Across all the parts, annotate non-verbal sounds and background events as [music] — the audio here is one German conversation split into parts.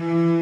Mm-hmm.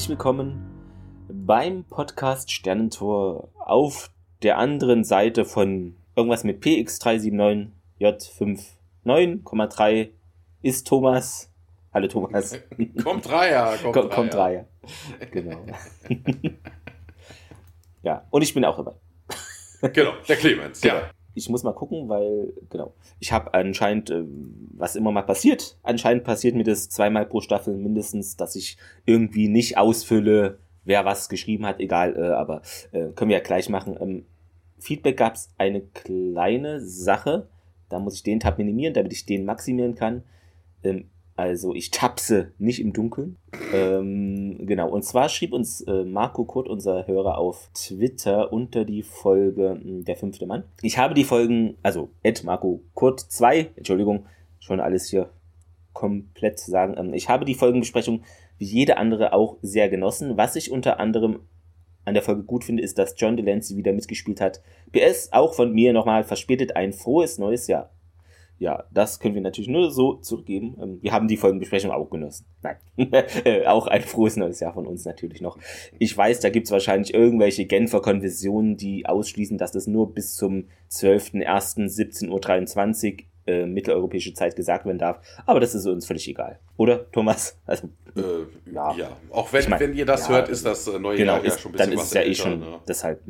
Herzlich willkommen beim Podcast Sternentor auf der anderen Seite von irgendwas mit PX379J59,3 ist Thomas. Hallo Thomas. [laughs] Kommt Dreier. Kommt, Dreier. kommt Dreier. Genau. [laughs] ja, und ich bin auch dabei. genau, der Clemens, ja. Ich muss mal gucken, weil, genau, ich habe anscheinend, äh, was immer mal passiert, anscheinend passiert mir das zweimal pro Staffel mindestens, dass ich irgendwie nicht ausfülle, wer was geschrieben hat, egal, äh, aber äh, können wir ja gleich machen. Ähm, Feedback gab es eine kleine Sache, da muss ich den Tab minimieren, damit ich den maximieren kann. Also ich tapse nicht im Dunkeln. Ähm, genau, und zwar schrieb uns äh, Marco Kurt, unser Hörer, auf Twitter unter die Folge hm, Der fünfte Mann. Ich habe die Folgen, also Ed Marco Kurt 2, Entschuldigung, schon alles hier komplett zu sagen. Ähm, ich habe die Folgenbesprechung wie jede andere auch sehr genossen. Was ich unter anderem an der Folge gut finde, ist, dass John Delancey wieder mitgespielt hat. PS, auch von mir nochmal verspätet ein frohes neues Jahr ja, das können wir natürlich nur so zurückgeben. Ähm, wir haben die Folgenbesprechung auch genossen. Nein, [laughs] äh, auch ein frohes neues Jahr von uns natürlich noch. Ich weiß, da gibt's wahrscheinlich irgendwelche Genfer Konventionen, die ausschließen, dass das nur bis zum 12.01.17.23 Uhr äh, mitteleuropäische Zeit gesagt werden darf. Aber das ist uns völlig egal. Oder, Thomas? [laughs] Also, äh, ja. ja. Auch wenn, ich mein, wenn ihr das ja, hört, ist das äh, neue genau, Jahr ist, ja schon ein bisschen Dann ist es ja eh schon, ne? deshalb,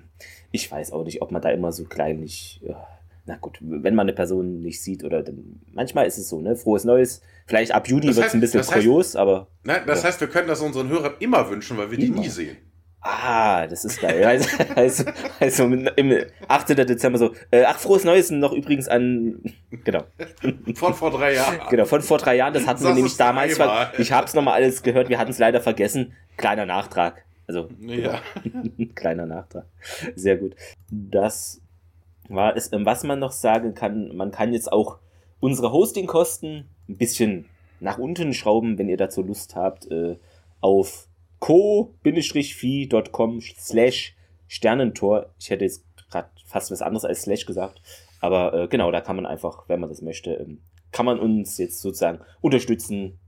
ich weiß auch nicht, ob man da immer so kleinlich... Ja na gut, wenn man eine Person nicht sieht oder dann, manchmal ist es so, ne? Frohes Neues. Vielleicht ab Juni wird es ein bisschen kurios, aber. Nein, das ja. heißt, wir können das unseren Hörern immer wünschen, weil wir die immer. nie sehen. Ah, das ist geil. Also, also, also im 18. Dezember so, äh, ach, frohes Neues noch übrigens an, genau. Von vor drei Jahren. Genau, von vor drei Jahren, das hatten das wir nämlich damals, ver- ich hab's nochmal alles gehört, wir hatten es leider vergessen. Kleiner Nachtrag. Also, ja. Genau. [laughs] kleiner Nachtrag. Sehr gut. Das war ähm, was man noch sagen kann, man kann jetzt auch unsere Hostingkosten ein bisschen nach unten schrauben, wenn ihr dazu Lust habt, äh, auf co-fi.com slash Sternentor. Ich hätte jetzt gerade fast was anderes als slash gesagt, aber äh, genau, da kann man einfach, wenn man das möchte, ähm, kann man uns jetzt sozusagen unterstützen,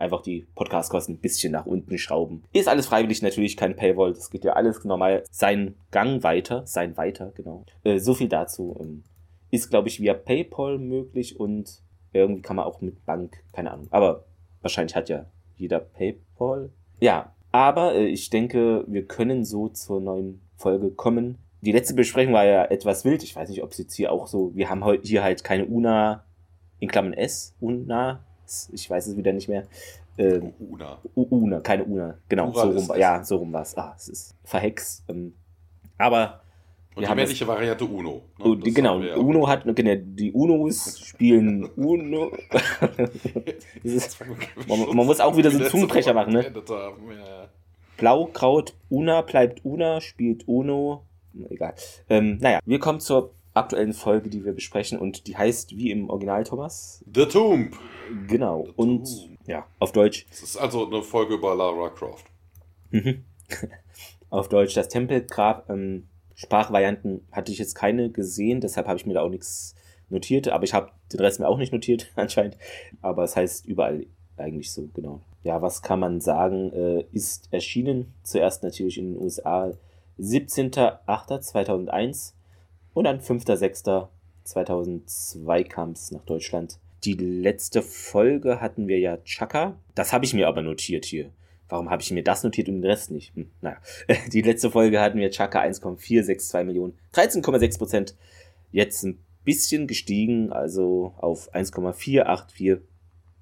einfach die Podcastkosten ein bisschen nach unten schrauben. Ist alles freiwillig, natürlich kein Paywall, das geht ja alles normal seinen Gang weiter, sein weiter, genau. Äh, so viel dazu. Ähm, ist, glaube ich, via PayPal möglich und irgendwie kann man auch mit Bank, keine Ahnung. Aber wahrscheinlich hat ja jeder PayPal. Ja, aber äh, ich denke, wir können so zur neuen Folge kommen. Die letzte Besprechung war ja etwas wild. Ich weiß nicht, ob es jetzt hier auch so. Wir haben hier halt keine Una in Klammern S, Una ich weiß es wieder nicht mehr. Ähm, Una. Una, keine Una. Genau, Ura so rum, ja, so rum war es. Ah, es ist verhext. Ähm, aber. Und die männliche Variante Uno. Ne? Die, genau, ja Uno hat, genau, die Unos [laughs] spielen Uno. [laughs] ist, man, man, muss auch wieder so einen [laughs] Zungenbrecher machen, ne? Blaukraut, Una bleibt Una, spielt Uno. Egal. Ähm, naja, wir kommen zur aktuellen Folge, die wir besprechen und die heißt wie im Original, Thomas? The Tomb. Genau. The und Tomb. ja, auf Deutsch. Das ist also eine Folge über Lara Croft. Mhm. [laughs] auf Deutsch das Tempelgrab. Ähm, Sprachvarianten hatte ich jetzt keine gesehen, deshalb habe ich mir da auch nichts notiert, aber ich habe den Rest mir auch nicht notiert [laughs] anscheinend. Aber es heißt überall eigentlich so, genau. Ja, was kann man sagen? Äh, ist erschienen zuerst natürlich in den USA 17.08.2001 und dann 5.6.2002 kam es nach Deutschland. Die letzte Folge hatten wir ja Chaka. Das habe ich mir aber notiert hier. Warum habe ich mir das notiert und den Rest nicht? Hm, naja. [laughs] Die letzte Folge hatten wir Chaka 1,462 Millionen. 13,6 Prozent. Jetzt ein bisschen gestiegen, also auf 1,484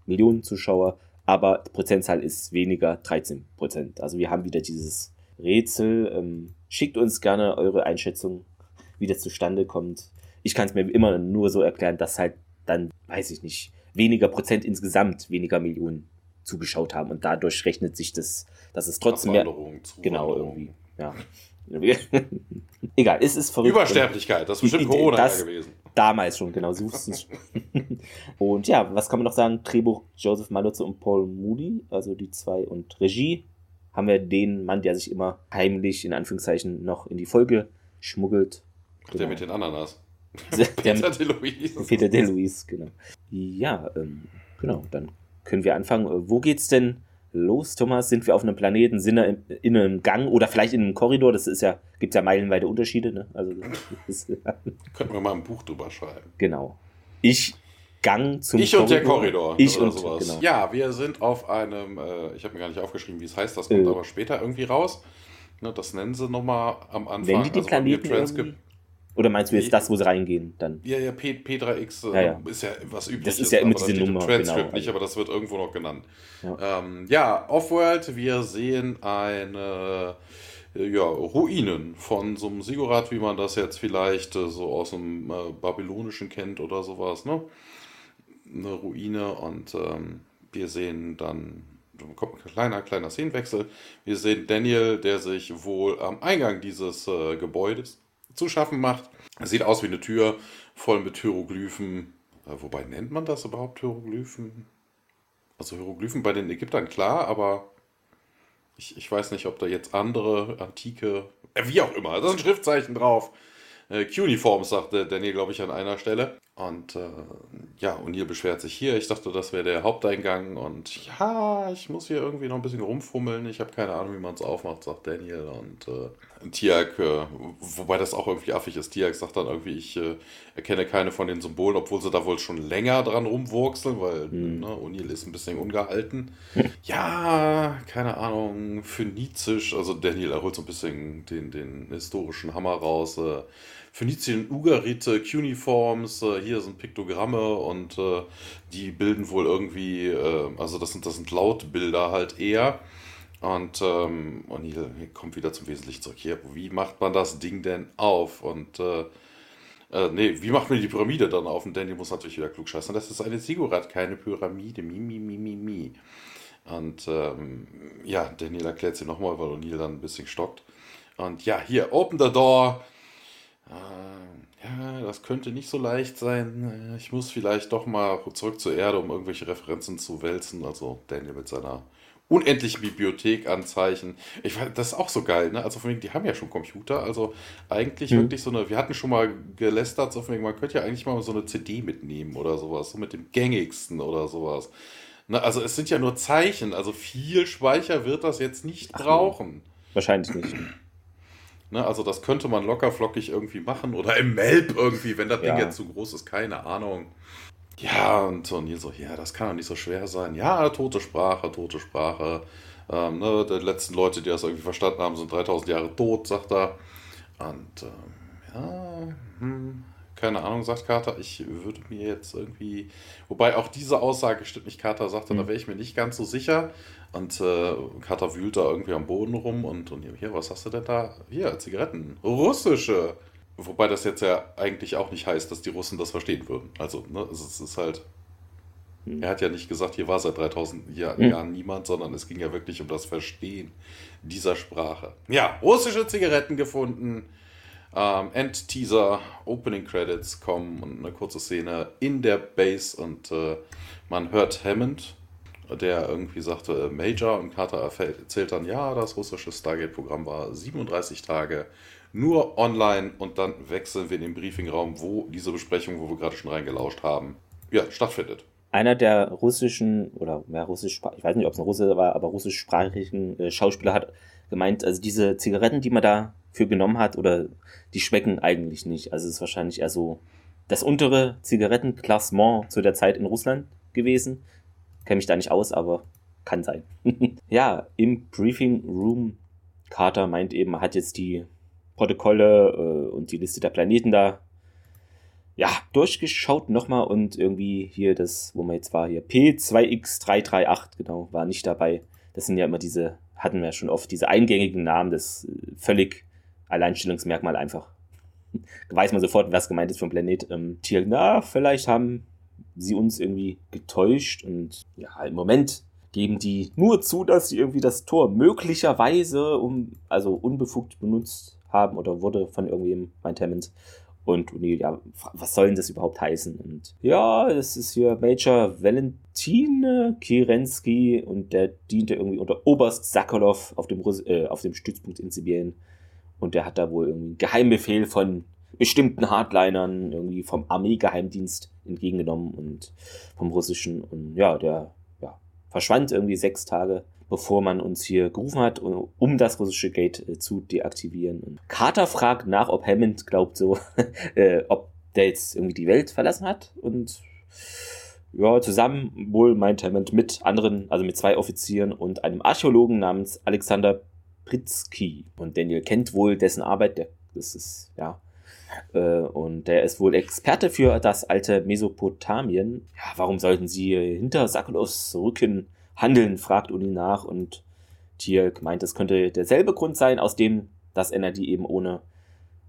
Millionen Zuschauer, aber die Prozentzahl ist weniger, 13 Prozent. Also wir haben wieder dieses Rätsel. Ähm, schickt uns gerne eure Einschätzung, wie das zustande kommt. Ich kann es mir immer nur so erklären, dass halt dann, weiß ich nicht, weniger Prozent insgesamt, weniger Millionen zugeschaut haben und dadurch rechnet sich das, dass es trotzdem mehr. Genau, irgendwie. Ja. [laughs] Egal, es ist verrückt. Übersterblichkeit, das ist bestimmt [laughs] Corona das, gewesen. Damals schon, genau, suchst es. [laughs] und ja, was kann man noch sagen? Drehbuch Joseph Malotze und Paul Moody, also die zwei und Regie haben wir den Mann, der sich immer heimlich in Anführungszeichen noch in die Folge schmuggelt. Genau. Der mit den Ananas. [laughs] [laughs] Peter DeLuise. [laughs] Peter DeLuise, genau. Ja, ähm, genau, dann können wir anfangen. Wo geht's denn los, Thomas? Sind wir auf einem Planeten, sind wir in, einem Gang oder vielleicht in einem Korridor? Das ist ja, gibt ja meilenweite Unterschiede, ne? Also, ist, Könnten wir mal ein Buch drüber schreiben. Genau. Ich Gang zum Ich und der Korridor. Ich und sowas. Genau. Ja, wir sind auf einem, äh, ich habe mir gar nicht aufgeschrieben, wie es heißt, das kommt äh. aber später irgendwie raus. Ne, das nennen sie nochmal am Anfang. Wenn die die also Planeten oder meinst du jetzt das, wo sie reingehen? Dann? Ja, ja, P, P3X äh, ja, ja. ist ja was übliches. Das ist ja immer diese Nummer. Transcript genau. nicht, aber das wird irgendwo noch genannt. Ja, ähm, ja Offworld, wir sehen eine äh, ja, Ruinen von so einem Sigurat, wie man das jetzt vielleicht äh, so aus dem äh, Babylonischen kennt oder sowas, ne? Eine Ruine und ähm, wir sehen dann, kommt ein kleiner, kleiner Szenenwechsel. Wir sehen Daniel, der sich wohl am Eingang dieses äh, Gebäudes zu schaffen macht. Es sieht aus wie eine Tür, voll mit Hieroglyphen. Äh, wobei nennt man das überhaupt Hieroglyphen? Also Hieroglyphen bei den Ägyptern klar, aber ich, ich weiß nicht, ob da jetzt andere antike, äh, wie auch immer, da sind Schriftzeichen drauf. Äh, Cuneiforms, sagte Daniel, glaube ich, an einer Stelle. Und äh, ja, O'Neill beschwert sich hier. Ich dachte, das wäre der Haupteingang. Und ja, ich muss hier irgendwie noch ein bisschen rumfummeln. Ich habe keine Ahnung, wie man es aufmacht, sagt Daniel. Und äh, Tiag, äh, wobei das auch irgendwie affig ist, Tiag sagt dann irgendwie, ich äh, erkenne keine von den Symbolen, obwohl sie da wohl schon länger dran rumwurzeln, weil mhm. ne, O'Neill ist ein bisschen ungehalten. [laughs] ja, keine Ahnung, phönizisch. Also Daniel erholt so ein bisschen den, den historischen Hammer raus. Äh, Phönizien, Ugarite, Cuneiforms, äh, hier sind Piktogramme und äh, die bilden wohl irgendwie, äh, also das sind, das sind Lautbilder halt eher. Und ähm, O'Neill kommt wieder zum Wesentlichen zurück. Hier, wie macht man das Ding denn auf? Und äh, äh, nee, wie macht man die Pyramide dann auf? Und Danny muss natürlich wieder klug scheißen. Das ist eine Sigurat, keine Pyramide. Mi, mi, mi, mi, mi. Und ähm, ja, Daniel erklärt sie nochmal, weil O'Neill dann ein bisschen stockt. Und ja, hier, open the door. Äh, ja, das könnte nicht so leicht sein. Äh, ich muss vielleicht doch mal zurück zur Erde, um irgendwelche Referenzen zu wälzen. Also Daniel mit seiner unendlichen Bibliothek anzeichen. Ich weiß, das ist auch so geil, ne? Also von wegen, die haben ja schon Computer, also eigentlich mhm. wirklich so eine, wir hatten schon mal gelästert, so von wegen, man könnte ja eigentlich mal so eine CD mitnehmen oder sowas, so mit dem gängigsten oder sowas. Ne? Also es sind ja nur Zeichen, also viel Speicher wird das jetzt nicht Ach, brauchen. Wahrscheinlich nicht. Ne, also das könnte man locker flockig irgendwie machen oder im Melb irgendwie, wenn das ja. Ding jetzt zu groß ist, keine Ahnung. Ja, und so Nils so, ja, das kann doch nicht so schwer sein. Ja, tote Sprache, tote Sprache. Ähm, ne, die letzten Leute, die das irgendwie verstanden haben, sind 3000 Jahre tot, sagt er. Und ähm, ja, hm, keine Ahnung, sagt Carter. Ich würde mir jetzt irgendwie. Wobei auch diese Aussage stimmt nicht. Carter sagte, mhm. da wäre ich mir nicht ganz so sicher. Und äh, Carter wühlt da irgendwie am Boden rum und, und hier, was hast du denn da? Hier, Zigaretten. Russische. Wobei das jetzt ja eigentlich auch nicht heißt, dass die Russen das verstehen würden. Also, ne, es ist halt. Mhm. Er hat ja nicht gesagt, hier war seit 3000 Jahr, mhm. Jahren niemand, sondern es ging ja wirklich um das Verstehen dieser Sprache. Ja, russische Zigaretten gefunden. Ähm, End-Teaser, Opening Credits kommen und eine kurze Szene in der Base und äh, man hört Hammond der irgendwie sagte äh, Major und Carter erzählt dann, ja, das russische Stargate-Programm war 37 Tage nur online und dann wechseln wir in den Briefingraum, wo diese Besprechung, wo wir gerade schon reingelauscht haben, ja, stattfindet. Einer der russischen, oder mehr russisch, ich weiß nicht, ob es ein Russe war, aber russischsprachigen äh, Schauspieler hat gemeint, also diese Zigaretten, die man da für genommen hat, oder die schmecken eigentlich nicht. Also es ist wahrscheinlich eher so das untere Zigarettenklassement zu der Zeit in Russland gewesen kenne mich da nicht aus, aber kann sein. [laughs] ja, im Briefing Room, Carter meint eben, hat jetzt die Protokolle äh, und die Liste der Planeten da ja, durchgeschaut nochmal und irgendwie hier das, wo man jetzt war, hier P2X338, genau, war nicht dabei. Das sind ja immer diese, hatten wir schon oft, diese eingängigen Namen, das äh, völlig Alleinstellungsmerkmal einfach. [laughs] Weiß man sofort, was gemeint ist vom Planet. Ähm, Tier, na, vielleicht haben sie uns irgendwie getäuscht und ja, im Moment geben die nur zu, dass sie irgendwie das Tor möglicherweise um, also unbefugt benutzt haben oder wurde von irgendwem, meint Hammond. Und O'Neill, ja, was soll denn das überhaupt heißen? Und ja, das ist hier Major Valentine Kirensky und der diente irgendwie unter Oberst Sakolov auf dem, äh, auf dem Stützpunkt in Sibirien. Und der hat da wohl irgendwie einen Geheimbefehl von bestimmten Hardlinern irgendwie vom Armeegeheimdienst entgegengenommen und vom russischen. Und ja, der ja, verschwand irgendwie sechs Tage bevor man uns hier gerufen hat, um das russische Gate äh, zu deaktivieren. Und Carter fragt nach, ob Hammond glaubt so, [laughs] äh, ob der jetzt irgendwie die Welt verlassen hat und ja, zusammen wohl meint Hammond mit anderen, also mit zwei Offizieren und einem Archäologen namens Alexander Pritzky. Und Daniel kennt wohl dessen Arbeit, der, das ist, ja, äh, und der ist wohl Experte für das alte Mesopotamien. Ja, warum sollten sie hinter Sakulos Rücken Handeln fragt Uni nach und Tierk meint, es könnte derselbe Grund sein, aus dem das NRD eben ohne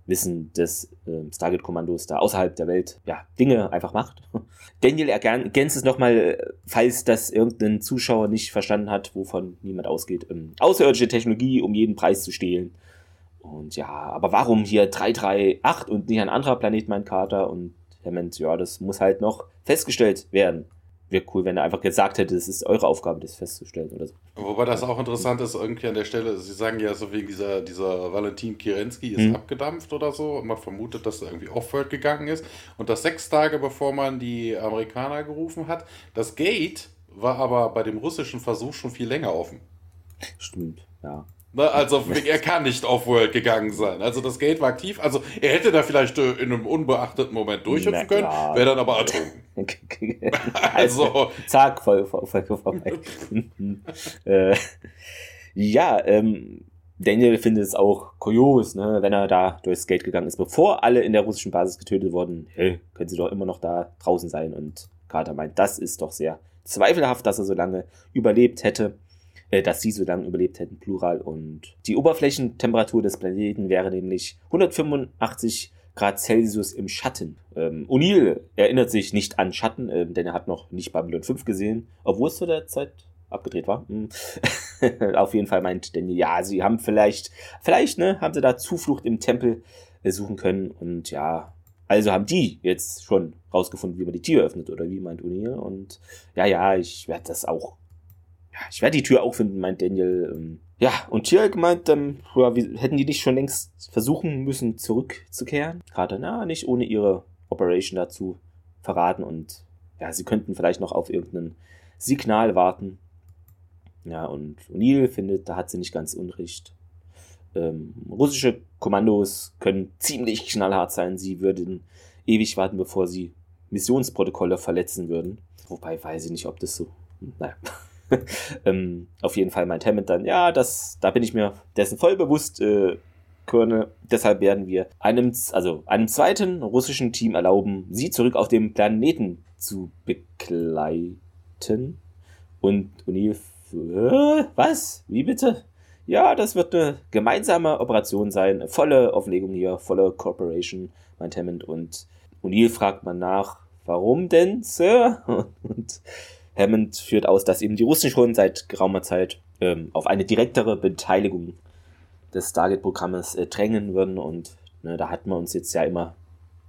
Wissen des äh, Stargate-Kommandos da außerhalb der Welt ja, Dinge einfach macht. [laughs] Daniel ergänzt es nochmal, falls das irgendein Zuschauer nicht verstanden hat, wovon niemand ausgeht. Ähm, außerirdische Technologie, um jeden Preis zu stehlen. Und ja, aber warum hier 338 und nicht ein anderer Planet, mein Kater? Und meint, ja, das muss halt noch festgestellt werden wäre cool, wenn er einfach gesagt hätte, es ist eure Aufgabe, das festzustellen oder so. Wobei das auch interessant ist, irgendwie an der Stelle, Sie sagen ja so wegen dieser, dieser Valentin Kirensky ist hm. abgedampft oder so und man vermutet, dass er irgendwie off-world gegangen ist. Und das sechs Tage bevor man die Amerikaner gerufen hat, das Gate war aber bei dem russischen Versuch schon viel länger offen. Stimmt, ja. Ne, also er kann nicht off-world gegangen sein. Also das Gate war aktiv. Also er hätte da vielleicht äh, in einem unbeachteten Moment durchhüpfen können, wäre dann aber ertrunken. [laughs] [laughs] also [laughs] zack, voll, voll, voll, vorbei. äh, ja, ähm, Daniel findet es auch kurios, ne, wenn er da durchs Gate gegangen ist, bevor alle in der russischen Basis getötet wurden. Hey, können sie doch immer noch da draußen sein. Und Carter meint, das ist doch sehr zweifelhaft, dass er so lange überlebt hätte äh, dass sie so lange überlebt hätten, plural. Und die Oberflächentemperatur des Planeten wäre nämlich 185 Grad Celsius im Schatten. Ähm, O'Neill erinnert sich nicht an Schatten, äh, denn er hat noch nicht Babylon 5 gesehen, obwohl es zu der Zeit abgedreht war. Hm. [laughs] Auf jeden Fall meint Daniel, ja, sie haben vielleicht, vielleicht, ne, haben sie da Zuflucht im Tempel äh, suchen können und ja, also haben die jetzt schon rausgefunden, wie man die Tür öffnet oder wie meint O'Neill und ja, ja, ich werde das auch ich werde die Tür auch finden, meint Daniel. Ähm, ja, und Tierk meint, ähm, ja, hätten die nicht schon längst versuchen müssen, zurückzukehren? Gerade, na, nicht ohne ihre Operation dazu verraten und ja, sie könnten vielleicht noch auf irgendein Signal warten. Ja, und O'Neill findet, da hat sie nicht ganz unrecht. Ähm, russische Kommandos können ziemlich knallhart sein. Sie würden ewig warten, bevor sie Missionsprotokolle verletzen würden. Wobei weiß ich nicht, ob das so. Naja. [laughs] ähm, auf jeden Fall meint Hammond dann, ja, das, da bin ich mir dessen voll bewusst, äh, Colonel. Deshalb werden wir einem, also einem zweiten russischen Team erlauben, sie zurück auf dem Planeten zu begleiten. Und O'Neill, was? Wie bitte? Ja, das wird eine gemeinsame Operation sein. Volle Auflegung hier, volle Cooperation, meint Hammond. Und O'Neill fragt man nach, warum denn, Sir? [laughs] Und Hammond führt aus, dass eben die Russen schon seit geraumer Zeit ähm, auf eine direktere Beteiligung des Stargate-Programmes äh, drängen würden und ne, da hatten wir uns jetzt ja immer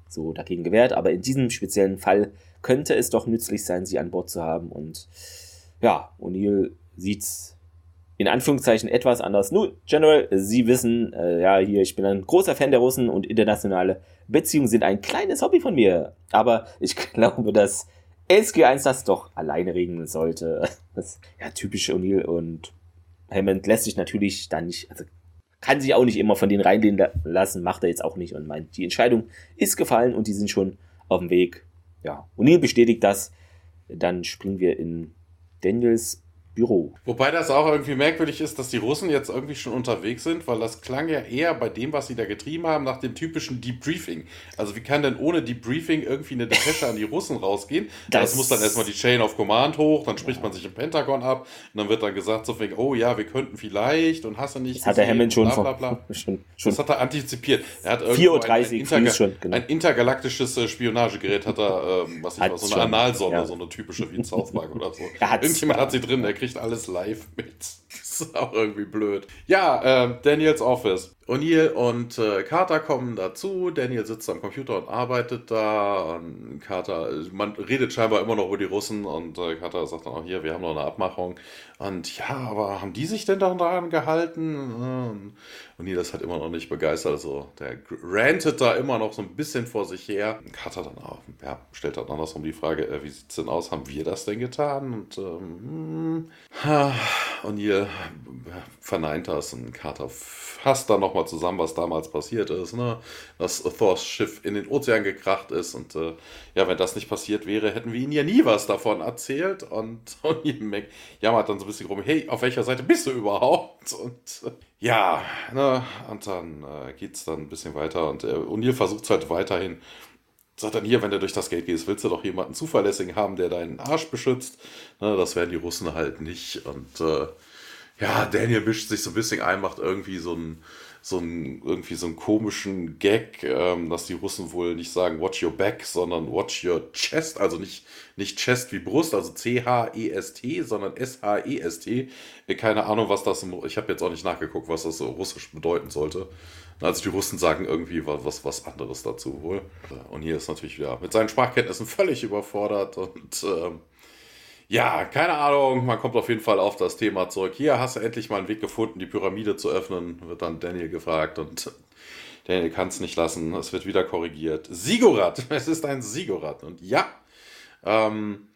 so dagegen gewehrt, aber in diesem speziellen Fall könnte es doch nützlich sein, sie an Bord zu haben und ja, O'Neill sieht's in Anführungszeichen etwas anders. Nun, General, Sie wissen, äh, ja, hier, ich bin ein großer Fan der Russen und internationale Beziehungen sind ein kleines Hobby von mir. Aber ich [laughs] glaube, dass SG1 das doch alleine regeln sollte. [laughs] Das, ja, typisch O'Neill und Hammond lässt sich natürlich dann nicht, also kann sich auch nicht immer von denen reinlehnen lassen, macht er jetzt auch nicht und meint, die Entscheidung ist gefallen und die sind schon auf dem Weg. Ja, O'Neill bestätigt das. Dann springen wir in Daniels Büro. Wobei das auch irgendwie merkwürdig ist, dass die Russen jetzt irgendwie schon unterwegs sind, weil das klang ja eher bei dem, was sie da getrieben haben, nach dem typischen Debriefing. Also wie kann denn ohne Debriefing irgendwie eine Depesche an die Russen rausgehen? Das, das muss dann erstmal die Chain of Command hoch, dann spricht ja. man sich im Pentagon ab und dann wird dann gesagt so wegen, oh ja, wir könnten vielleicht und hast du nicht. Das hat der Hammond schon, bla, bla, bla. [laughs] schon, schon. Das hat er antizipiert. Er hat 4.30 Uhr ein, Interga schon, genau. ein intergalaktisches äh, Spionagegerät hat er, ähm, was ich weiß, so eine Analsonde, ja. so eine typische wie in South Park oder so. [laughs] Irgendjemand hat sie drin, der kriegt alles live mit. Das [laughs] ist auch irgendwie blöd. Ja, äh, Daniels Office. O'Neill und äh, Carter kommen dazu. Daniel sitzt am Computer und arbeitet da. Und Carter, man redet scheinbar immer noch über die Russen und äh, Carter sagt dann auch hier, wir haben noch eine Abmachung. Und ja, aber haben die sich denn daran gehalten? Und O'Neill ist halt immer noch nicht begeistert. Also der rantet da immer noch so ein bisschen vor sich her. Carter dann auch, ja, stellt dann andersrum die Frage, äh, wie sieht's denn aus? Haben wir das denn getan? Und ähm, O'Neill verneint das und Carter fasst dann nochmal zusammen, was damals passiert ist, ne? dass Thors Schiff in den Ozean gekracht ist und äh, ja, wenn das nicht passiert wäre, hätten wir ihnen ja nie was davon erzählt und, [laughs] und Mac jammert dann so ein bisschen rum, hey, auf welcher Seite bist du überhaupt? Und äh, ja, ne? und dann äh, geht es dann ein bisschen weiter und äh, O'Neill versucht es halt weiterhin sagt dann hier, wenn du durch das Gate gehst, willst du doch jemanden zuverlässigen haben, der deinen Arsch beschützt. Ne, das werden die Russen halt nicht. Und äh, ja, Daniel mischt sich so ein bisschen ein, macht irgendwie so einen, so einen, irgendwie so einen komischen Gag, ähm, dass die Russen wohl nicht sagen watch your back, sondern watch your chest, also nicht, nicht Chest wie Brust, also C-H-E-S-T, sondern S-H-E-S-T. Äh, keine Ahnung, was das, im, ich habe jetzt auch nicht nachgeguckt, was das so russisch bedeuten sollte. Also die Russen sagen irgendwie was, was anderes dazu wohl. Und hier ist natürlich wieder mit seinen Sprachkenntnissen völlig überfordert und ähm, ja, keine Ahnung, man kommt auf jeden Fall auf das Thema zurück. Hier hast du endlich mal einen Weg gefunden, die Pyramide zu öffnen, wird dann Daniel gefragt und Daniel kann es nicht lassen, es wird wieder korrigiert. Sigurat, [laughs] es ist ein Sigurat und ja, ähm,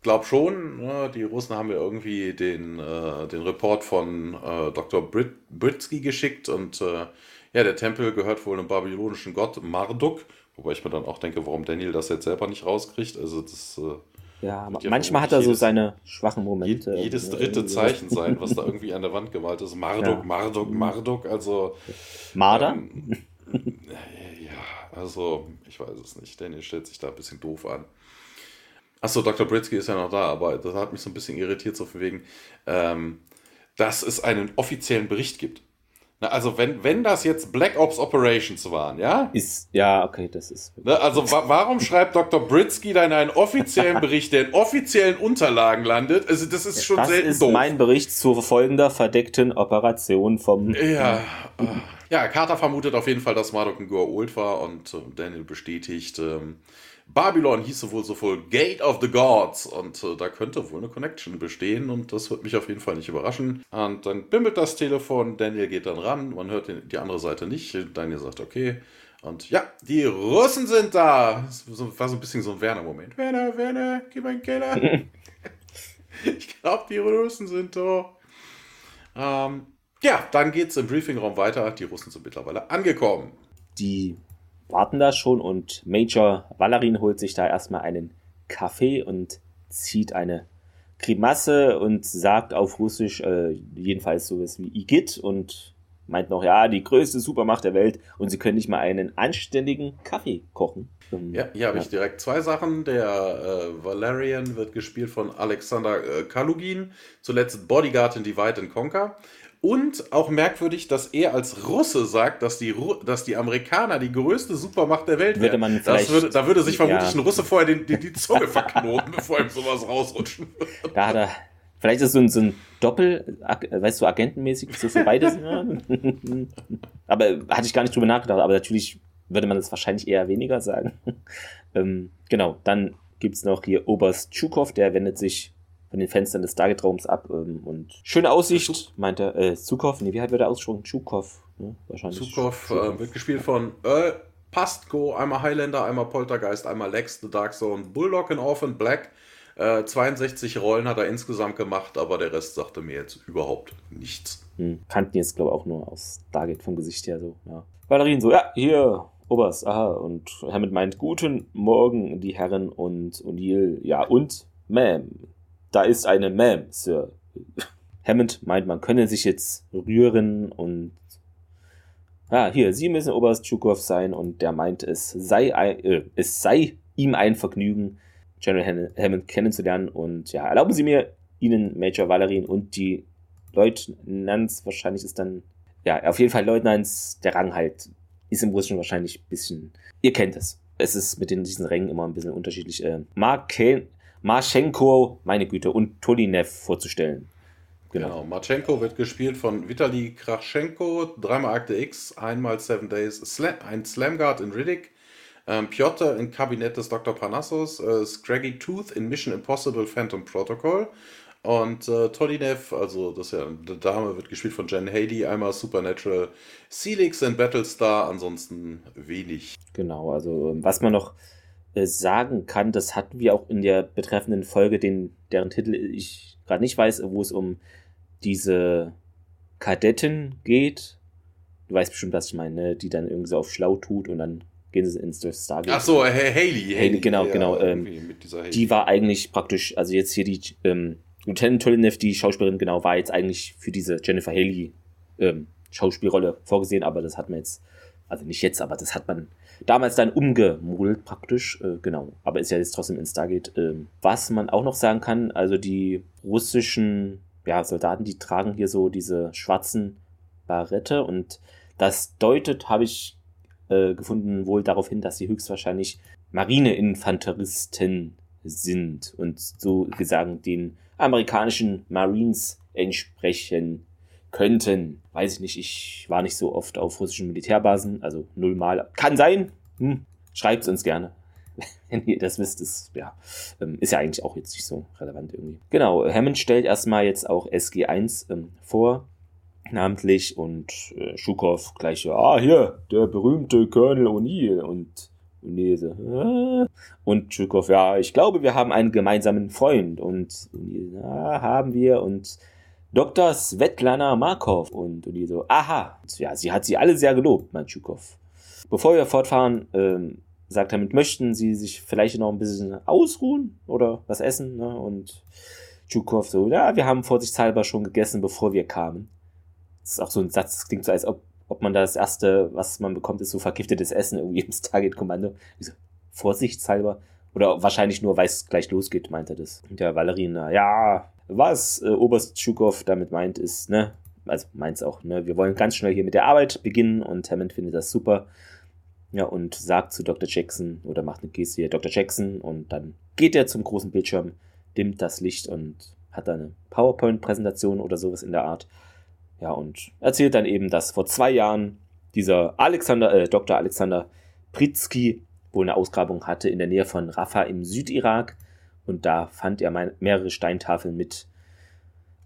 glaub schon, ne, die Russen haben mir irgendwie den, äh, den Report von äh, Dr. Brit Britsky geschickt und äh, ja, der Tempel gehört wohl einem babylonischen Gott Marduk, wobei ich mir dann auch denke, warum Daniel das jetzt selber nicht rauskriegt, also das äh, ja, manchmal hat er so seine schwachen Momente. Jedes dritte Zeichen sein, was da irgendwie an der Wand gemalt ist. Marduk, ja. Marduk, Marduk, also. Marder? Ähm, ja, also, ich weiß es nicht. Daniel stellt sich da ein bisschen doof an. Achso, Dr. Britsky ist ja noch da, aber das hat mich so ein bisschen irritiert, so von wegen, ähm, dass es einen offiziellen Bericht gibt. Na, also wenn, wenn das jetzt Black Ops Operations waren, ja? Ist, ja, okay, das ist. Na, also wa warum schreibt Dr. Britsky dann einen offiziellen [laughs] Bericht, der in offiziellen Unterlagen landet? Also das ist schon das selten Das ist doof. mein Bericht zu folgender verdeckten Operation vom... Ja, ja, Carter vermutet auf jeden Fall, dass Marduk ein Goa'uld war und äh, Daniel bestätigt, ähm, Babylon hieße wohl so wohl Gate of the Gods und äh, da könnte wohl eine Connection bestehen und das wird mich auf jeden Fall nicht überraschen. Und dann bimmelt das Telefon, Daniel geht dann ran, man hört den, die andere Seite nicht. Daniel sagt, okay. Und ja, die Russen sind da. Das war so ein bisschen so ein Werner-Moment. Werner, Werner, gib einen Keller. [laughs] ich glaube, die Russen sind da. Ähm, ja, dann geht es im Briefingraum weiter. Die Russen sind mittlerweile angekommen. Die warten da schon und Major Valerin holt sich da erstmal einen Kaffee und zieht eine Grimasse und sagt auf Russisch äh, jedenfalls sowas wie Igitt und meint noch, ja, die größte Supermacht der Welt und sie können nicht mal einen anständigen Kaffee kochen. Ähm, ja, hier habe ja. ich direkt zwei Sachen. Der äh, Valerian wird gespielt von Alexander äh, Kalugin, zuletzt Bodyguard in Divide and Conquer. Und auch merkwürdig, dass er als Russe sagt, dass die, Ru dass die Amerikaner die größte Supermacht der Welt würde man das würde, Da würde sich vermutlich ja. ein Russe vorher den, die, die Zunge verknoten, [laughs] bevor ihm sowas rausrutschen würde. Da hat er, vielleicht ist so ein, so ein Doppel, weißt du, agentenmäßig, so für beides. [laughs] [laughs] aber hatte ich gar nicht drüber nachgedacht, aber natürlich würde man das wahrscheinlich eher weniger sagen. ähm, genau, dann gibt es noch hier Oberst Tschukov, der wendet sich von den Fenstern des Stargate-Raums ab ähm, und schöne Aussicht, meint er, äh, Zukov, nee, wie hat er da ausgesprochen? Tschukov, ne? wahrscheinlich. Zukov, äh, wird gespielt von Earl Pastko, einmal Highlander, einmal Poltergeist, einmal Lex, The Dark Zone, Bulldog in Orphan Black. Äh, 62 Rollen hat er insgesamt gemacht, aber der Rest sagte mir jetzt überhaupt nichts. Hm, kannten jetzt, glaube ich, auch nur aus Stargate vom Gesicht her so, ja. Valerien so, ja, hier, Oberst, aha, und Hammond meint, guten Morgen, die Herren und O'Neill, ja, und Ma'am, da ist eine Ma'am, Sir. Hammond meint, man könne sich jetzt rühren und ah, hier, Sie müssen Oberst Tschukov sein und der meint, es sei, äh, es sei ihm ein Vergnügen, General Hammond kennenzulernen und ja, erlauben Sie mir, Ihnen Major Valerin und die Leutnants, wahrscheinlich ist dann, ja, auf jeden Fall Leutnants, der Rang halt, ist im Russischen wahrscheinlich ein bisschen, ihr kennt es. Es ist mit den, diesen Rängen immer ein bisschen unterschiedlich. Äh, Marchenko, meine Güte, und Tolinev vorzustellen. Genau. genau. Marchenko wird gespielt von Vitali Krachenko, dreimal Akte X, einmal Seven Days, Slam, ein Slamguard in Riddick, ähm, Piotr in Kabinett des Dr. Parnassus, äh, Scraggy Tooth in Mission Impossible Phantom Protocol und äh, Tolinev, also das ist ja eine Dame, wird gespielt von Jen Haley, einmal Supernatural, Celix in Battlestar, ansonsten wenig. Genau, also ähm, was man noch sagen kann, das hatten wir auch in der betreffenden Folge, den, deren Titel ich gerade nicht weiß, wo es um diese Kadetten geht. Du weißt bestimmt, was ich meine, ne? die dann irgendwie so auf schlau tut und dann gehen sie ins Stargate. Ach so, Haley. Haley, Haley genau, ja, genau. Ähm, die war eigentlich praktisch, also jetzt hier die ähm, Lieutenant Tolinev, die Schauspielerin, genau, war jetzt eigentlich für diese Jennifer Haley ähm, Schauspielrolle vorgesehen, aber das hat man jetzt, also nicht jetzt, aber das hat man damals dann umgemodelt praktisch, äh, genau. Aber ist ja jetzt trotzdem in Stargate. Äh, was man auch noch sagen kann, also die russischen ja, Soldaten, die tragen hier so diese schwarzen Barette und das deutet, habe ich äh, gefunden, wohl darauf hin, dass sie höchstwahrscheinlich Marineinfanteristen sind und so gesagt den amerikanischen Marines entsprechen könnten. Weiß ich nicht, ich war nicht so oft auf russischen Militärbasen, also nullmal. Kann sein. Hm, Schreibt es uns gerne. [laughs] Wenn ihr das wisst, ist ja, ähm, ist ja eigentlich auch jetzt nicht so relevant irgendwie. Genau, Hammond stellt erstmal jetzt auch SG1 ähm, vor, namentlich, und äh, Schukow gleich, ah, hier, der berühmte Colonel O'Neill und ah. und Schukow, ja, ich glaube, wir haben einen gemeinsamen Freund und O'Neill, ja, haben wir und Dr. Svetlana Markov und, und die so, aha, ja, sie hat sie alle sehr gelobt, mein Tschukov. Bevor wir fortfahren, ähm, sagt er mit, möchten Sie sich vielleicht noch ein bisschen ausruhen oder was essen? Ne? Und Tschukov so, ja, wir haben vorsichtshalber schon gegessen, bevor wir kamen. Das ist auch so ein Satz, das klingt so, als ob, ob man das erste, was man bekommt, ist so vergiftetes Essen irgendwie im Stargate-Kommando. So, vorsichtshalber? Oder wahrscheinlich nur, weil es gleich losgeht, meint er das. Und der Valerin, ja, was äh, Oberst Tschukov damit meint, ist, ne, also meint es auch, ne, wir wollen ganz schnell hier mit der Arbeit beginnen und Hammond findet das super. Ja, und sagt zu Dr. Jackson oder macht eine Geste hier, Dr. Jackson, und dann geht er zum großen Bildschirm, dimmt das Licht und hat da eine PowerPoint-Präsentation oder sowas in der Art. Ja, und erzählt dann eben, dass vor zwei Jahren dieser Alexander, äh, Dr. Alexander Pritzky wohl eine Ausgrabung hatte in der Nähe von Rafah im Südirak und da fand er mehrere Steintafeln mit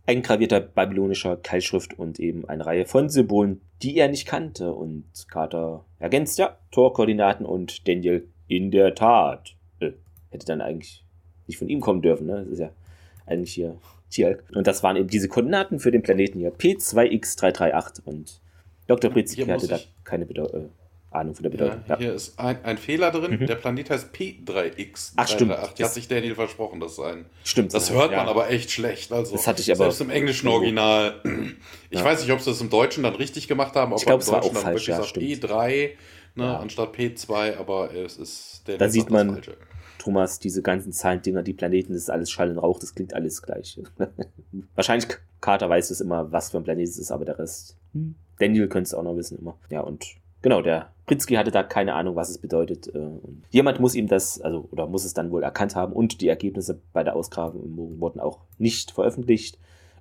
eingravierter babylonischer Keilschrift und eben eine Reihe von Symbolen, die er nicht kannte. Und Carter ergänzt ja Torkoordinaten und Daniel in der Tat. Äh, hätte dann eigentlich nicht von ihm kommen dürfen, ne? Das ist ja eigentlich hier Tjalk. Und das waren eben diese Koordinaten für den Planeten hier. P2X338 und Dr. Pritzky hatte da keine Bedeutung. Äh, Ahnung von der Bedeutung. Ja, hier ist ein, ein Fehler drin. Mhm. Der Planet heißt P3X. Ach, stimmt. Die hat sich Daniel versprochen, das sein. Stimmt. Das hört ja. man aber echt schlecht. Also, das hatte ich aber. Selbst im englischen Original. Ich ja. weiß nicht, ob sie das im Deutschen dann richtig gemacht haben. Ob ich glaube, es war auch falsch. Ja, P3 ne, anstatt P2, aber es ist der. Da sieht man. Thomas, diese ganzen Zahlendinger, die Planeten, das ist alles Schall und Rauch, das klingt alles gleich. [laughs] Wahrscheinlich Carter weiß es immer, was für ein Planet es ist, aber der Rest. Hm. Daniel könnte es auch noch wissen immer. Ja, und genau, der Pritzky hatte da keine Ahnung, was es bedeutet. Äh, jemand muss ihm das, also, oder muss es dann wohl erkannt haben und die Ergebnisse bei der Ausgrabung wurden auch nicht veröffentlicht.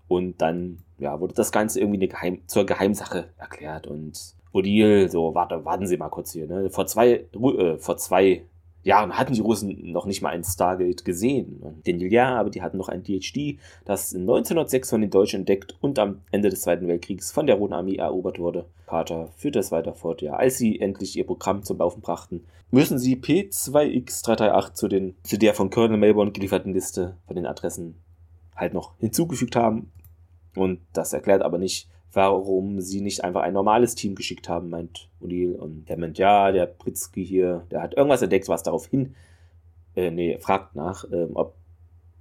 Und dann, ja, wurde das Ganze irgendwie Geheim zur Geheimsache erklärt und Odile, so, warte, warten Sie mal kurz hier, ne? Vor zwei, äh, vor zwei Jahren hatten die Russen noch nicht mal ein Stargate gesehen. Den ja, aber die hatten noch ein DHD, das 1906 von den Deutschen entdeckt und am Ende des Zweiten Weltkriegs von der Roten Armee erobert wurde. Carter führt das weiter fort. Ja, als sie endlich ihr Programm zum Laufen brachten, müssen sie P2X338 zu, den, zu der von Colonel Melbourne gelieferten Liste von den Adressen halt noch hinzugefügt haben. Und das erklärt aber nicht, warum sie nicht einfach ein normales Team geschickt haben, meint O'Neill. Und der meint, ja, der Pritzky hier, der hat irgendwas entdeckt, was darauf hin, äh, nee, fragt nach, ähm, ob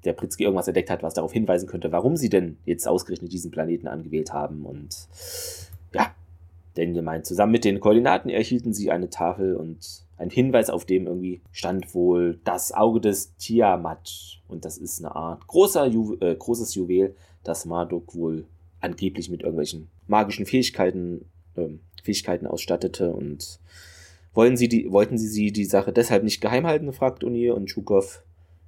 der Pritzky irgendwas entdeckt hat, was darauf hinweisen könnte, warum sie denn jetzt ausgerechnet diesen Planeten angewählt haben. Und ja, Daniel meint, zusammen mit den Koordinaten erhielten sie eine Tafel und ein Hinweis, auf dem irgendwie stand wohl das Auge des Tiamat. Und das ist eine Art großer Ju äh, großes Juwel, das Marduk wohl angeblich mit irgendwelchen magischen Fähigkeiten, äh, Fähigkeiten ausstattete. Und wollen sie die, wollten sie sie die Sache deshalb nicht geheim halten, fragt Unir und Schukow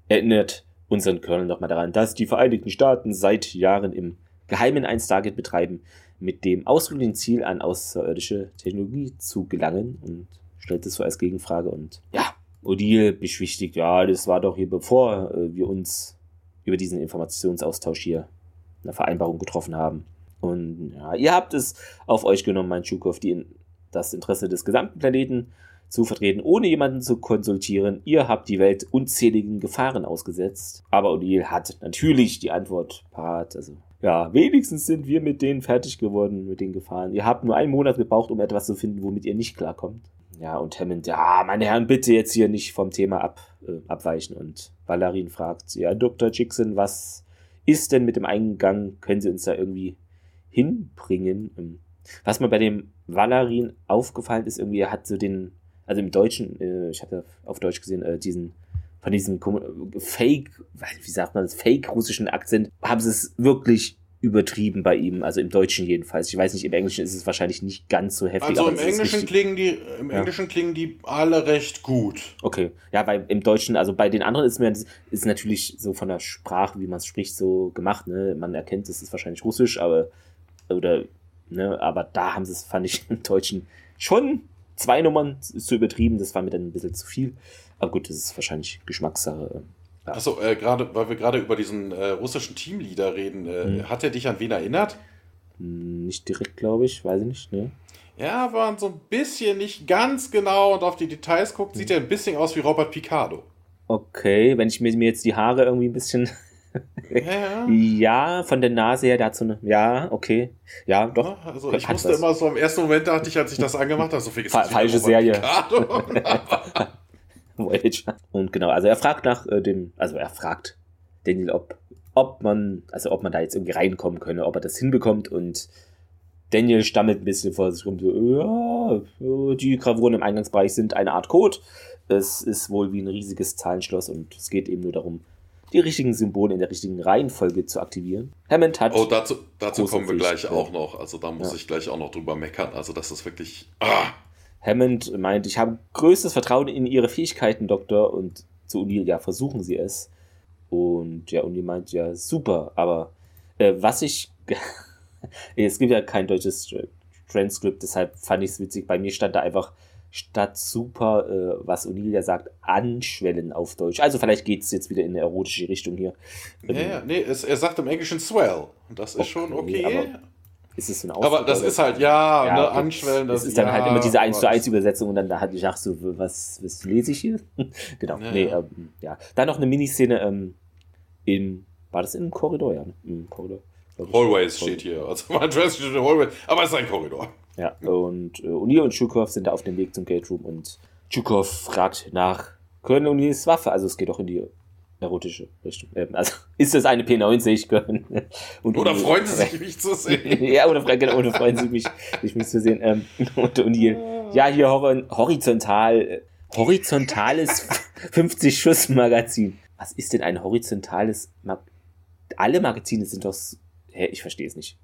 erinnert unseren Colonel nochmal daran, dass die Vereinigten Staaten seit Jahren im Geheimen ein Stargate betreiben, mit dem ausdrücklichen Ziel, an außerirdische Technologie zu gelangen und stellt es so als Gegenfrage und ja, Odile beschwichtigt, ja, das war doch hier bevor äh, wir uns über diesen Informationsaustausch hier eine Vereinbarung getroffen haben. Und ja, ihr habt es auf euch genommen, mein Schukow, die, das Interesse des gesamten Planeten zu vertreten, ohne jemanden zu konsultieren. Ihr habt die Welt unzähligen Gefahren ausgesetzt. Aber O'Neill hat natürlich die Antwort parat. Also, ja, wenigstens sind wir mit denen fertig geworden, mit den Gefahren. Ihr habt nur einen Monat gebraucht, um etwas zu finden, womit ihr nicht klarkommt. Ja, und Hammond, ja, meine Herren, bitte jetzt hier nicht vom Thema ab, äh, abweichen. Und Valerin fragt, ja, Dr. Jackson, was ist denn mit dem Eingang? Können Sie uns da irgendwie hinbringen? Ähm, was mir bei dem Valerin aufgefallen ist, irgendwie, er hat so den, also im Deutschen, äh, ich ja auf Deutsch gesehen, äh, diesen von diesem Fake, wie sagt man das, Fake-russischen Akzent, haben sie es wirklich übertrieben bei ihm, also im Deutschen jedenfalls. Ich weiß nicht, im Englischen ist es wahrscheinlich nicht ganz so heftig. Also im Englischen klingen die, im ja. Englischen klingen die alle recht gut. Okay, ja, weil im Deutschen, also bei den anderen ist mir ist natürlich so von der Sprache, wie man es spricht, so gemacht. Ne, man erkennt, es ist wahrscheinlich Russisch, aber oder ne, aber da haben sie es, fand ich [laughs] im Deutschen schon zwei Nummern zu übertrieben. Das war mir dann ein bisschen zu viel. Aber gut, das ist wahrscheinlich Geschmackssache. Ja. Achso, äh, gerade, weil wir gerade über diesen äh, russischen Teamleader reden, äh, hm. hat er dich an wen erinnert? Hm, nicht direkt, glaube ich, weiß ich nicht, ne? Ja, war so ein bisschen nicht ganz genau und auf die Details guckt, hm. sieht er ein bisschen aus wie Robert Picardo. Okay, wenn ich mir, mir jetzt die Haare irgendwie ein bisschen. [laughs] ja. ja, von der Nase her, der hat so eine. Ja, okay. Ja, doch. Ja, also ich musste was. immer so im ersten Moment dachte ich, als ich das angemacht habe, so viel Fa Falsche Serie. [laughs] Voyager. Und genau, also er fragt nach äh, dem, also er fragt Daniel, ob, ob man, also ob man da jetzt irgendwie reinkommen könne, ob er das hinbekommt und Daniel stammelt ein bisschen vor sich rum, so, ja, die Gravuren im Eingangsbereich sind eine Art Code. Es ist wohl wie ein riesiges Zahlenschloss und es geht eben nur darum, die richtigen Symbole in der richtigen Reihenfolge zu aktivieren. Hammond hat. Oh, dazu, dazu kommen wir gleich auch noch. Also da muss ja. ich gleich auch noch drüber meckern. Also das ist wirklich. Ah. Hammond meint, ich habe größtes Vertrauen in Ihre Fähigkeiten, Doktor. Und zu O'Neill, ja, versuchen Sie es. Und ja, O'Neill meint, ja, super. Aber äh, was ich. [laughs] es gibt ja kein deutsches Transkript, deshalb fand ich es witzig. Bei mir stand da einfach statt super, äh, was O'Neill ja sagt, anschwellen auf Deutsch. Also vielleicht geht es jetzt wieder in eine erotische Richtung hier. Ja, ja nee, es, er sagt im Englischen swell. Das ist okay, schon okay ist es so ein Aber das ist halt, ja, ja ne, okay. anschwellen. Das, das ist dann halt ja, halt immer diese 1 zu 1 Übersetzung und dann da hatte ich gedacht, so, was, was lese ich hier? [laughs] genau, ja. nee, ähm, ja. Dann noch eine Miniszene ähm, im, war das im Korridor, ja, ne? im Korridor. Hallways steht hier, also mein Dress steht in Hallway, aber es ist ein Korridor. Ja, und äh, O'Neill und Chukov sind da auf dem Weg zum Gate Room und Chukov fragt nach Colonel O'Neills Waffe, also es geht auch in die erotische Richtung. Ähm, also [laughs] ist das eine P90 [laughs] und oder freuen sie sich, [laughs] mich zu sehen? ja, oder, genau, oder freuen sie mich, mich zu sehen. Ähm, und, und hier, ja, hier horizontal, äh, horizontales 50-Schuss-Magazin. Was ist denn ein horizontales Magazin? Alle Magazine sind doch. Hä, ich verstehe es nicht.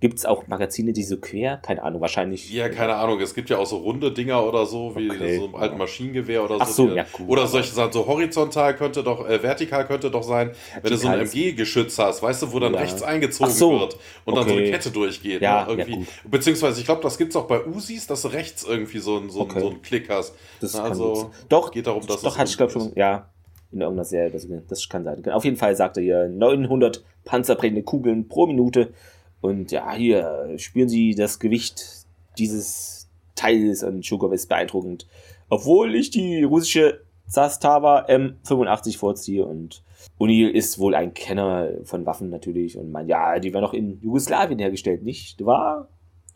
Gibt es auch Magazine, die so quer? Keine Ahnung, wahrscheinlich. Ja, keine Ahnung. Es gibt ja auch so runde Dinger oder so, wie okay. so ein alten Maschinengewehr oder Ach so. so ja, cool. Oder solche Sachen, so horizontal könnte doch, äh, vertikal könnte doch sein, vertikal wenn du so ein MG-Geschütz hast, weißt du, wo dann ja. rechts eingezogen so. wird und okay. dann so eine Kette durchgeht. Ja, ne, irgendwie. Ja, Beziehungsweise, ich glaube, das gibt es auch bei Usis, dass du rechts irgendwie so, ein, so, okay. so einen Klick hast. Das Na, also, doch, geht darum, dass Doch, hatte ich glaube schon, ja in irgendeiner Serie. Das, das kann sein. Auf jeden Fall sagt er hier 900 panzerbrechende Kugeln pro Minute und ja, hier spüren Sie das Gewicht dieses Teils und Chukov ist beeindruckend. Obwohl ich die russische Zastava M85 vorziehe und O'Neill ist wohl ein Kenner von Waffen natürlich und meint, ja, die werden auch in Jugoslawien hergestellt, nicht wahr?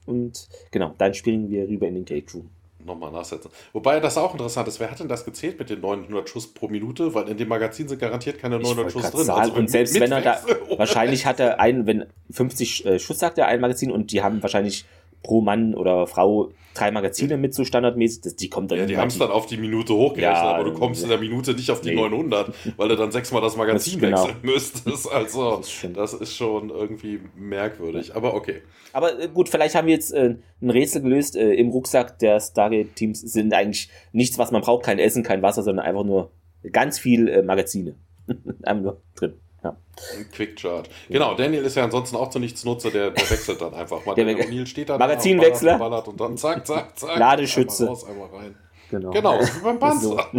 Und genau, dann springen wir rüber in den Gate Room. Nochmal nachsetzen. Wobei das auch interessant ist. Wer hat denn das gezählt mit den 900 Schuss pro Minute? Weil in dem Magazin sind garantiert keine 900 Schuss drin. Also und selbst wenn er da, wahrscheinlich hat er einen, wenn 50 äh, Schuss sagt er ein Magazin und die haben wahrscheinlich pro Mann oder Frau drei Magazine mit so standardmäßig, das, die kommt dann Ja, die haben es dann auf die Minute hochgerechnet, ja, aber du kommst ja. in der Minute nicht auf die nee. 900, weil du dann sechsmal das Magazin das wechseln genau. müsstest. Also, das, das, ist schon irgendwie merkwürdig, aber okay. Aber äh, gut, vielleicht haben wir jetzt äh, ein Rätsel gelöst. Äh, Im Rucksack der Stargate-Teams sind eigentlich nichts, was man braucht, kein Essen, kein Wasser, sondern einfach nur ganz viel äh, Magazine. [laughs] einfach nur drin. Ja. Ein Quickchart. Genau, Daniel ist ja ansonsten auch zu nichts Nutze, der, der wechselt dann einfach mal. Der Daniel steht da Magazinwechsler. Ballert, und dann zack, zack, zack. [laughs] Ladeschütze. Einmal raus, einmal rein. Genau, genau wie beim [laughs] Panzer.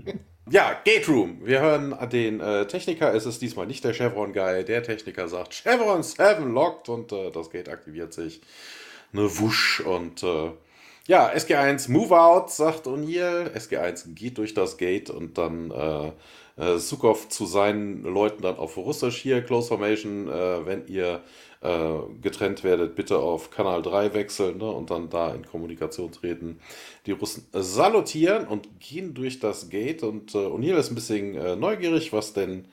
[laughs] ja, Gate Room. Wir hören den äh, Techniker. Es ist diesmal nicht der Chevron-Guy. Der Techniker sagt Chevron 7 locked und äh, das Gate aktiviert sich. Eine Wusch und äh, ja, SG1 Move Out, sagt O'Neill. SG1 geht durch das Gate und dann äh, äh, Sukov zu seinen Leuten dann auf Russisch hier, Close Formation, äh, wenn ihr äh, getrennt werdet, bitte auf Kanal 3 wechseln ne, und dann da in Kommunikation treten. Die Russen salutieren und gehen durch das Gate und äh, O'Neill ist ein bisschen äh, neugierig, was denn,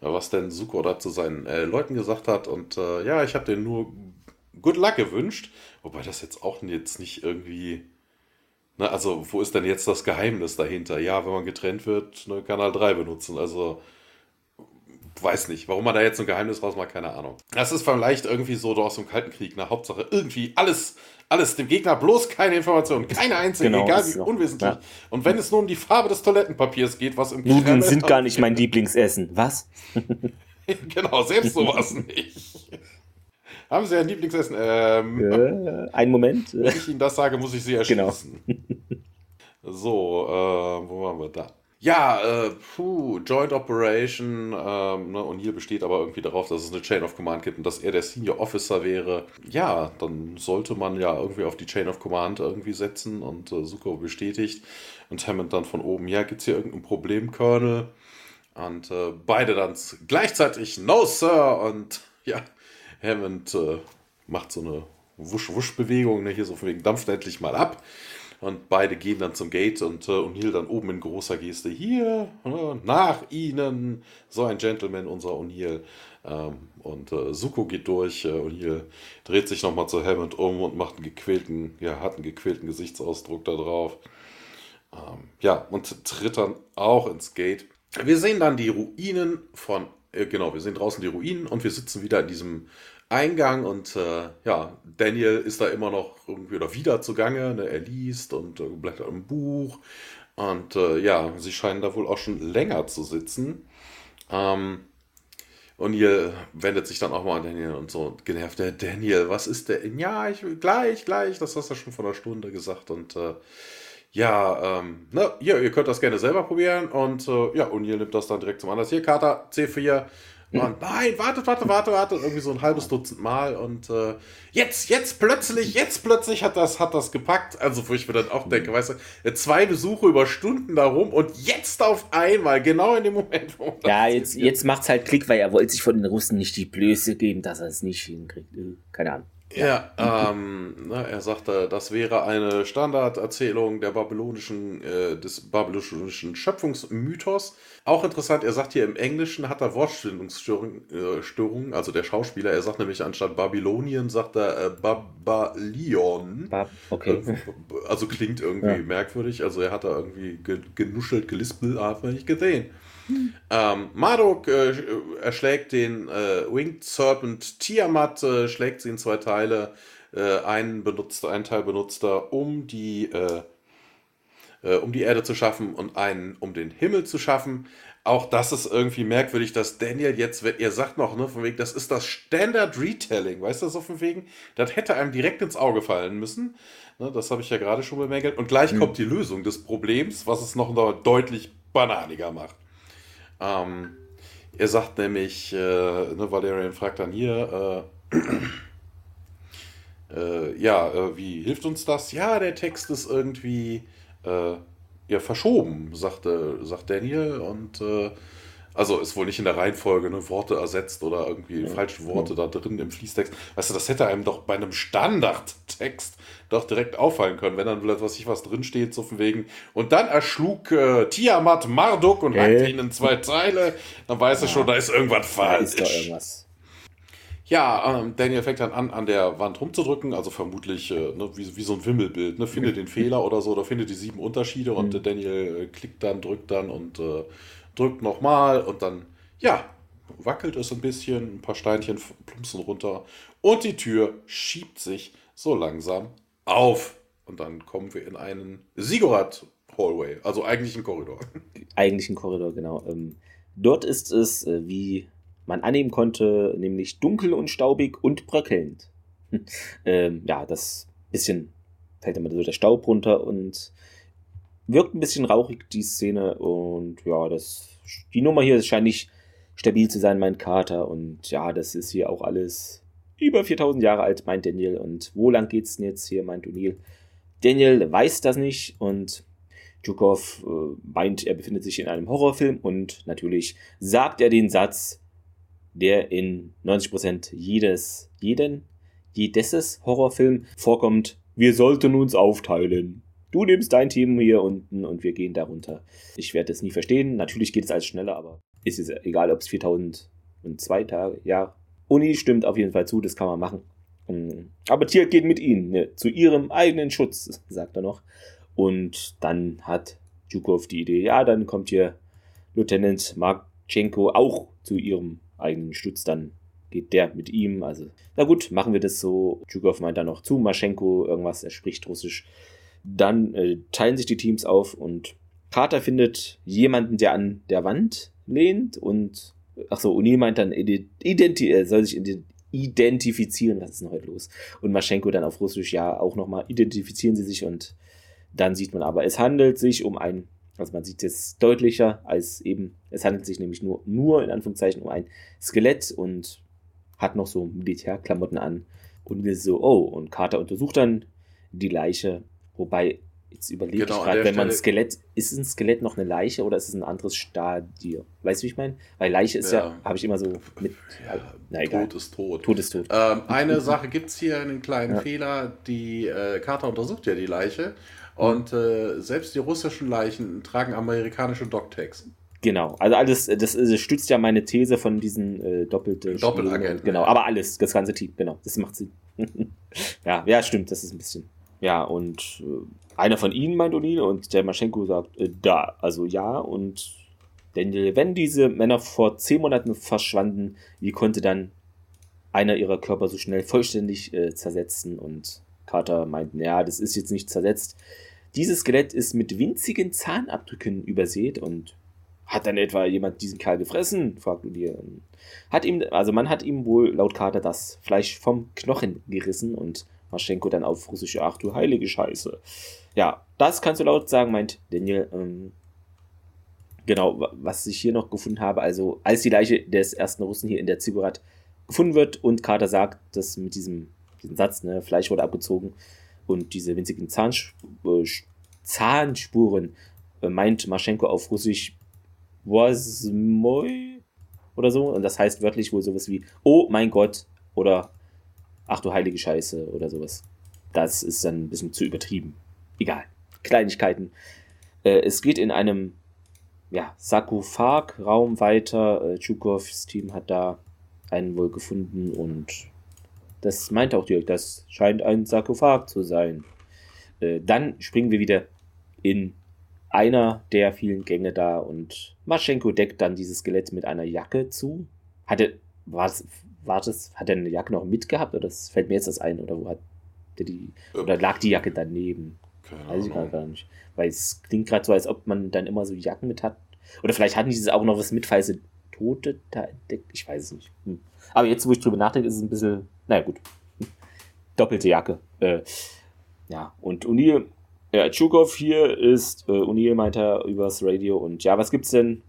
was denn Suko da zu seinen äh, Leuten gesagt hat und äh, ja, ich habe denen nur Good Luck gewünscht, wobei das jetzt auch jetzt nicht irgendwie Ne, also, wo ist denn jetzt das Geheimnis dahinter? Ja, wenn man getrennt wird, ne, Kanal 3 benutzen. Also, weiß nicht, warum man da jetzt ein Geheimnis rausmacht, keine Ahnung. Das ist vielleicht irgendwie so aus dem Kalten Krieg, ne? Hauptsache irgendwie alles, alles dem Gegner bloß keine Informationen, keine einzige, genau, egal wie unwesentlich. Ja. Und wenn es nur um die Farbe des Toilettenpapiers geht, was im Nudeln sind gar nicht mein Lieblingsessen. Was? [laughs] genau, selbst sowas nicht. [laughs] Haben Sie ein Lieblingsessen? Ähm, äh, einen Moment. Wenn ich Ihnen das sage, muss ich Sie erschießen. Genau. [laughs] so, äh, wo waren wir da? Ja, äh, puh, Joint Operation, ähm, ne, und hier besteht aber irgendwie darauf, dass es eine Chain of Command gibt und dass er der Senior Officer wäre. Ja, dann sollte man ja irgendwie auf die Chain of Command irgendwie setzen und äh, Suko bestätigt. Und Hammond dann von oben, ja, gibt es hier irgendein Problem, Colonel? Und äh, beide dann gleichzeitig, no, Sir! Und ja, Hammond äh, macht so eine Wusch-Wusch-Bewegung, ne, hier so von wegen dampft endlich mal ab. Und beide gehen dann zum Gate und äh, O'Neill dann oben in großer Geste hier, äh, nach ihnen, so ein Gentleman, unser O'Neill. Ähm, und äh, Suko geht durch, äh, O'Neill dreht sich nochmal zu Hammond um und macht einen gequälten, ja, hat einen gequälten Gesichtsausdruck da drauf. Ähm, ja, und tritt dann auch ins Gate. Wir sehen dann die Ruinen von, äh, genau, wir sehen draußen die Ruinen und wir sitzen wieder in diesem Eingang und äh, ja, Daniel ist da immer noch irgendwie oder wieder zugange. Ne? Er liest und äh, blättert im Buch. Und äh, ja, sie scheinen da wohl auch schon länger zu sitzen. Ähm, und ihr wendet sich dann auch mal an Daniel und so genervt, der Daniel, was ist der? Ja, ich gleich, gleich, das hast du schon vor einer Stunde gesagt. Und äh, ja, ähm, ne, hier, ihr könnt das gerne selber probieren. Und äh, ja, und ihr nimmt das dann direkt zum Anlass. Hier, Kater, C4, und nein, wartet, wartet, wartet, wartet, irgendwie so ein halbes Dutzend Mal und äh, jetzt, jetzt plötzlich, jetzt plötzlich hat das, hat das gepackt. Also, wo ich mir dann auch denke, weißt du, zwei Besuche über Stunden darum und jetzt auf einmal, genau in dem Moment, wo Ja, jetzt, jetzt macht's halt Klick, weil er wollte sich von den Russen nicht die Blöße geben, dass er es nicht hinkriegt. Äh, keine Ahnung. Ja, ähm, na, er sagte, das wäre eine Standarderzählung der babylonischen, äh, des babylonischen Schöpfungsmythos. Auch interessant, er sagt hier im Englischen hat er Wortstellungsstörungen, äh, also der Schauspieler, er sagt nämlich anstatt Babylonien sagt er äh, Babalion. Bab okay. Äh, also klingt irgendwie ja. merkwürdig, also er hat da irgendwie genuschelt, gelispelt, hat man nicht gesehen. Ähm, Marduk äh, erschlägt den äh, Winged Serpent Tiamat, äh, schlägt sie in zwei Teile. Äh, einen benutzt, ein Teil benutzt er, um die, äh, äh, um die Erde zu schaffen und einen, um den Himmel zu schaffen. Auch das ist irgendwie merkwürdig, dass Daniel jetzt, ihr sagt noch, ne, von wegen, das ist das Standard Retelling, weißt du, so von wegen, das hätte einem direkt ins Auge fallen müssen. Ne, das habe ich ja gerade schon bemängelt. Und gleich mhm. kommt die Lösung des Problems, was es noch deutlich bananiger macht. Ähm, er sagt nämlich, äh, ne, Valerian fragt dann hier, äh, äh, ja, äh, wie hilft uns das? Ja, der Text ist irgendwie äh, ja, verschoben, sagte, sagt Daniel. Und äh, Also ist wohl nicht in der Reihenfolge ne, Worte ersetzt oder irgendwie ja. falsche Worte da drin im Fließtext. Weißt du, das hätte einem doch bei einem Standardtext doch direkt auffallen können, wenn dann vielleicht was ich was drinsteht, so von wegen. Und dann erschlug äh, Tiamat Marduk und okay. hackte ihn in zwei Teile. Dann weiß ja. er schon, da ist irgendwas falsch. Da ist doch irgendwas. Ja, ähm, Daniel fängt dann an, an der Wand rumzudrücken, also vermutlich äh, ne, wie, wie so ein Wimmelbild. Ne? Findet den Fehler oder so, oder findet die sieben Unterschiede und mhm. Daniel äh, klickt dann, drückt dann und äh, drückt nochmal und dann, ja, wackelt es ein bisschen, ein paar Steinchen plumpsen runter und die Tür schiebt sich so langsam auf. Und dann kommen wir in einen Sigurat-Hallway, also eigentlich ein Korridor. [laughs] Eigentlich ein Korridor, genau. Ähm, dort ist es, äh, wie man annehmen konnte, nämlich dunkel und staubig und bröckelnd. [laughs] ähm, ja, das bisschen fällt immer so der Staub runter und wirkt ein bisschen rauchig, die Szene. Und ja, das, die Nummer hier scheint nicht stabil zu sein, meint Carter. Und ja, das ist hier auch alles über 4000 Jahre alt, meint Daniel. Und wo lang geht's denn jetzt hier, meint O'Neill. Daniel weiß das nicht und Zhukov äh, meint, er befindet sich in einem Horrorfilm und natürlich sagt er den Satz, der in 90% jedes, jeden, jedes Horrorfilm vorkommt. Wir sollten uns aufteilen. Du nimmst dein Team hier unten und wir gehen darunter. Ich werde es nie verstehen. Natürlich geht es als schneller, aber ist es egal, ob es 4002 Tage, ja. Uni stimmt auf jeden Fall zu, das kann man machen. Mm. Aber Tier geht mit ihnen, ne, zu ihrem eigenen Schutz, sagt er noch. Und dann hat Zhukov die Idee, ja, dann kommt hier Lieutenant Marchenko auch zu ihrem eigenen Stutz, dann geht der mit ihm. Also, na gut, machen wir das so. Tschukov meint dann noch zu Maschenko irgendwas, er spricht Russisch. Dann äh, teilen sich die Teams auf und Carter findet jemanden, der an der Wand lehnt und achso, Uni meint dann, identi er soll sich identifizieren, was ist denn heute los? Und Maschenko dann auf Russisch, ja, auch nochmal, identifizieren sie sich und dann sieht man aber, es handelt sich um ein also man sieht es deutlicher als eben, es handelt sich nämlich nur, nur in Anführungszeichen um ein Skelett und hat noch so Militärklamotten an. Und wir so, oh, und Carter untersucht dann die Leiche, wobei, jetzt überlege genau, ich gerade, wenn man ein Skelett, ist ein Skelett noch eine Leiche oder ist es ein anderes Stadium? Weißt du, wie ich meine? Weil Leiche ist ja, ja habe ich immer so mit. Ja, na, egal. Tod ist tot. Tod ist tot. Ähm, [laughs] eine Sache gibt es hier, einen kleinen ja. Fehler. Die äh, Carter untersucht ja die Leiche und äh, selbst die russischen Leichen tragen amerikanische Docktags. Genau, also alles, das, das, stützt ja meine These von diesen äh, doppelte Doppelagenten. Genau, aber alles, das ganze Team, genau, das macht Sinn. [laughs] ja, ja, stimmt, das ist ein bisschen. Ja, und äh, einer von ihnen meint O'Neill und der Maschenko sagt, äh, da, also ja, und Daniel, wenn diese Männer vor zehn Monaten verschwanden, wie konnte dann einer ihrer Körper so schnell vollständig äh, zersetzen? Und Carter meint, ja, das ist jetzt nicht zersetzt, dieses Skelett ist mit winzigen Zahnabdrücken übersät und hat dann etwa jemand diesen Kerl gefressen? fragt Udir. Hat ihm, also man hat ihm wohl laut Kater das Fleisch vom Knochen gerissen und Maschenko dann auf Russisch, ach du heilige Scheiße. Ja, das kannst du laut sagen, meint Daniel. Ähm, genau, was ich hier noch gefunden habe, also als die Leiche des ersten Russen hier in der Ziggurat gefunden wird und Kater sagt, dass mit diesem, diesem Satz, ne, Fleisch wurde abgezogen, und diese winzigen Zahnsp äh, Zahnspuren äh, meint Maschenko auf Russisch Wozmoy oder so. Und das heißt wörtlich wohl sowas wie Oh mein Gott oder Ach du heilige Scheiße oder sowas. Das ist dann ein bisschen zu übertrieben. Egal. Kleinigkeiten. Äh, es geht in einem ja, Sarkophag-Raum weiter. Äh, Tschukovs Team hat da einen wohl gefunden und das meint auch direkt, das scheint ein Sarkophag zu sein. Äh, dann springen wir wieder in einer der vielen Gänge da und Maschenko deckt dann dieses Skelett mit einer Jacke zu. Hatte, war es, war das, hat er eine Jacke noch mitgehabt oder das fällt mir jetzt das ein oder wo hat der die, oder lag die Jacke daneben? Keine Weiß ich gar nicht. Weil es klingt gerade so, als ob man dann immer so Jacken mit hat. Oder vielleicht hatten die auch noch was mit, falls sie Tote da entdeckt. Ich weiß es nicht. Hm. Aber jetzt, wo ich drüber nachdenke, ist es ein bisschen naja, gut. [laughs] Doppelte Jacke. Äh, ja, und O'Neill, ja, Tschukov hier ist, äh, O'Neill meint er übers Radio und ja, was gibt's denn?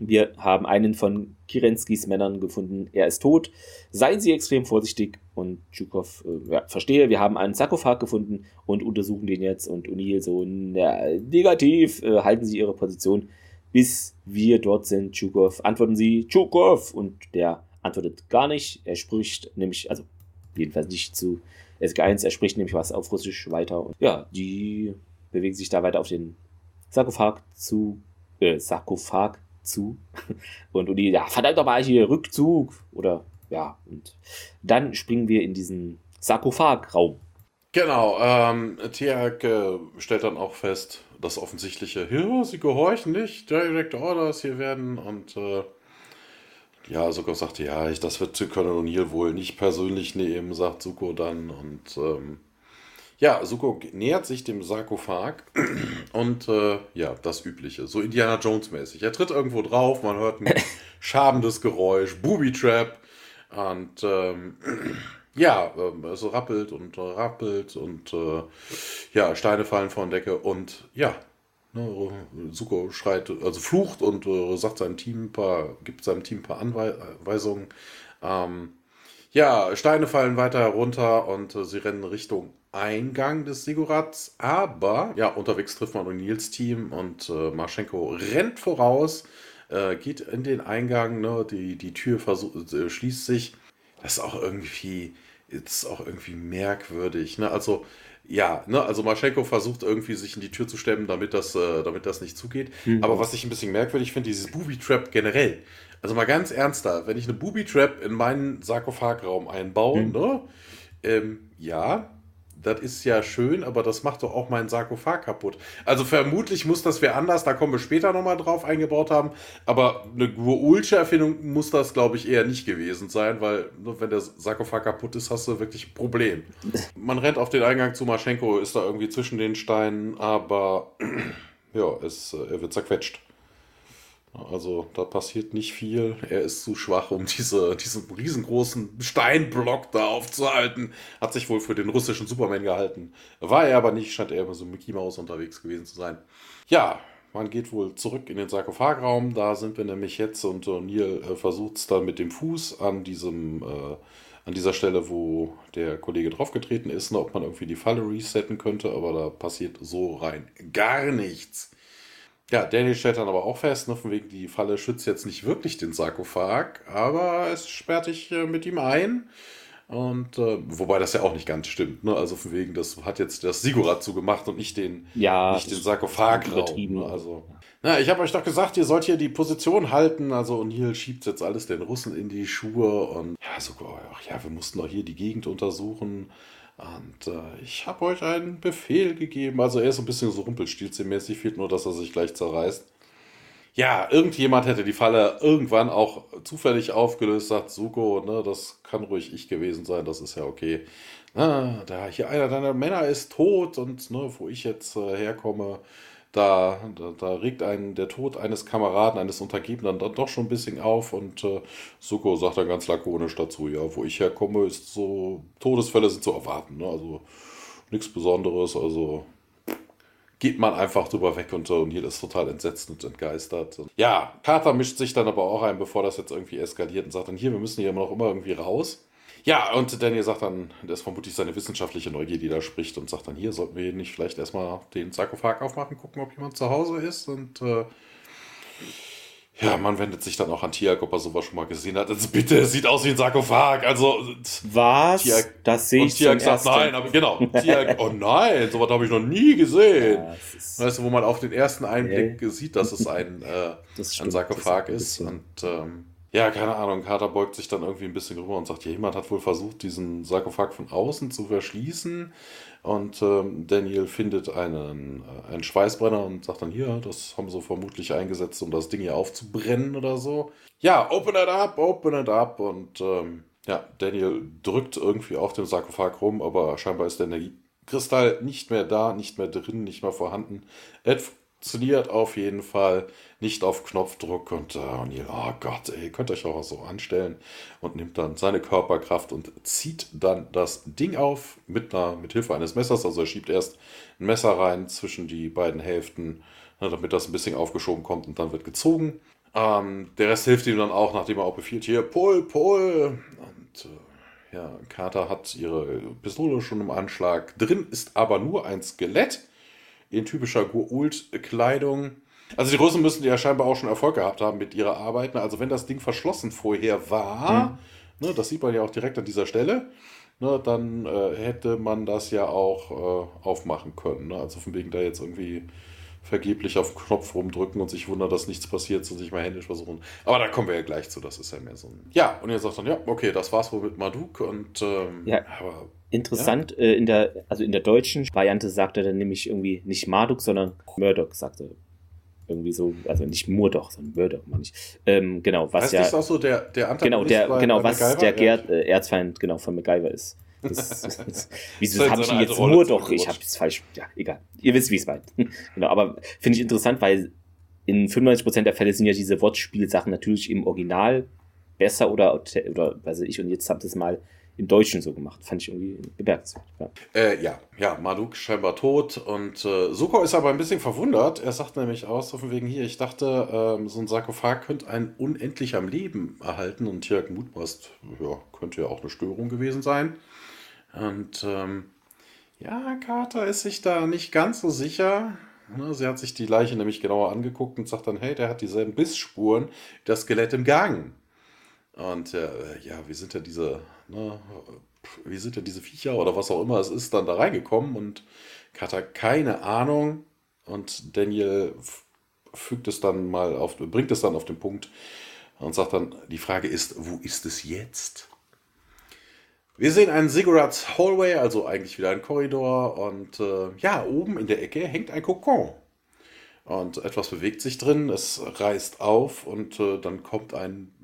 Wir haben einen von Kirenskis Männern gefunden. Er ist tot. Seien Sie extrem vorsichtig. Und Tschukov, äh, ja, verstehe, wir haben einen Sarkophag gefunden und untersuchen den jetzt. Und O'Neill so, na, negativ, äh, halten Sie Ihre Position. bis wir dort sind. Chukov, antworten Sie, Chukov! Und der antwortet gar nicht. Er spricht nämlich, also jedenfalls nicht zu SG1, er spricht nämlich was auf Russisch weiter. Und ja, die bewegen sich da weiter auf den Sarkophag zu, äh, Sarkophag zu. Und Uni, ja, verdammt doch mal hier, Rückzug. Oder, ja, und dann springen wir in diesen Sarkophagraum. Genau, ähm, Tiag äh, stellt dann auch fest, das Offensichtliche, ja, sie gehorchen nicht, Direct Orders hier werden und äh, ja, Suko sagte, ja, ich, das wird Colonel O'Neill wohl nicht persönlich nehmen, sagt Suko dann und ähm, ja, Suko nähert sich dem Sarkophag [clears throat] und äh, ja, das Übliche, so Indiana Jones mäßig. Er tritt irgendwo drauf, man hört ein [laughs] schabendes Geräusch, Booby Trap und ähm, [clears throat] ja, ähm, es rappelt und rappelt und äh, ja, Steine fallen von der Decke und ja, ne, Suko schreit, also flucht und äh, sagt seinem Team ein paar, gibt seinem Team ein paar Anweisungen. Ähm, ja, Steine fallen weiter herunter und äh, sie rennen Richtung Eingang des Sigurats, aber ja, unterwegs trifft man Nils Team und äh, Marschenko rennt voraus, äh, geht in den Eingang, ne, die, die Tür äh, schließt sich. Das ist auch irgendwie ist auch irgendwie merkwürdig. Ne? Also, ja, ne, also Maschenko versucht irgendwie sich in die Tür zu stemmen, damit das, äh, damit das nicht zugeht. Mhm. Aber was ich ein bisschen merkwürdig finde, dieses Booby-Trap generell. Also mal ganz ernster, wenn ich eine Booby-Trap in meinen Sarkophagraum einbaue, mhm. ne, ähm, ja, das ist ja schön, aber das macht doch auch meinen Sarkophag kaputt. Also vermutlich muss das wer anders, da kommen wir später nochmal drauf, eingebaut haben. Aber eine Guulsche Erfindung muss das, glaube ich, eher nicht gewesen sein, weil nur wenn der Sarkophag kaputt ist, hast du wirklich ein Problem. [laughs] Man rennt auf den Eingang zu Maschenko, ist da irgendwie zwischen den Steinen, aber [clears throat] ja, es, äh, er wird zerquetscht. Also da passiert nicht viel. Er ist zu schwach, um diese, diesen riesengroßen Steinblock da aufzuhalten. Hat sich wohl für den russischen Superman gehalten. War er aber nicht, scheint er immer so Mickey Mouse unterwegs gewesen zu sein. Ja, man geht wohl zurück in den Sarkophagraum. Da sind wir nämlich jetzt und Neil äh, versucht es dann mit dem Fuß an diesem, äh, an dieser Stelle, wo der Kollege draufgetreten ist, ne, ob man irgendwie die Falle resetten könnte, aber da passiert so rein gar nichts. Ja, Danny stellt dann aber auch fest, ne, von wegen die Falle schützt jetzt nicht wirklich den Sarkophag, aber es sperrt dich äh, mit ihm ein. Und äh, wobei das ja auch nicht ganz stimmt, ne? Also von wegen, das hat jetzt das Sigurat zugemacht und nicht den, ja, nicht den Sarkophagraum. Ne? Also, na, ich habe euch doch gesagt, ihr sollt hier die Position halten. Also O'Neill schiebt jetzt alles den Russen in die Schuhe und ja, ach ja, wir mussten doch hier die Gegend untersuchen. Und äh, ich habe euch einen Befehl gegeben. Also er ist ein bisschen so rumpelstilzmäßig, fehlt nur, dass er sich gleich zerreißt. Ja, irgendjemand hätte die Falle irgendwann auch zufällig aufgelöst, sagt Suko, ne, das kann ruhig ich gewesen sein, das ist ja okay. Na, da hier einer deiner Männer ist tot und ne, wo ich jetzt äh, herkomme, da, da, da, regt einen der Tod eines Kameraden, eines Untergebenen dann doch schon ein bisschen auf und äh, Suko sagt dann ganz lakonisch dazu, ja, wo ich herkomme, ist so, Todesfälle sind zu erwarten, ne? also nichts Besonderes, also geht man einfach drüber weg und, und hier ist total entsetzt und entgeistert. Ja, Carter mischt sich dann aber auch ein, bevor das jetzt irgendwie eskaliert und sagt dann, hier, wir müssen hier immer noch immer irgendwie raus. Ja, und Daniel sagt dann, das ist vermutlich seine wissenschaftliche Neugier, die da spricht und sagt dann, hier sollten wir nicht vielleicht erstmal den Sarkophag aufmachen, gucken, ob jemand zu Hause ist und äh, ja, man wendet sich dann auch an Tiag, ob er sowas schon mal gesehen hat. Also bitte, es sieht aus wie ein Sarkophag. Also was? Tiag, das sehe ich Tiag sagt nein, aber genau. [laughs] Tiag, oh nein, sowas habe ich noch nie gesehen. Ja, weißt du, wo man auf den ersten Einblick okay. sieht, dass es ein, äh, stimmt, ein Sarkophag ist. Und ähm, ja, keine Ahnung, Carter beugt sich dann irgendwie ein bisschen rüber und sagt, ja, jemand hat wohl versucht, diesen Sarkophag von außen zu verschließen. Und ähm, Daniel findet einen, äh, einen Schweißbrenner und sagt dann, hier, das haben sie vermutlich eingesetzt, um das Ding hier aufzubrennen oder so. Ja, open it up, open it up. Und ähm, ja, Daniel drückt irgendwie auf dem Sarkophag rum, aber scheinbar ist der Energiekristall nicht mehr da, nicht mehr drin, nicht mehr vorhanden. Ed funktioniert auf jeden Fall nicht auf Knopfdruck und äh, O'Neill, oh Gott, ey, könnt euch auch so anstellen und nimmt dann seine Körperkraft und zieht dann das Ding auf mit, einer, mit Hilfe eines Messers. Also er schiebt erst ein Messer rein zwischen die beiden Hälften, ne, damit das ein bisschen aufgeschoben kommt und dann wird gezogen. Ähm, der Rest hilft ihm dann auch, nachdem er auch befiehlt, hier, pull, pull. Und äh, ja, Carter hat ihre Pistole schon im Anschlag. Drin ist aber nur ein Skelett in typischer Goult-Kleidung. Also die Russen müssen ja scheinbar auch schon Erfolg gehabt haben mit ihrer Arbeit. Ne? Also wenn das Ding verschlossen vorher war, mhm. ne, das sieht man ja auch direkt an dieser Stelle, ne, dann äh, hätte man das ja auch äh, aufmachen können. Ne? Also von wegen da jetzt irgendwie vergeblich auf den Knopf rumdrücken und sich wundern, dass nichts passiert und sich mal händisch versuchen. Aber da kommen wir ja gleich zu, das ist ja mehr so ein... Ja, und ihr sagt dann, ja, okay, das war's wohl mit Maduk und... Ähm, ja, aber, interessant, ja. Äh, in der, also in der deutschen Variante sagt er dann nämlich irgendwie nicht Marduk, sondern Murdoch, sagte irgendwie so, also nicht Murdoch, sondern Murdoch, meine ich. Ähm, genau, was heißt ja... Ist auch so der, der Antagonist Genau, der, bei, genau bei was MacGyver? der Ger äh, Erzfeind genau, von MacGyver ist. Das, das, [laughs] [laughs] wieso habe ich ihn jetzt nur doch? Ich habe es falsch. Ja, egal. Ihr wisst, wie es meint. [laughs] genau, aber finde ich interessant, weil in 95% der Fälle sind ja diese Wortspielsachen natürlich im Original besser oder, oder weiß ich, und jetzt habt ihr es mal im Deutschen so gemacht. Fand ich irgendwie bemerkenswert. Ja. Äh, ja, ja, Maluk scheinbar tot und äh, Suko ist aber ein bisschen verwundert. Er sagt nämlich aus, so von wegen hier, ich dachte, äh, so ein Sarkophag könnte ein unendlich am Leben erhalten und Jörg mutmaßt, ja, könnte ja auch eine Störung gewesen sein. Und ähm, ja, Carter ist sich da nicht ganz so sicher. Ne, sie hat sich die Leiche nämlich genauer angeguckt und sagt dann, hey, der hat dieselben Bissspuren, das Skelett im Gang. Und äh, ja, wie sind denn diese, ne, wie sind denn diese Viecher oder was auch immer es ist, dann da reingekommen und Carter keine Ahnung und Daniel fügt es dann mal auf, bringt es dann auf den Punkt und sagt dann, die Frage ist, wo ist es jetzt? Wir sehen einen Ziggurats Hallway, also eigentlich wieder ein Korridor. Und äh, ja, oben in der Ecke hängt ein Kokon. Und etwas bewegt sich drin, es reißt auf und äh, dann kommt ein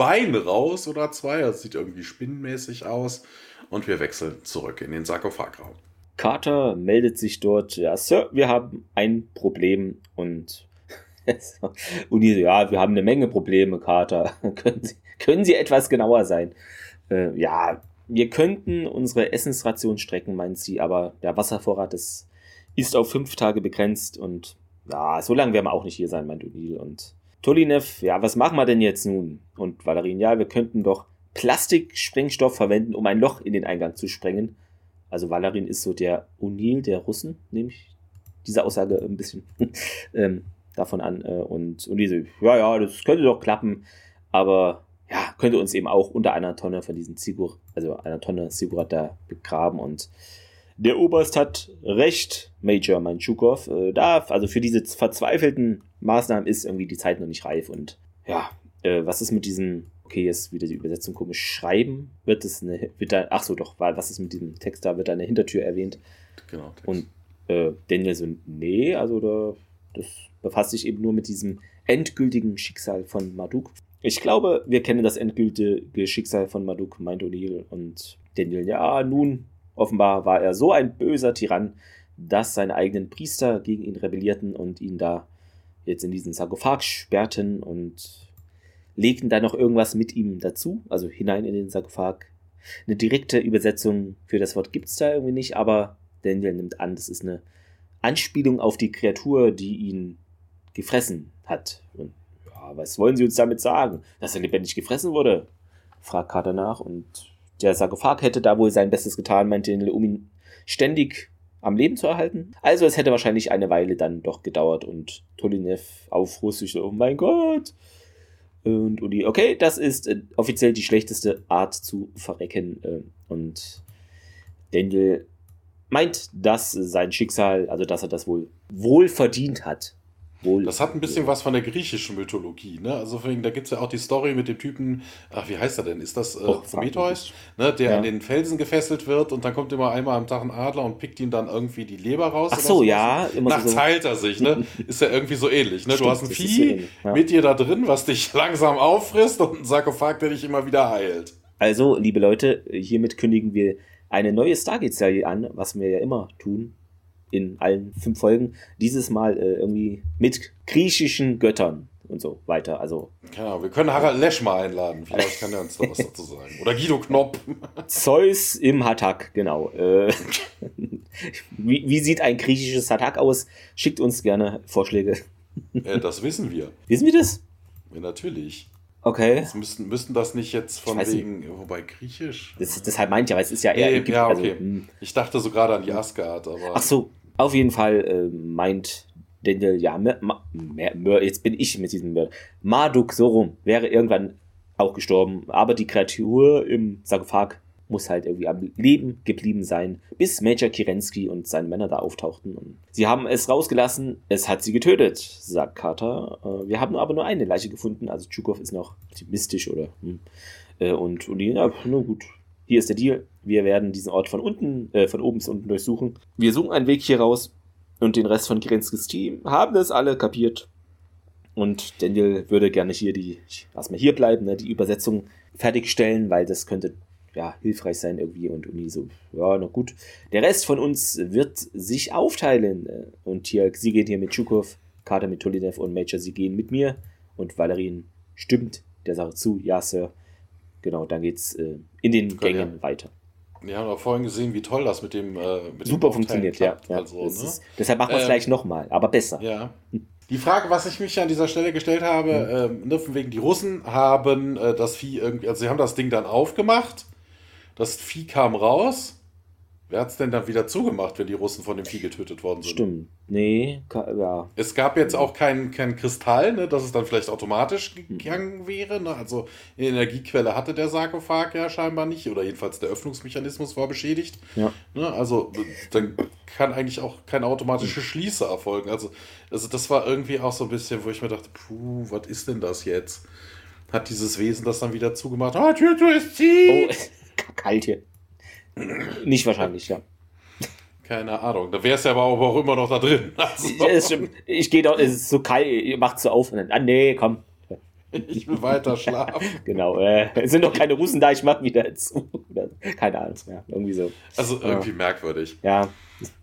Bein raus oder zwei. Das sieht irgendwie spinnenmäßig aus. Und wir wechseln zurück in den Sarkophagraum. Carter meldet sich dort, ja, Sir, wir haben ein Problem und und die so, ja, wir haben eine Menge Probleme, Carter. [laughs] können, Sie, können Sie etwas genauer sein? Äh, ja, wir könnten unsere Essensration strecken, meint sie, aber der Wasservorrat ist, ist auf fünf Tage begrenzt und ja, so lange werden wir auch nicht hier sein, meint O'Neill. Und Tolinev, ja, was machen wir denn jetzt nun? Und Valerin, ja, wir könnten doch Plastiksprengstoff verwenden, um ein Loch in den Eingang zu sprengen. Also Valerin ist so der O'Neill der Russen, nehme ich diese Aussage ein bisschen [laughs] ähm, davon an. Äh, und O'Neill so, ja, ja, das könnte doch klappen, aber ja, könnte uns eben auch unter einer Tonne von diesen Zigur, also einer Tonne Sigurat da begraben und der Oberst hat recht, Major Manchukov. Äh, da, also für diese verzweifelten Maßnahmen ist irgendwie die Zeit noch nicht reif. Und ja, äh, was ist mit diesem, okay, jetzt wieder die Übersetzung komisch, Schreiben? Wird es eine, wird da, ach so, doch, was ist mit diesem Text da? Wird da eine Hintertür erwähnt? Genau. Text. Und äh, Daniel so, nee, also da, das befasst sich eben nur mit diesem endgültigen Schicksal von Marduk. Ich glaube, wir kennen das endgültige Schicksal von Maduk, meint O'Neill. Und Daniel, ja, nun, offenbar war er so ein böser Tyrann, dass seine eigenen Priester gegen ihn rebellierten und ihn da jetzt in diesen Sarkophag sperrten und legten da noch irgendwas mit ihm dazu, also hinein in den Sarkophag. Eine direkte Übersetzung für das Wort gibt es da irgendwie nicht, aber Daniel nimmt an, das ist eine Anspielung auf die Kreatur, die ihn gefressen hat. Und was wollen Sie uns damit sagen? Dass er lebendig gefressen wurde? fragt Carter nach und der Sarkophag hätte da wohl sein Bestes getan, meinte um ihn ständig am Leben zu erhalten. Also es hätte wahrscheinlich eine Weile dann doch gedauert und Tolinev auf Russisch so, oh mein Gott. Und Uli, okay, das ist äh, offiziell die schlechteste Art zu verrecken. Äh, und Daniel meint, dass sein Schicksal, also dass er das wohl wohl verdient hat, Wohl, das hat ein bisschen was von der griechischen Mythologie, ne? Also wegen, da gibt es ja auch die Story mit dem Typen, ach, wie heißt er denn? Ist das äh, oh, Prometheus? Ne? Der ja. an den Felsen gefesselt wird und dann kommt immer einmal am Tag ein Adler und pickt ihm dann irgendwie die Leber raus. Ach so, so ja. Immer Nachts so. heilt er sich, ne? [laughs] Ist ja irgendwie so ähnlich, ne? Stimmt, du hast ein Vieh so ja. mit dir da drin, was dich [laughs] langsam auffrisst und ein Sarkophag, der dich immer wieder heilt. Also, liebe Leute, hiermit kündigen wir eine neue Stargate-Serie an, was wir ja immer tun in allen fünf Folgen. Dieses Mal äh, irgendwie mit griechischen Göttern und so weiter. Also genau, wir können Harald Lesch mal einladen. Vielleicht kann er uns da was dazu sagen. Oder Guido Knopp. [laughs] Zeus im Hatak, genau. Äh, [laughs] wie, wie, sieht ein griechisches Hatak aus? Schickt uns gerne Vorschläge. [laughs] Äh, das wissen wir. Wissen wir das? Ja, natürlich. Okay. Das müssten, müssten das nicht jetzt von wegen, nicht. wobei griechisch. Das, deshalb meint ja, weil es ist ja eher. Nee, ja, also, okay. Also, ich dachte so gerade an die Asgard, aber. Ach so, auf jeden Fall äh, meint Daniel, ja, Ma, Ma, jetzt bin ich mit diesem Mörder. Marduk, so rum, wäre irgendwann auch gestorben, aber die Kreatur im Sarkophag muss halt irgendwie am Leben geblieben sein, bis Major Kirensky und seine Männer da auftauchten. Und sie haben es rausgelassen, es hat sie getötet, sagt Carter. Äh, wir haben aber nur eine Leiche gefunden, also Tschukov ist noch optimistisch oder. Hm. Äh, und, und die, ja, nur gut. Hier ist der Deal. Wir werden diesen Ort von unten, äh, von oben bis unten durchsuchen. Wir suchen einen Weg hier raus und den Rest von Kirenskis Team haben das alle kapiert. Und Daniel würde gerne hier die, erstmal hier bleiben, ne, die Übersetzung fertigstellen, weil das könnte ja, hilfreich sein irgendwie und Uni so, ja, na gut. Der Rest von uns wird sich aufteilen. Und hier, sie gehen hier mit Tschukov, Kater mit Tolinev und Major, sie gehen mit mir. Und Valerin stimmt der Sache zu, ja, Sir. Genau, dann geht's äh, in den Gängen ja. weiter. Wir haben auch vorhin gesehen, wie toll das mit dem äh, mit Super dem funktioniert, klappt. ja. ja. Also, ne? ist, deshalb machen wir es ähm, gleich nochmal, aber besser. Ja. Die Frage, was ich mich an dieser Stelle gestellt habe, mhm. äh, wegen die Russen haben äh, das Vieh irgendwie, also sie haben das Ding dann aufgemacht das Vieh kam raus. Wer hat es denn dann wieder zugemacht, wenn die Russen von dem Vieh getötet worden sind? Stimmt. Nee, ja. Es gab jetzt auch keinen kein Kristall, ne, dass es dann vielleicht automatisch gegangen wäre. Ne? Also eine Energiequelle hatte der Sarkophag ja scheinbar nicht. Oder jedenfalls der Öffnungsmechanismus war beschädigt. Ja. Ne? Also dann kann eigentlich auch keine automatische Schließe erfolgen. Also, also das war irgendwie auch so ein bisschen, wo ich mir dachte, puh, was ist denn das jetzt? Hat dieses Wesen das dann wieder zugemacht? Ah, Tür, Tür ist zieh! Oh [laughs] kalt hier. Nicht wahrscheinlich, ja. Keine Ahnung. Da wäre es ja aber auch immer noch da drin. [laughs] Also. Ich gehe doch, es ist so kalt, ihr macht so auf und dann, ah nee, komm. Ich will weiter schlafen. [laughs] genau, äh, es sind noch keine Russen da, ich mach wieder zu. Keine Ahnung, ja, irgendwie so. Also irgendwie ja. merkwürdig. Ja.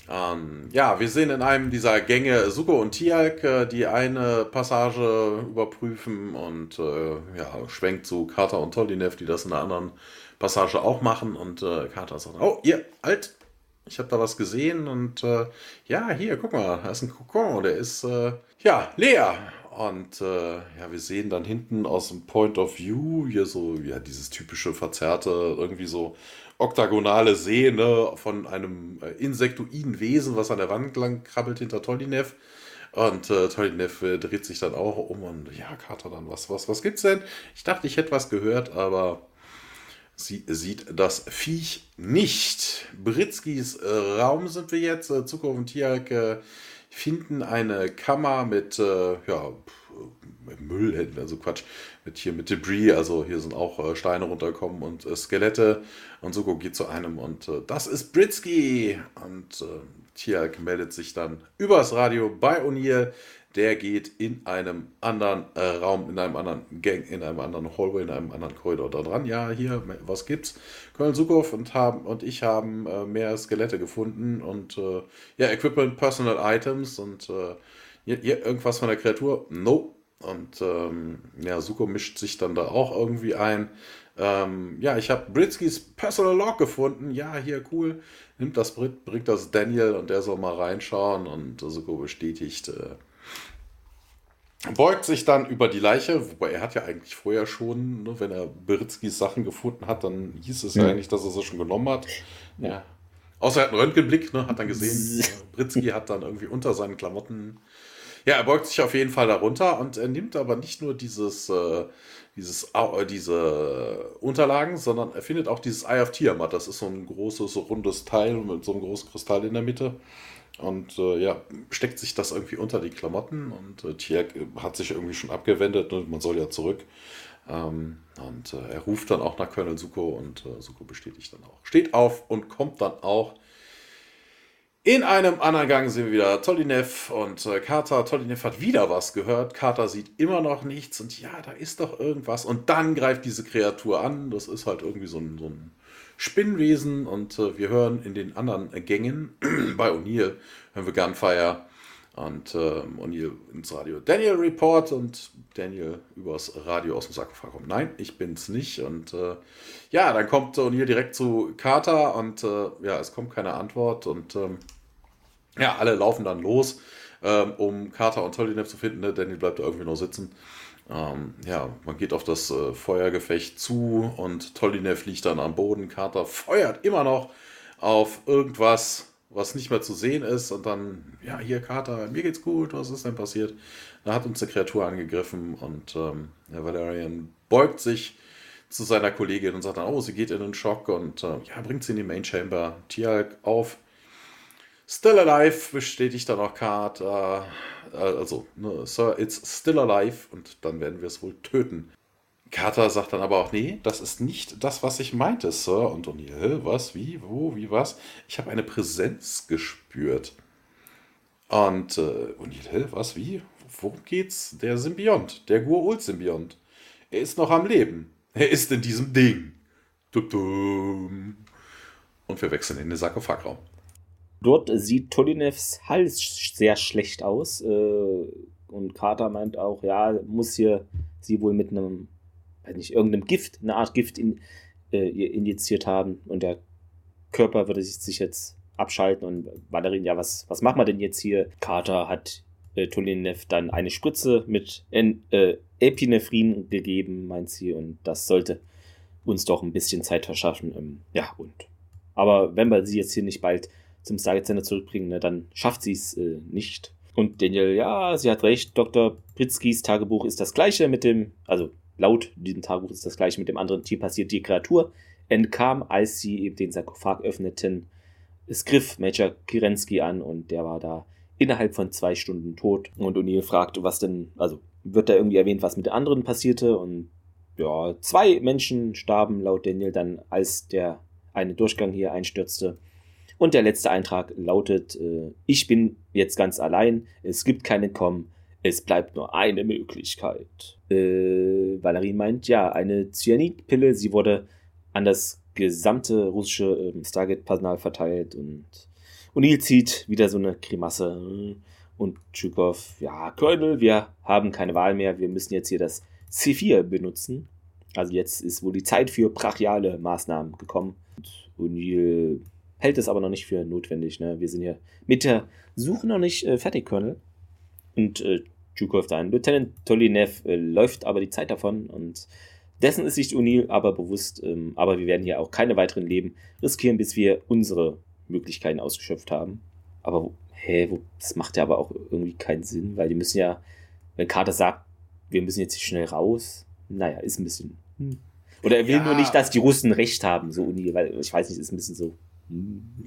Ähm, ja, wir sehen in einem dieser Gänge Suko und Tialk, äh, die eine Passage überprüfen und äh, ja, schwenkt zu Carter und Tolinev, die das in einer anderen Passage auch machen. Und äh, Carter sagt, oh, ihr, alt, ich habe da was gesehen. Und äh, ja, hier, guck mal, da ist ein Kokon, der ist, äh, ja, leer. Und äh, ja, wir sehen dann hinten aus dem Point of View hier so, ja, dieses typische verzerrte, irgendwie so oktagonale Szene von einem äh, insektoiden Wesen, was an der Wand lang krabbelt hinter Tolinev. Und äh, Tolinev äh, dreht sich dann auch um und ja, Carter dann, was, was, was gibt's denn? Ich dachte, ich hätte was gehört, aber Sie sieht das Viech nicht. Britzkis äh, Raum sind wir jetzt. Äh, Zucker und Tiak finden eine Kammer mit, äh, ja, Müll, also Quatsch, mit hier mit Debris, also hier sind auch Steine runtergekommen und Skelette. Und Suko geht zu einem und das ist Britsky. Und äh, Tiak meldet sich dann übers Radio bei O'Neill der geht in einem anderen äh, Raum, in einem anderen Gang, in einem anderen Hallway, in einem anderen Korridor da dran. Ja, hier, was gibt's? Köln Sukow und, und ich haben äh, mehr Skelette gefunden und äh, ja, Equipment, Personal Items und äh, hier, hier irgendwas von der Kreatur. No. Und ähm, ja, Suko mischt sich dann da auch irgendwie ein. Ähm, ja, ich habe Britskys Personal Log gefunden. Ja, hier, cool. Nimmt das Brit, bringt das Daniel und der soll mal reinschauen. Und Suko bestätigt, äh, beugt sich dann über die Leiche, wobei er hat ja eigentlich vorher schon, ne, wenn er Beritzkis Sachen gefunden hat, dann hieß es ja, ja eigentlich, dass er sie schon genommen hat. Ja. Außer er hat einen Röntgenblick, ne, hat dann gesehen, [laughs] Britzky hat dann irgendwie unter seinen Klamotten. Ja, er beugt sich auf jeden Fall darunter und er nimmt aber nicht nur dieses, äh, dieses, äh, diese Unterlagen, sondern er findet auch dieses Eye of Tiamat. Das ist so ein großes, rundes Teil mit so einem großen Kristall in der Mitte. Und äh, ja, steckt sich das irgendwie unter die Klamotten und äh, Tierk hat sich irgendwie schon abgewendet und man soll ja zurück. Ähm, und äh, er ruft dann auch nach Colonel Suko und äh, Suko bestätigt dann auch. Steht auf und kommt dann auch. In einem anderen Gang sehen wir wieder Tolinev und äh, Carter. Tolinev hat wieder was gehört. Carter sieht immer noch nichts und ja, da ist doch irgendwas. Und dann greift diese Kreatur an. Das ist halt irgendwie so ein, so ein Spinnwesen und äh, wir hören in den anderen Gängen, [clears throat] bei O'Neill hören wir Gunfire und äh, O'Neill ins Radio Daniel Report und Daniel übers Radio aus dem Sarkophag kommt. Nein, ich bin's nicht. Und äh, ja, dann kommt O'Neill direkt zu Carter und äh, ja, es kommt keine Antwort und ähm, ja, alle laufen dann los, ähm, um Carter und Tolinev zu finden. Ne? Daniel bleibt irgendwie noch sitzen. Ähm, ja, man geht auf das äh, Feuergefecht zu und Tolinev liegt dann am Boden. Carter feuert immer noch auf irgendwas. was nicht mehr zu sehen ist und dann, ja, hier Kater, mir geht's gut, was ist denn passiert? Da hat uns eine Kreatur angegriffen und ähm, der Valerian beugt sich zu seiner Kollegin und sagt dann, oh, sie geht in den Schock und äh, ja, bringt sie in die Main Chamber. Tialk auf. Still alive bestätigt dann auch Carter. Also, ne, Sir, it's still alive und dann werden wir es wohl töten. Carter sagt dann aber auch, nee, das ist nicht das, was ich meinte, Sir. Und O'Neill, was, wie, wo, wie, was? Ich habe eine Präsenz gespürt. Und äh, O'Neill, was, wie? Worum geht's? Der Symbiont, der Gur-Ult-Symbiont. Er ist noch am Leben. Er ist in diesem Ding. Und wir wechseln in den Sarkophagraum. Dort sieht Tolinevs Hals sehr schlecht aus. Äh, und Carter meint auch, ja, muss hier sie wohl mit einem, weiß nicht, irgendeinem Gift, eine Art Gift in, äh, injiziert haben. Und der Körper würde sich jetzt abschalten. Und Valerin, ja, was, was machen wir denn jetzt hier? Carter hat äh, Tolinev dann eine Spritze mit en, äh, Epinephrin gegeben, meint sie, und das sollte uns doch ein bisschen Zeit verschaffen. Ähm, ja, und. Aber wenn wir sie jetzt hier nicht bald zum Stargate Center zurückbringen, ne, dann schafft sie es äh, nicht. Und Daniel, ja, sie hat recht, Dr. Pritzkis Tagebuch ist das gleiche mit dem, also laut diesem Tagebuch ist das gleiche mit dem anderen Tier passiert. Die Kreatur entkam, als sie eben den Sarkophag öffneten. Es griff Major Kirensky an und der war da innerhalb von zwei Stunden tot. Und O'Neill fragt, was denn, also wird da irgendwie erwähnt, was mit den anderen passierte. Und ja, zwei Menschen starben laut Daniel dann, als der eine Durchgang hier einstürzte. Und der letzte Eintrag lautet, äh, ich bin jetzt ganz allein, es gibt keinen Kommen, es bleibt nur eine Möglichkeit. Äh, Valerie meint, ja, eine Cyanidpille, sie wurde an das gesamte russische äh, Stargate-Personal verteilt und O'Neill zieht wieder so eine Grimasse. Und Tschukov, ja, Colonel, wir haben keine Wahl mehr, wir müssen jetzt hier das C4 benutzen. Also jetzt ist wohl die Zeit für brachiale Maßnahmen gekommen. Und O'Neill hält es aber noch nicht für notwendig. Ne? Wir sind hier mit der Suche noch nicht äh, fertig, Colonel. Und äh, Tschukov dann. Lieutenant Tolinev äh, läuft aber die Zeit davon und dessen ist sich O'Neill aber bewusst. Ähm, aber wir werden hier auch keine weiteren Leben riskieren, bis wir unsere Möglichkeiten ausgeschöpft haben. Aber hä, das macht ja aber auch irgendwie keinen Sinn, weil die müssen ja, wenn Carter sagt, wir müssen jetzt schnell raus, naja, ist ein bisschen. Hm. Oder er will ja. nur nicht, dass die Russen recht haben, so Uni, weil ich weiß nicht, ist ein bisschen so.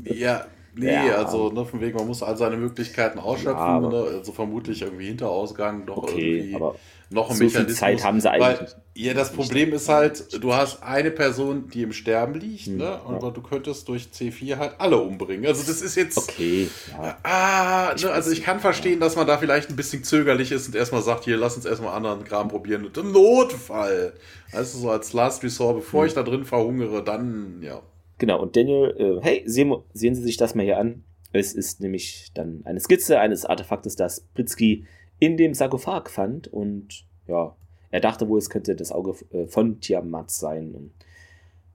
Ja, nee, ja. also ne, von wegen, man muss all seine Möglichkeiten ausschöpfen, ja, ne, also vermutlich irgendwie Hinterausgang doch okay, irgendwie. Aber noch ein so Mechanismus. Viel Zeit haben sie eigentlich. Weil, ja, das Problem ist halt, du hast eine Person, die im Sterben liegt, hm, ne? aber ja. du könntest durch C4 halt alle umbringen. Also das ist jetzt. Okay. Ja. Ah, ne? also ich kann verstehen, dass man da vielleicht ein bisschen zögerlich ist und erstmal sagt, hier, lass uns erstmal anderen Kram probieren. Und im Notfall. Also so als Last Resort, bevor hm. ich da drin verhungere, dann, ja. Genau, und Daniel, äh, hey, sehen, sehen Sie sich das mal hier an. Es ist nämlich dann eine Skizze eines Artefaktes, das Pritzky in dem Sarkophag fand und ja, er dachte wohl, es könnte das Auge äh, von Tiamat sein.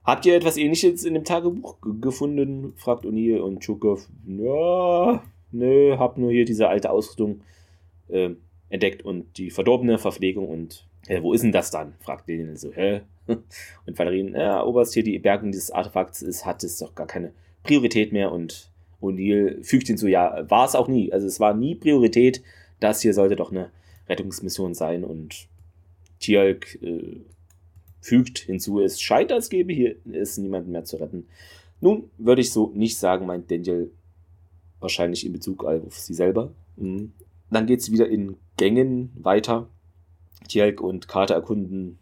Habt ihr etwas ähnliches in dem Tagebuch gefunden? fragt O'Neill und Chukov. Ja, nö, hab nur hier diese alte Ausrüstung äh, entdeckt und die verdorbene Verpflegung und äh, wo ist denn das dann? fragt Daniel so, hä? [laughs] Und Valerin, ja, Oberst, hier die Bergung dieses Artefakts ist, hat es doch gar keine Priorität mehr und O'Neill fügt hinzu, ja, war es auch nie. Also es war nie Priorität, das hier sollte doch eine Rettungsmission sein und Tialk äh, fügt hinzu, es scheint, als gäbe hier es niemanden mehr zu retten. Nun, würde ich so nicht sagen, meint Daniel wahrscheinlich in Bezug auf sie selber. Mhm. Dann geht es wieder in Gängen weiter. Tialk und Carter erkunden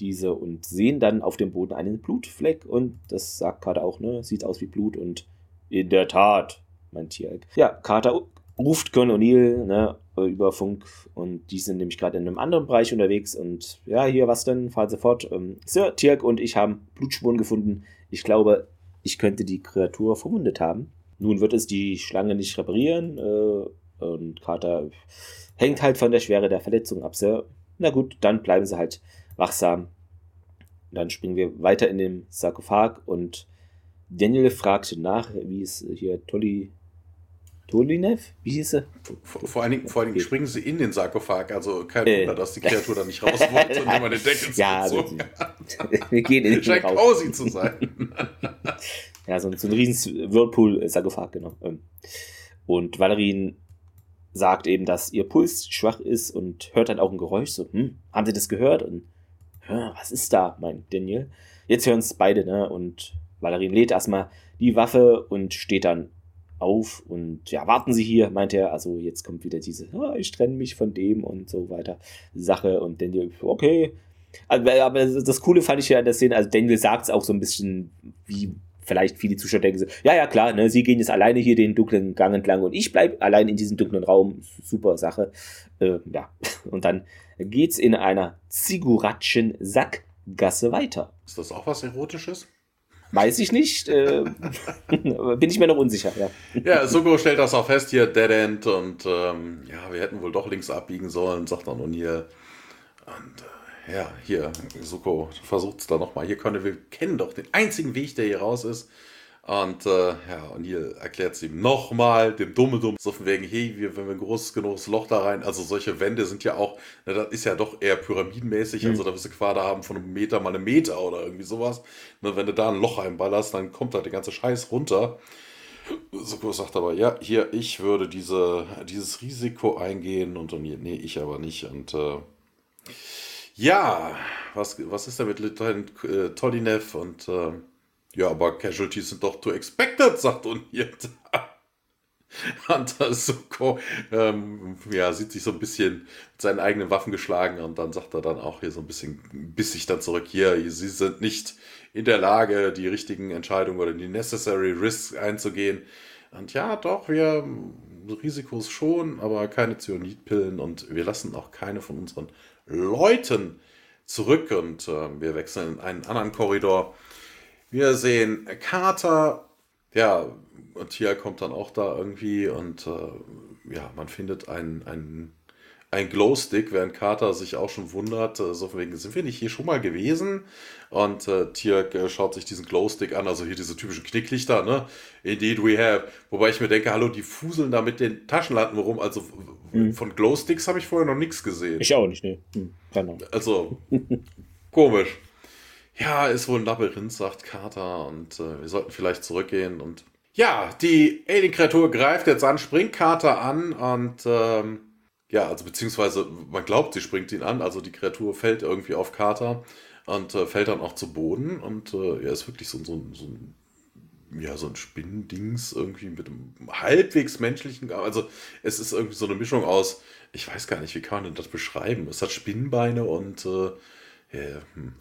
diese und sehen dann auf dem Boden einen Blutfleck und das sagt Carter auch, ne? Sieht aus wie Blut und in der Tat, meint Tialk. Ja, Carter ruft Colonel O'Neill ne, über Funk und die sind nämlich gerade in einem anderen Bereich unterwegs und ja, hier, was denn? Fahren Sie fort. Ähm, Sir Tirk und ich haben Blutspuren gefunden. Ich glaube, ich könnte die Kreatur verwundet haben. Nun wird es die Schlange nicht reparieren äh, und Carter hängt halt von der Schwere der Verletzung ab, Sir. Na gut, dann bleiben Sie halt wachsam. Dann springen wir weiter in den Sarkophag und Daniel fragt nach, wie es hier Tolly Tolinev? Wie hieß er? Vor, vor allen Dingen, vor allen Dingen springen sie in den Sarkophag, also kein äh. Wunder, dass die Kreatur da nicht raus wollte und immer den Deckel [laughs] ja, wir gehen in den Scheint raus. Cozy zu sein. [laughs] Ja, so, so ein riesen Whirlpool-Sarkophag, genau. Ähm, und Valerin sagt eben, dass ihr Puls schwach ist und hört dann auch ein Geräusch. So, hm, haben Sie das gehört? Und was ist da, meint Daniel. Jetzt hören es beide, ne? Und Valerin lädt erstmal die Waffe und steht dann auf und ja, warten Sie hier, meint er. Also jetzt kommt wieder diese, oh, ich trenne mich von dem und so weiter Sache. Und Daniel, okay. Aber, aber das Coole fand ich ja in der Szene, also Daniel sagt es auch so ein bisschen, wie vielleicht viele Zuschauer denken, so, ja, ja, klar, ne, sie gehen jetzt alleine hier den dunklen Gang entlang und ich bleibe allein in diesem dunklen Raum. Super Sache. Äh, ja, [laughs] und dann geht's in einer Ziguratschen Sackgasse weiter. Ist das auch was Erotisches? Weiß ich nicht. Äh, [laughs] bin ich mir noch unsicher, ja. Ja, Suko stellt das auch fest, hier Dead End und ähm, ja, wir hätten wohl doch links abbiegen sollen, sagt dann O'Neill. Und äh, ja, hier, Suko versucht es da nochmal. Hier können wir kennen doch den einzigen Weg, der hier raus ist. Und äh, ja, und hier erklärt es ihm nochmal, dem Dumme Dumm, so von wegen, hey, wir, wenn wir ein großes genuges Loch da rein, also solche Wände sind ja auch, na, das ist ja doch eher pyramidenmäßig, mhm. also da wirst du Quader haben von einem Meter mal einen Meter oder irgendwie sowas. Und wenn du da ein Loch einballerst, dann kommt da der ganze Scheiß runter. Soko sagt aber, ja, hier, ich würde diese, dieses Risiko eingehen und, und nee, ich aber nicht. Und äh, ja, was, was ist da mit Lieutenant äh, Tolinev und äh, ja, aber Casualties sind doch to expected, sagt O'Neill. [laughs] Hunter Suko ähm, ja, sieht sich so ein bisschen mit seinen eigenen Waffen geschlagen und dann sagt er dann auch hier so ein bisschen bissig dann zurück, hier, sie sind nicht in der Lage, die richtigen Entscheidungen oder die necessary risks einzugehen. Und ja, doch, wir Risikos schon, aber keine Zyanidpillen und wir lassen auch keine von unseren Leuten zurück und äh, wir wechseln in einen anderen Korridor. Wir sehen Carter, ja, und Tia kommt dann auch da irgendwie und äh, ja, man findet einen, einen, einen Glowstick, während Carter sich auch schon wundert, äh, so von wegen, sind wir nicht hier schon mal gewesen? Und äh, Tia äh, schaut sich diesen Glowstick an, also hier diese typischen Knicklichter, ne? Indeed we have. Wobei ich mir denke, hallo, die fuseln da mit den Taschenlampen rum, also mhm. von Glowsticks habe ich vorher noch nichts gesehen. Ich auch nicht, ne? Hm, also, [laughs] komisch ja, ist wohl ein Labyrinth, sagt Carter, und äh, wir sollten vielleicht zurückgehen. Und ja, die Alien-Kreatur greift jetzt an, springt Carter an und ähm, ja, also beziehungsweise man glaubt, sie springt ihn an, also die Kreatur fällt irgendwie auf Carter und äh, fällt dann auch zu Boden und äh, er ist wirklich so, so, so ein ja, so ein Spinnendings irgendwie mit einem halbwegs menschlichen, also es ist irgendwie so eine Mischung aus, ich weiß gar nicht, wie kann man denn das beschreiben? Es hat Spinnbeine und äh, ja, hm.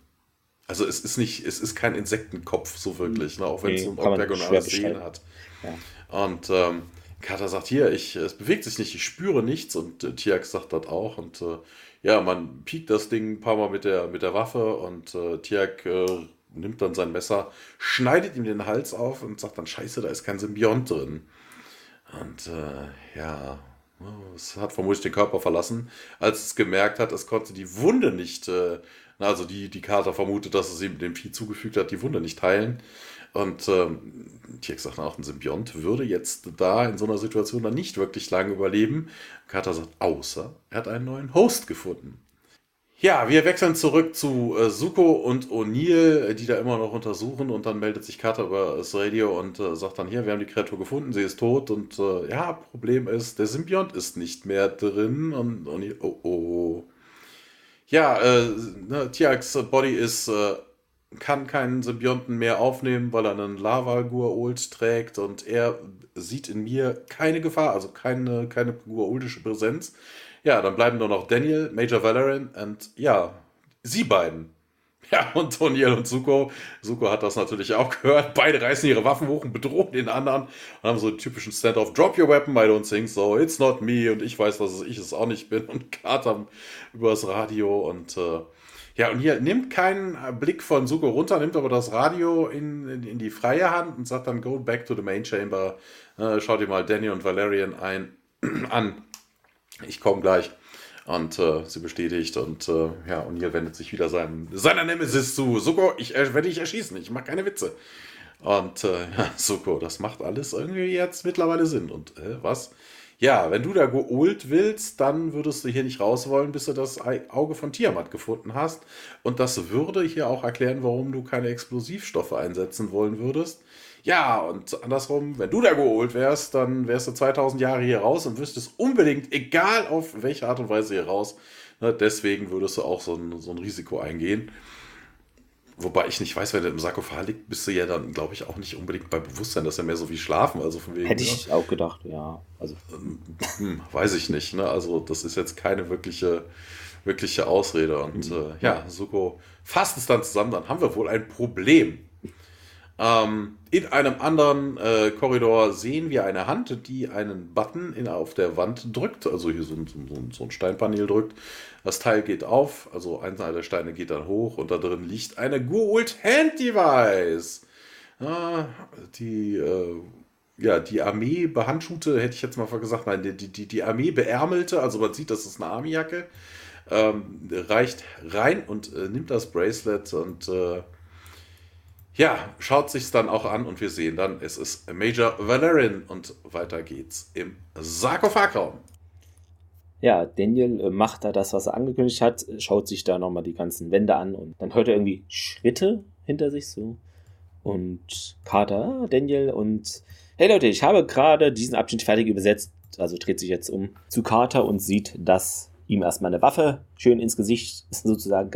Also es ist nicht, es ist kein Insektenkopf so wirklich, ne? auch wenn es so ein oktagonales Sehen hat. Ja. Und ähm, Kata sagt hier, ich, es bewegt sich nicht, ich spüre nichts und äh, Tiak sagt das auch und äh, ja, man piekt das Ding ein paar Mal mit der, mit der Waffe und äh, Tiak äh, nimmt dann sein Messer, schneidet ihm den Hals auf und sagt dann, scheiße, da ist kein Symbiont drin. Und äh, ja, es hat vermutlich den Körper verlassen, als es gemerkt hat, es konnte die Wunde nicht äh, also die, die Kater vermutet, dass es ihm dem Vieh zugefügt hat, die Wunde nicht heilen. Und ähm, ein Symbiont würde jetzt da in so einer Situation dann nicht wirklich lange überleben. Kater sagt, außer er hat einen neuen Host gefunden. Ja, wir wechseln zurück zu äh, Suko und O'Neill, die da immer noch untersuchen und dann meldet sich Carter über das Radio und äh, sagt dann hier, wir haben die Kreatur gefunden, sie ist tot und äh, ja, Problem ist, der Symbiont ist nicht mehr drin und O'Neill, oh oh, ja, äh, ne, Tiax Body ist, äh, kann keinen Symbionten mehr aufnehmen, weil er einen Lava-Guault trägt und er sieht in mir keine Gefahr, also keine, keine guaultische Präsenz. Ja, dann bleiben nur noch Daniel, Major Valerian und ja, sie beiden. [laughs] Ja, und Toniel und Suko. Suko hat das natürlich auch gehört. Beide reißen ihre Waffen hoch und bedrohen den anderen und haben so den typischen Stand-off: Drop your weapon, I don't think so. It's not me. Und ich weiß, dass ich es auch nicht bin. Und Carter übers Radio. Und äh, ja, und hier nimmt keinen Blick von Suko runter, nimmt aber das Radio in, in, in, die freie Hand und sagt dann: Go back to the main chamber. Äh, schaut dir mal Danny und Valerian ein, [clears throat] an. Ich komme gleich. Und äh, sie bestätigt und äh, ja, hier wendet sich wieder seinem, seiner Nemesis zu. Suko, ich werde dich erschießen, ich mache keine Witze. Und äh, [laughs] ja, Suko, das macht alles irgendwie jetzt mittlerweile Sinn. Und äh, was? Ja, wenn du da geholt willst, dann würdest du hier nicht raus wollen, bis du das Auge von Tiamat gefunden hast. Und das würde hier auch erklären, warum du keine Explosivstoffe einsetzen wollen würdest. Ja, und andersrum, wenn du da geholt wärst, dann wärst du 2000 Jahre hier raus und wüsstest unbedingt, egal auf welche Art und Weise hier raus. Ne, deswegen würdest du auch so ein, so ein Risiko eingehen. Wobei ich nicht weiß, wenn der im Sarkophag liegt, bist du ja dann, glaube ich, auch nicht unbedingt bei Bewusstsein, dass er mehr so wie schlafen. Also von wegen, Hätte ich ja. auch gedacht, ja. Also. Hm, weiß ich nicht. Ne? Also das ist jetzt keine wirkliche, wirkliche Ausrede. Und mhm. äh, ja, Suko fasst es dann zusammen, dann haben wir wohl ein Problem. Ähm, in einem anderen äh, Korridor sehen wir eine Hand, die einen Button in, auf der Wand drückt, also hier so, so, so ein Steinpanel drückt. Das Teil geht auf, also einer der Steine geht dann hoch und da drin liegt eine Gould Hand Device. Ah, die, äh, ja, die Armee behandschuhte, hätte ich jetzt mal gesagt, nein, die, die, die Armee beärmelte, also man sieht, das ist eine Armeejacke, ähm, reicht rein und äh, nimmt das Bracelet und äh, ja, schaut sich's dann auch an und wir sehen dann, es ist Major Valerian und weiter geht's im Sarkophagraum. Ja, Daniel äh, macht da das, was er angekündigt hat, schaut sich da nochmal die ganzen Wände an und dann hört er irgendwie Schritte hinter sich so. Und Carter, ah, Daniel und hey Leute, ich habe gerade diesen Abschnitt fertig übersetzt, also dreht sich jetzt um zu Carter und sieht, dass ihm erstmal eine Waffe schön ins Gesicht sozusagen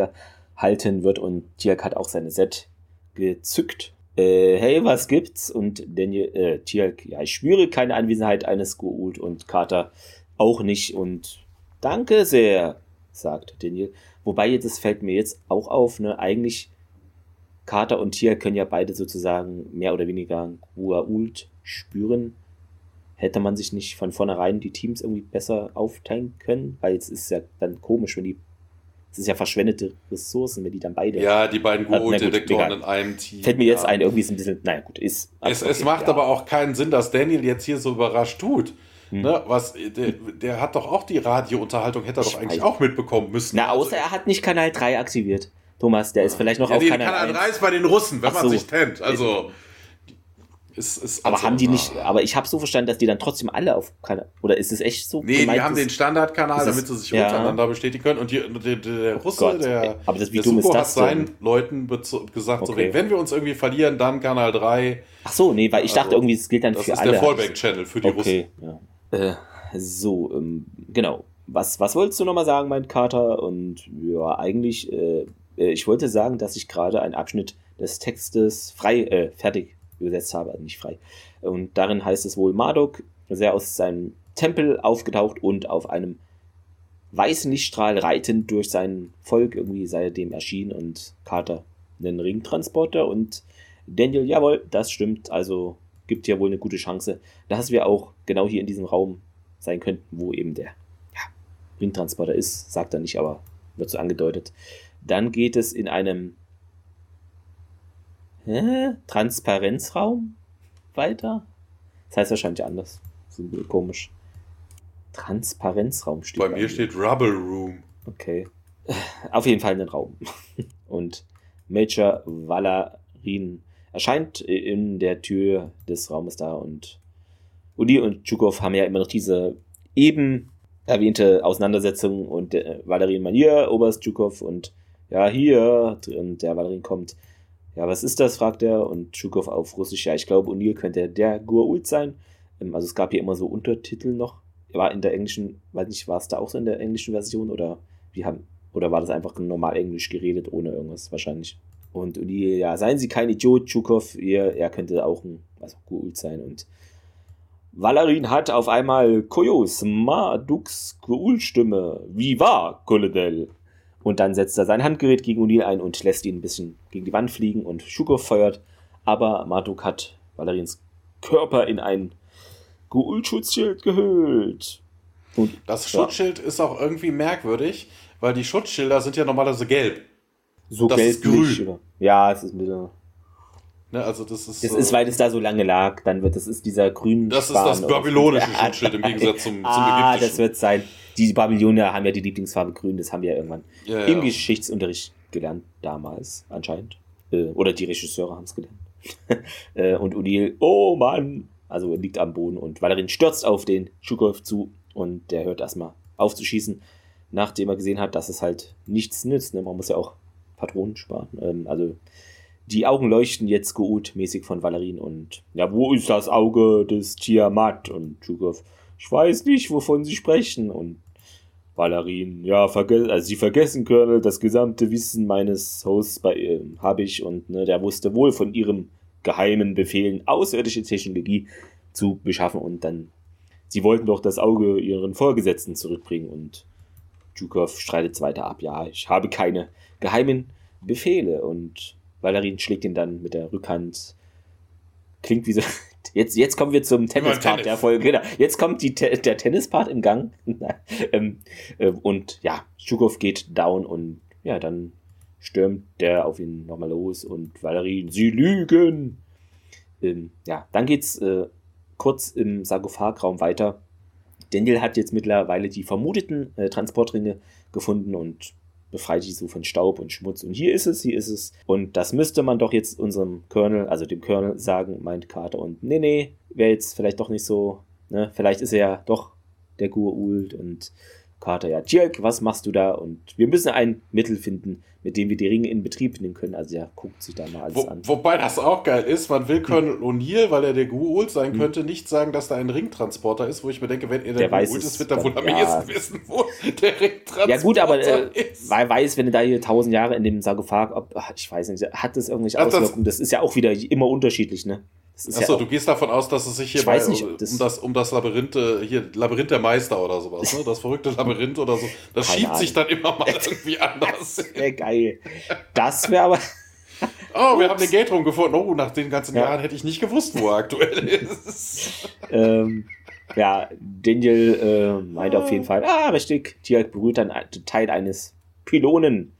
gehalten wird und Tiak hat auch seine Set gezückt. Äh, hey, was gibt's? Und Daniel, äh, Tiak, ja, ich spüre keine Anwesenheit eines Goult und Carter auch nicht und danke sehr, sagt Daniel. Wobei jetzt, das fällt mir jetzt auch auf, ne, eigentlich Carter und Tier können ja beide sozusagen mehr oder weniger Guault spüren. Hätte man sich nicht von vornherein die Teams irgendwie besser aufteilen können, weil es ist ja dann komisch, wenn die es ist ja verschwendete Ressourcen, wenn die dann beide. Ja, die beiden Go-Detektoren in einem Team. Fällt mir jetzt ja. ein, irgendwie ist ein bisschen, naja, gut, ist. Es, okay, es macht ja. aber auch keinen Sinn, dass Daniel jetzt hier so überrascht tut. Hm. Ne, was, der, der, hat doch auch die Radiounterhaltung, hätte er doch eigentlich auch mitbekommen müssen. Na, außer er hat nicht Kanal 3 aktiviert. Thomas, der ist vielleicht noch ja, auf Kanal, Kanal 3 ist bei den Russen, wenn Ach man sich kennt. Also. Ist, ist aber haben die nicht, aber ich habe so verstanden, dass die dann trotzdem alle auf Kanal, oder ist es echt so? Nee, gemeint, die haben den Standardkanal, damit sie sich ja. untereinander bestätigen können. Und die, der, der Russe, oh der, aber das, wie der dumm ist das hat seinen denn? Leuten gesagt, okay. so, wenn wir uns irgendwie verlieren, dann Kanal 3. Ach so, nee, weil ich dachte also, irgendwie, es gilt dann für alle. Das ist der Fallback-Channel für die okay, Russen. Ja. Äh, so, ähm, genau. Was, was wolltest du nochmal sagen, mein Kater? Und ja, eigentlich, äh, äh, ich wollte sagen, dass ich gerade einen Abschnitt des Textes frei, äh, fertig übersetzt habe, also nicht frei. Und darin heißt es wohl, Marduk sehr aus seinem Tempel aufgetaucht und auf einem weißen Lichtstrahl reitend durch sein Volk irgendwie seitdem erschienen und Carter einen Ringtransporter und Daniel, jawohl, das stimmt, also gibt ja wohl eine gute Chance, dass wir auch genau hier in diesem Raum sein könnten, wo eben der ja, Ringtransporter ist, sagt er nicht, aber wird so angedeutet. Dann geht es in einem hä, Transparenzraum weiter. Das heißt wahrscheinlich anders. So komisch. Transparenzraum steht. Bei mir steht Rubble Room. Okay. [laughs] Auf jeden Fall ein Raum. [laughs] Und Major Valarin erscheint in der Tür des Raumes da und Udi und Tschukov haben ja immer noch diese eben erwähnte Auseinandersetzung und Valerin Manier, Oberst Tschukov und ja, hier, und der Valerin kommt. Ja, was ist das? fragt er und Tschukov auf Russisch. Ja, ich glaube, O'Neill könnte der Gua'uld sein. Ähm, also es gab hier immer so Untertitel noch. War in der englischen, weiß nicht, war es da auch so in der englischen Version oder wie haben, oder war das einfach normal Englisch geredet, ohne irgendwas wahrscheinlich? Und O'Neill, ja, seien Sie kein Idiot, Tschukov, er, er könnte auch ein also Gua'uld sein und Valerin hat auf einmal Koyos Marduks Gruul-Stimme. Wie war, Colonel? Und dann setzt er sein Handgerät gegen O'Neill ein und lässt ihn ein bisschen gegen die Wand fliegen und Shukov feuert. Aber Marduk hat Valerins Körper in ein Gruul-Schutzschild gehüllt. Und, das Schutzschild ja. ist auch irgendwie merkwürdig, weil die Schutzschilder sind ja normalerweise gelb. So das gelb ist grün. Ja, es ist ein bisschen. Ne, also das ist. Das ist, weil es da so lange lag, dann wird das ist dieser grün. Das ist das babylonische [laughs] Schutzschild im Gegensatz zum, zum ah, das wird sein. Die Babylonier haben ja die Lieblingsfarbe grün, das haben wir ja irgendwann ja, im ja. Geschichtsunterricht gelernt, damals anscheinend. Äh, oder die Regisseure haben es gelernt. [laughs] Äh, und O'Neill, oh Mann, also liegt am Boden und Valerin stürzt auf den Schukov zu und der hört erstmal auf zu schießen, nachdem er gesehen hat, dass es halt nichts nützt. Ne? Man muss ja auch Patronen sparen. Ähm, also die Augen leuchten jetzt gut-mäßig von Valerin und ja, wo ist das Auge des Tiamat? Und Schukov, ich weiß nicht, wovon sie sprechen. Und Valerin, ja, also sie vergessen, Colonel, das gesamte Wissen meines Hosts äh, habe ich. Und ne, der wusste wohl von ihrem geheimen Befehlen, außerirdische Technologie zu beschaffen. Und dann, sie wollten doch das Auge ihren Vorgesetzten zurückbringen. Und Zhukov streitet weiter ab, ja, ich habe keine geheimen Befehle. Und Valerin schlägt ihn dann mit der Rückhand, klingt wie so, [laughs] jetzt, jetzt kommen wir zum Tennispart Tennis. der Folge, genau, jetzt kommt die, der Tennispart im Gang [laughs] ähm, äh, und ja, Zhukov geht down und ja, dann stürmt der auf ihn nochmal los und Valerie, sie lügen. Ähm, ja, dann geht's äh, kurz im Sarkophagraum weiter. Daniel hat jetzt mittlerweile die vermuteten äh, Transportringe gefunden und befreit die so von Staub und Schmutz. Und hier ist es, hier ist es. Und das müsste man doch jetzt unserem Colonel, also dem Colonel, sagen, meint Carter. Und nee, nee, wäre jetzt vielleicht doch nicht so, ne? Vielleicht ist er ja doch der Gur-Ult und Carter, ja, Dirk, was machst du da? Und wir müssen ein Mittel finden, mit dem wir die Ringe in Betrieb nehmen können. Also er guckt sich da mal alles Wo, an. Wobei das auch geil ist, man will Colonel hm. O'Neill, weil er der Gu'uld sein hm. könnte, nicht sagen, dass da ein Ringtransporter ist, wo ich mir denke, wenn er der, der Gu'uld ist, wird er wohl am ja. ehesten wissen, wo der Ringtransporter ist. Ja gut, aber äh, weil weiß, wenn er da hier tausend Jahre in dem Sarkophag, ob, ach, ich weiß nicht, hat das irgendwelche Auswirkungen? Das, das ist ja auch wieder immer unterschiedlich, ne? Achso, ja du gehst davon aus, dass es sich hier bei, nicht, das um, das, um das Labyrinth, äh, hier, Labyrinth der Meister oder sowas, ne? [laughs] Das verrückte Labyrinth oder so. Das schiebt Ahnung. sich dann immer mal [laughs] irgendwie anders. [laughs] Das wäre geil. Das wäre aber. Oh, wir haben den Gate gefunden. Oh, nach den ganzen ja. Jahren hätte ich nicht gewusst, wo er aktuell ist. ähm, ja, Daniel äh, meint auf jeden Fall, ah, richtig, Tiak berührt dann Teil eines Pylonen.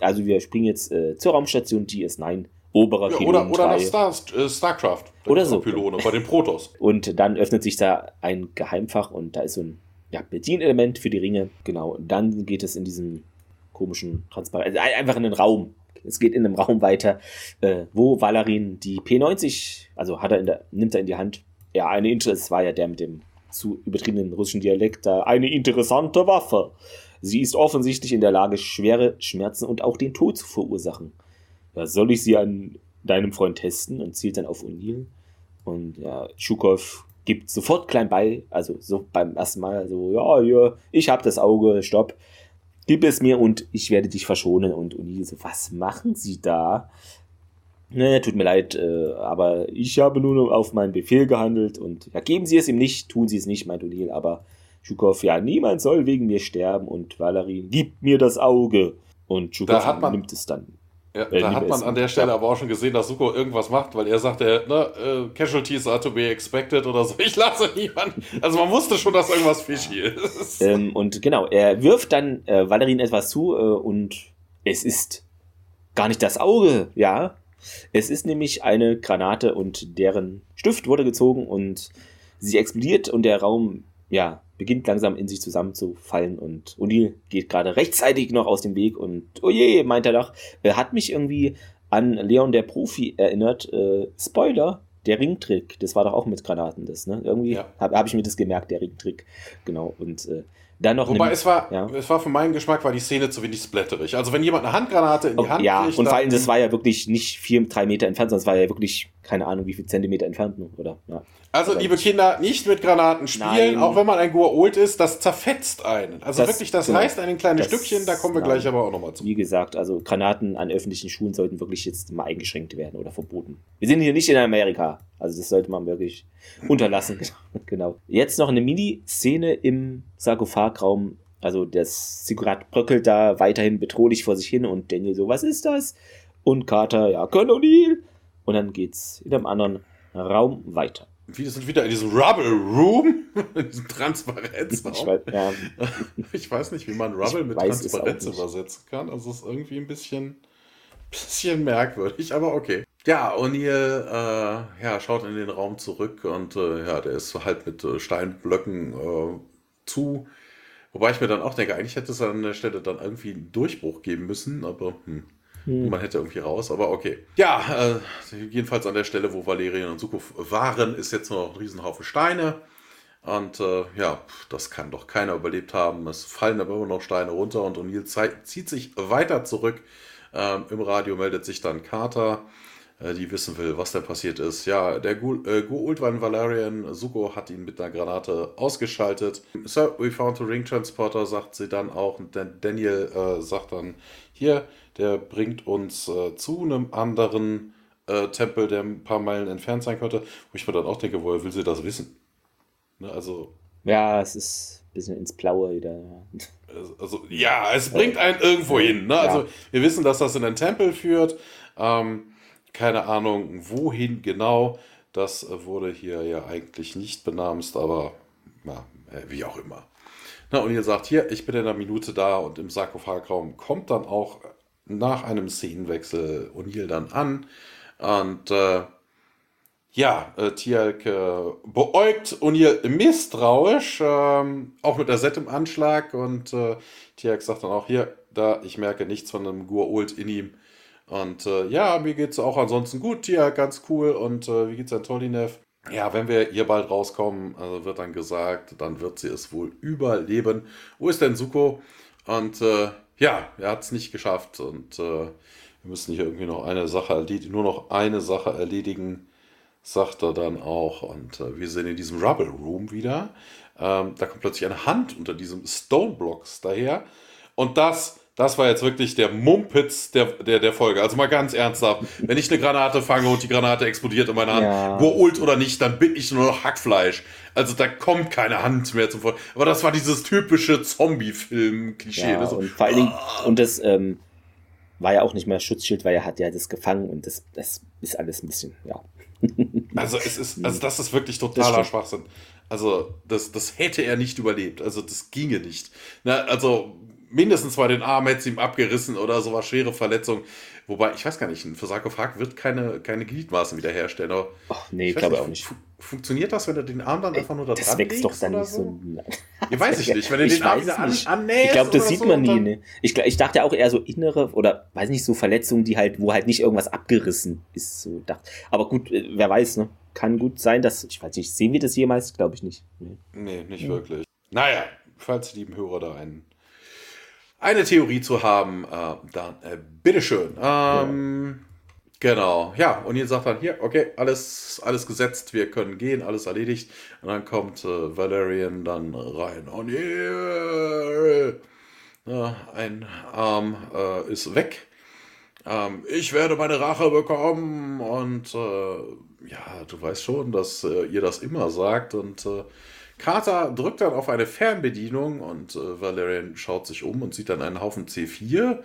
Also wir springen jetzt äh, zur Raumstation DS9 oberer ja, Oder, oder nach Star, äh, StarCraft. Oder so. Pylone, bei den Protoss. [laughs] Und dann öffnet sich da ein Geheimfach und da ist so ein ja, Bedienelement für die Ringe. Genau. Und dann geht es in diesem komischen Transparent, also einfach in den Raum. Es geht in einem Raum weiter, äh, wo Valarin die P90, also hat er in der, nimmt er in die Hand. Ja, eine Interesse war ja der mit dem zu übertriebenen russischen Dialekt da. Eine interessante Waffe. Sie ist offensichtlich in der Lage, schwere Schmerzen und auch den Tod zu verursachen ja, soll ich sie an deinem Freund testen und zielt dann auf O'Neill. Und ja, Schukov gibt sofort klein bei, also so beim ersten Mal so, ja, ja, ich habe das Auge, stopp, gib es mir und ich werde dich verschonen. Und O'Neill so, was machen Sie da? Ne, tut mir leid, äh, aber ich habe nur auf meinen Befehl gehandelt und ja, geben Sie es ihm nicht, tun Sie es nicht, meint O'Neill, aber Schukov, ja, niemand soll wegen mir sterben und Valerin, gib mir das Auge. Und Schukov nimmt es dann. Ja, da hat man an der Stelle aber auch schon gesehen, dass Suko irgendwas macht, weil er sagt, ne, uh, Casualties are to be expected oder so. [laughs] Ich lasse niemanden. Also man wusste schon, dass irgendwas fishy ist. Ähm, und genau, er wirft dann äh, Valerin etwas zu äh, und es ist gar nicht das Auge, ja. Es ist nämlich eine Granate und deren Stift wurde gezogen und sie explodiert und der Raum, ja, beginnt langsam in sich zusammenzufallen und O'Neill geht gerade rechtzeitig noch aus dem Weg und oh je, meint er doch, er hat mich irgendwie an Leon der Profi erinnert. Äh, Spoiler, der Ringtrick, das war doch auch mit Granaten das, ne? Irgendwie ja. habe hab ich mir das gemerkt, der Ringtrick. Genau. Und äh, dann noch Wobei es war, ja. es war für meinen Geschmack war die Szene zu wenig splatterig. Also wenn jemand eine Handgranate in die oh, Hand Ja, kriegt, und vor allem, das war ja wirklich nicht vier, drei Meter entfernt, sondern es war ja wirklich, keine Ahnung, wie viel Zentimeter entfernt nur, oder? Ja. Also, liebe Kinder, nicht mit Granaten spielen, nein. auch wenn man ein Guault ist, das zerfetzt einen. Also das, wirklich, das genau, reißt einen kleine das, Stückchen, da kommen wir nein. gleich aber auch nochmal zu. Wie gesagt, also Granaten an öffentlichen Schulen sollten wirklich jetzt mal eingeschränkt werden oder verboten. Wir sind hier nicht in Amerika. Also das sollte man wirklich unterlassen. [laughs] genau. Jetzt noch eine Mini-Szene im Sarkophagraum. Also das Sigurat bröckelt da weiterhin bedrohlich vor sich hin und Daniel so, was ist das? Und Carter, ja, Colonel. Und dann geht's in einem anderen Raum weiter. Wir sind wieder in diesem Rubble Room, [laughs] in diesem Transparenzraum. Ich weiß, ja. [laughs] ich weiß nicht, wie man Rubble ich mit Transparenz übersetzen kann. Also es ist irgendwie ein bisschen, [laughs] bisschen merkwürdig, aber okay. Ja, O'Neill äh, ja, schaut in den Raum zurück und äh, ja, der ist halt mit äh, Steinblöcken äh, zu. Wobei ich mir dann auch denke, eigentlich hätte es an der Stelle dann irgendwie einen Durchbruch geben müssen, aber hm. Hm. Man hätte irgendwie raus, aber okay. Ja, äh, jedenfalls an der Stelle, wo Valerian und Suko waren, ist jetzt noch ein Riesenhaufen Steine. Und äh, ja, das kann doch keiner überlebt haben. Es fallen aber immer noch Steine runter und O'Neill zieht sich weiter zurück. Ähm, Im Radio meldet sich dann Carter, äh, die wissen will, was da passiert ist. Ja, der Gu'ultwan äh, Valerian Suko hat ihn mit einer Granate ausgeschaltet. Sir, we found a ring transporter, sagt sie dann auch. Und Daniel äh, sagt dann, hier, der bringt uns äh, zu einem anderen äh, Tempel, der ein paar Meilen entfernt sein könnte. Wo ich mir dann auch denke, woher will sie das wissen? Ne, also. Ja, es ist ein bisschen ins Blaue wieder. Also, also ja, es bringt einen irgendwo hin. Ne? Also, wir wissen, dass das in einen Tempel führt. Ähm, keine Ahnung, wohin genau. Das wurde hier ja eigentlich nicht benamst, aber ja, äh, wie auch immer. Na, und ihr sagt, hier, ich bin in einer Minute da und im Sarkophagraum kommt dann auch nach einem Szenenwechsel O'Neill dann an. Und äh, ja, äh, Tialk äh, beäugt O'Neill misstrauisch, ähm, auch mit der Set im Anschlag. Und äh, Tialk sagt dann auch, hier, da, ich merke nichts von einem Gur-Old in ihm. Und äh, ja, mir geht's auch ansonsten gut, Tialk, ganz cool. Und äh, wie geht's an Tolinev? Ja, wenn wir hier bald rauskommen, also wird dann gesagt, dann wird sie es wohl überleben. Wo ist denn Suko? Und äh, ja, er hat es nicht geschafft. Und äh, wir müssen hier irgendwie noch eine Sache erledigen, nur noch eine Sache erledigen sagt er dann auch. Und äh, wir sind in diesem Rubble Room wieder. Ähm, da kommt plötzlich eine Hand unter diesem Stone Blocks daher. Und das, das war jetzt wirklich der Mumpitz der, der, der Folge. Also mal ganz ernsthaft. Wenn ich eine Granate fange und die Granate explodiert in meiner Hand, ja. Ult oder nicht, dann bin ich nur noch Hackfleisch. Also da kommt keine Hand mehr zum Folgen. Aber das war dieses typische Zombie-Film-Klischee. Ja, so, und vor allen Dingen, und das, ähm, war ja auch nicht mehr Schutzschild, weil er hat ja das gefangen und das, das ist alles ein bisschen, ja. [laughs] Also es ist, also das ist wirklich totaler Schwachsinn. Also das, das hätte er nicht überlebt. Also das ginge nicht. Na, also mindestens mal den Arm hätte sie ihm abgerissen oder so was schwere Verletzung. Wobei, ich weiß gar nicht, ein Sarkophag wird keine, keine Gliedmaßen wiederherstellen. Aber Ach, nee, ich glaube auch nicht. Fu funktioniert das, wenn du den Arm dann einfach nur da das dran wächst doch dann nicht so. Ja, weiß ich nicht. Wenn du den Arm wieder an, annähst Ich glaube, das sieht so, man nie. Ne? Ich, ich dachte auch eher so innere oder weiß nicht, so Verletzungen, die halt, wo halt nicht irgendwas abgerissen ist. So dachte. Aber gut, äh, wer weiß, ne? Kann gut sein, dass, ich weiß nicht, sehen wir das jemals? Glaube ich nicht. Nee, nee nicht ja. wirklich. Naja, falls die lieben Hörer da einen eine Theorie zu haben, äh, dann äh, bitteschön. Ähm, ja. Genau, ja, und ihr sagt dann hier, okay, alles, alles gesetzt, wir können gehen, alles erledigt. Und dann kommt äh, Valerian dann rein. Und yeah, ja, ein Arm äh, ist weg. Ähm, ich werde meine Rache bekommen. Und äh, ja, du weißt schon, dass äh, ihr das immer sagt. Und Carter drückt dann auf eine Fernbedienung und äh, Valerian schaut sich um und sieht dann einen Haufen C4.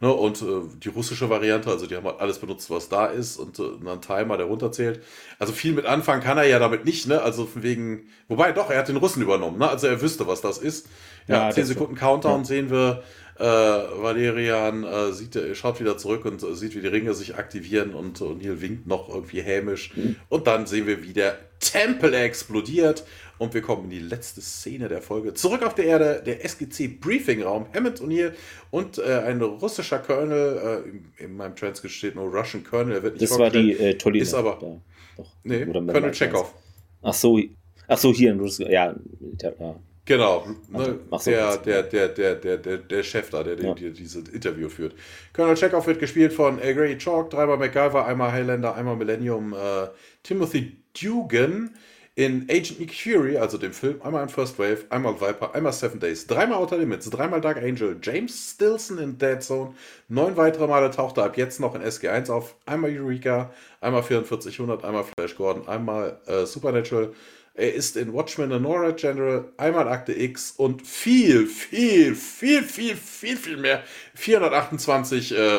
Ne, und äh, die russische Variante, also die haben halt alles benutzt, was da ist und äh, einen Timer, der runterzählt. Also viel mit anfangen kann er ja damit nicht, ne? Also von wegen, wobei doch, er hat den Russen übernommen, ne? Also er wüsste, was das ist. Ja, ja 10 Sekunden Countdown ja. sehen wir, äh, Valerian äh, sieht, schaut wieder zurück und äh, sieht, wie die Ringe sich aktivieren und O'Neill winkt noch irgendwie hämisch. Mhm. Und dann sehen wir, wie der Tempel explodiert und wir kommen in die letzte Szene der Folge. Zurück auf der Erde, der SGC Briefing-Raum. Hammond O'Neill und äh, ein russischer Colonel, äh, in, in, meinem Transkript steht nur Russian Colonel, er wird nicht Das war die äh, Tolina. Ist aber. Da, doch. Nee, Colonel Chekhov. Ach so, ach so, hier in Russland, ja, ja. Genau, ne, so, der, der, der, der, der, der, der Chef da, der, ja. der dieses Interview führt. Colonel Chekhov wird gespielt von A. Gray Chalk, dreimal MacGyver, einmal Highlander, einmal Millennium, äh, Timothy Dugan in Agent Nick Fury, also dem Film, einmal in First Wave, einmal Viper, einmal Seven Days, dreimal Outer Limits, dreimal Dark Angel, James Stilson in Dead Zone, neun weitere Male taucht er ab jetzt noch in SG1 auf, einmal Eureka, einmal 4400, einmal Flash Gordon, einmal äh, Supernatural, er ist in Watchmen The Nora General, einmal Akte X und viel, viel, viel, viel, viel, viel mehr. 428 äh,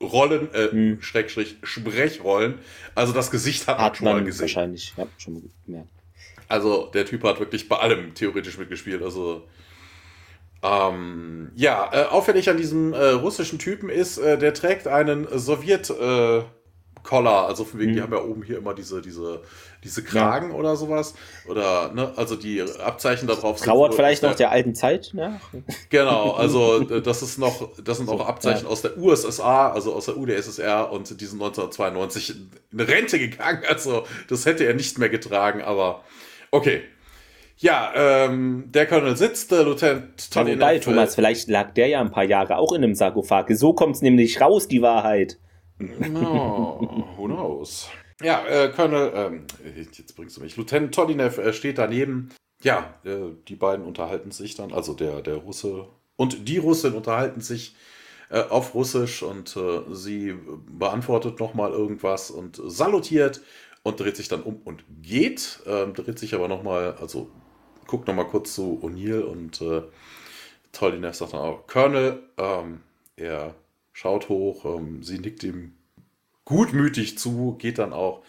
Rollen, äh, hm. Schrägstrich, Sprechrollen. Also das Gesicht hat, hat man schon mal gesehen. Wahrscheinlich, ja, schon gemerkt. Also der Typ hat wirklich bei allem theoretisch mitgespielt. Also ähm, ja, äh, auffällig an diesem äh, russischen Typen ist, äh, der trägt einen Sowjet äh, also von wegen, mhm. die haben ja oben hier immer diese, diese, diese Kragen ja. oder sowas. Oder, ne, also die Abzeichen darauf sind. Trauert vielleicht noch der, der alten Zeit, ne? Genau, also [laughs] das ist noch, das sind auch Abzeichen ja. aus der USSR, also aus der UdSSR und die sind 1992 in Rente gegangen. Also das hätte er nicht mehr getragen, aber okay. Ja, ähm, der Colonel sitzt, der Lieutenant Tony. Ja, wobei, Thomas, vielleicht lag der ja ein paar Jahre auch in einem Sarkophag. So kommt es nämlich raus, die Wahrheit. No, who knows? Ja, äh, Colonel, ähm, jetzt bringst du mich. Lieutenant Todinev äh, steht daneben. Ja, äh, die beiden unterhalten sich dann, also der, der Russe und die Russin unterhalten sich äh, auf Russisch und äh, sie beantwortet nochmal irgendwas und salutiert und dreht sich dann um und geht. Ähm, dreht sich aber nochmal, also guckt nochmal kurz zu O'Neill und äh, Todinev sagt dann auch, Colonel, ähm, er schaut hoch, ähm, sie nickt ihm gutmütig zu, geht dann auch.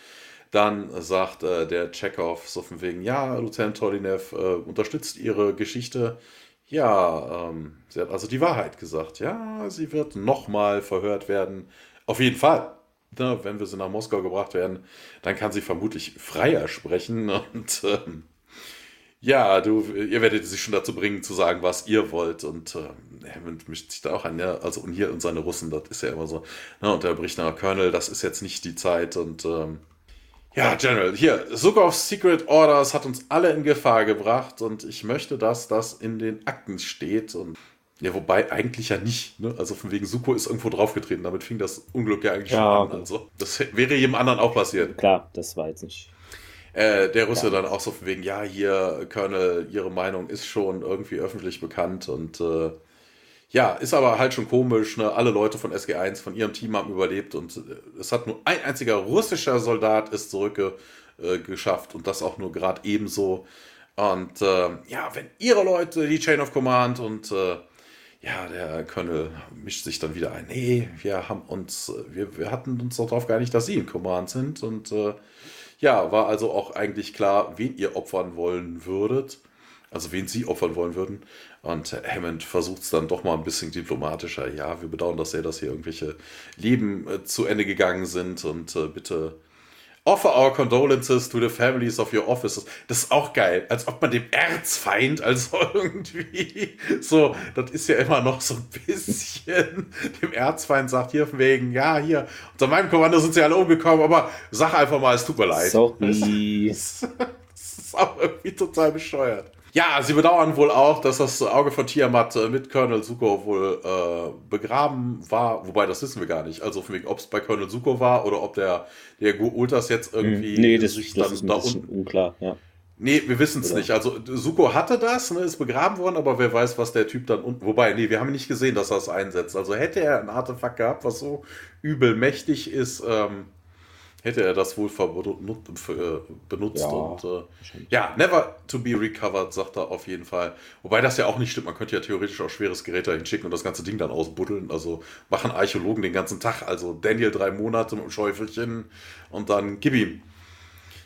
Dann sagt äh, der Chekhov so von wegen, ja, Lieutenant Tolinev äh, unterstützt ihre Geschichte. Ja, ähm, sie hat also die Wahrheit gesagt. Ja, sie wird nochmal verhört werden. Auf jeden Fall. Na, wenn wir sie nach Moskau gebracht werden, dann kann sie vermutlich freier sprechen. [laughs] Und ähm, ja, du, ihr werdet sie schon dazu bringen, zu sagen, was ihr wollt. Und äh, Hammond mischt sich da auch an, ja. Also, und hier und seine Russen, das ist ja immer so. Ne? Und der bricht nach Colonel, das ist jetzt nicht die Zeit. Und ähm, ja, General, hier, Sukovs Secret Orders hat uns alle in Gefahr gebracht. Und ich möchte, dass das in den Akten steht. Und ja, wobei eigentlich ja nicht. Ne? Also von wegen Suko ist irgendwo draufgetreten. Damit fing das Unglück ja eigentlich ja, schon an. Also, das wäre jedem anderen auch passiert. Klar, das war jetzt nicht äh, der Russe ja. dann auch so von wegen, ja, hier, Colonel, Ihre Meinung ist schon irgendwie öffentlich bekannt und äh, ja, ist aber halt schon komisch. Ne? Alle Leute von SG1, von ihrem Team haben überlebt und äh, es hat nur ein einziger russischer Soldat ist zurückgeschafft äh, und das auch nur gerade ebenso. Und äh, ja, wenn ihre Leute die Chain of Command und äh, ja, der Colonel mischt sich dann wieder ein. Nee, wir haben uns, wir, wir hatten uns darauf gar nicht, dass sie in Command sind und äh, ja, war also auch eigentlich klar, wen ihr opfern wollen würdet. Also wen sie opfern wollen würden. Und Hammond versucht es dann doch mal ein bisschen diplomatischer. Ja, wir bedauern das sehr, dass hier irgendwelche Leben äh, zu Ende gegangen sind und äh, bitte Offer our condolences to the families of your officers. Das ist auch geil. Als ob man dem Erzfeind, also [laughs] irgendwie so, das ist ja immer noch so ein bisschen dem Erzfeind sagt hier von wegen, ja, hier, unter meinem Kommando sind sie alle umgekommen, aber sag einfach mal, es tut mir leid. Sorry. Das, [laughs] das ist auch irgendwie total bescheuert. Ja, sie bedauern wohl auch, dass das Auge von Tiamat äh, mit Colonel Suko wohl äh, begraben war. Wobei, das wissen wir gar nicht. Also, ob es bei Colonel Suko war oder ob der, der Ultas jetzt hm, irgendwie. Nee, das, sich das ist da unklar, ja. Nee, wir wissen es nicht. Also Suko hatte das, ne, ist begraben worden, aber wer weiß, was der Typ dann unten. Wobei, nee, wir haben nicht gesehen, dass er es einsetzt. Also hätte er ein Artefakt gehabt, was so übel mächtig ist, ähm, hätte er das wohl äh, benutzt. Ja, und äh, ja, never to be recovered, sagt er auf jeden Fall. Wobei das ja auch nicht stimmt. Man könnte ja theoretisch auch schweres Gerät dahin schicken und das ganze Ding dann ausbuddeln. Also machen Archäologen den ganzen Tag. Also Daniel drei Monate mit dem Schäufelchen und dann gib ihm.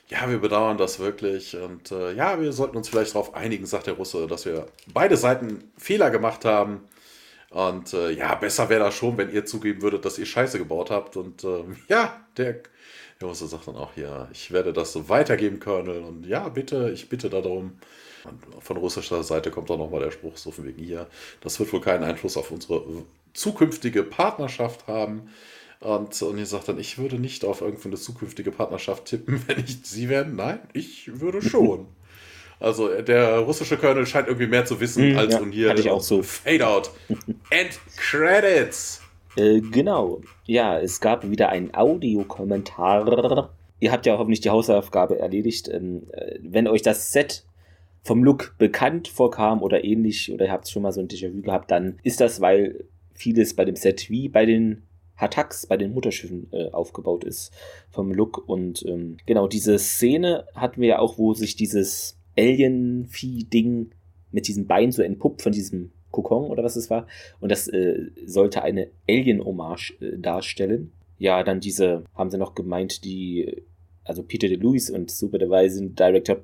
Ja, wir bedauern das wirklich. Und äh, ja, wir sollten uns vielleicht darauf einigen, sagt der Russe, dass wir beide Seiten Fehler gemacht haben. Und äh, ja, besser wäre das schon, wenn ihr zugeben würdet, dass ihr Scheiße gebaut habt. Und äh, ja, der Jose sagt dann auch, ja, ich werde das so weitergeben, Colonel. Und ja, bitte, ich bitte darum. Und von russischer Seite kommt auch nochmal der Spruch, so von wegen hier, das wird wohl keinen Einfluss auf unsere zukünftige Partnerschaft haben. Und, und ihr sagt dann, ich würde nicht auf irgendeine zukünftige Partnerschaft tippen, [laughs] wenn ich sie werden. Nein, ich würde [laughs] schon. Also der russische Colonel scheint irgendwie mehr zu wissen hm, als ja, hier. Ich auch so. Fade out. [laughs] End Credits. Äh, genau. Ja, es gab wieder einen Audiokommentar. Ihr habt ja hoffentlich die Hausaufgabe erledigt. Ähm, äh, wenn euch das Set vom Look bekannt vorkam oder ähnlich, oder ihr habt schon mal so ein Déjà-vu gehabt, dann ist das, weil vieles bei dem Set wie bei den Hattacks, bei den Mutterschiffen äh, aufgebaut ist vom Look. Und ähm, genau, diese Szene hatten wir ja auch, wo sich dieses Alien-Vieh-Ding mit diesem Bein so entpuppt von diesem Kokon oder was es war. Und das äh, sollte eine Alien-Hommage äh, darstellen. Ja, dann diese, haben sie noch gemeint, die, also Peter DeLuise und Supervising Director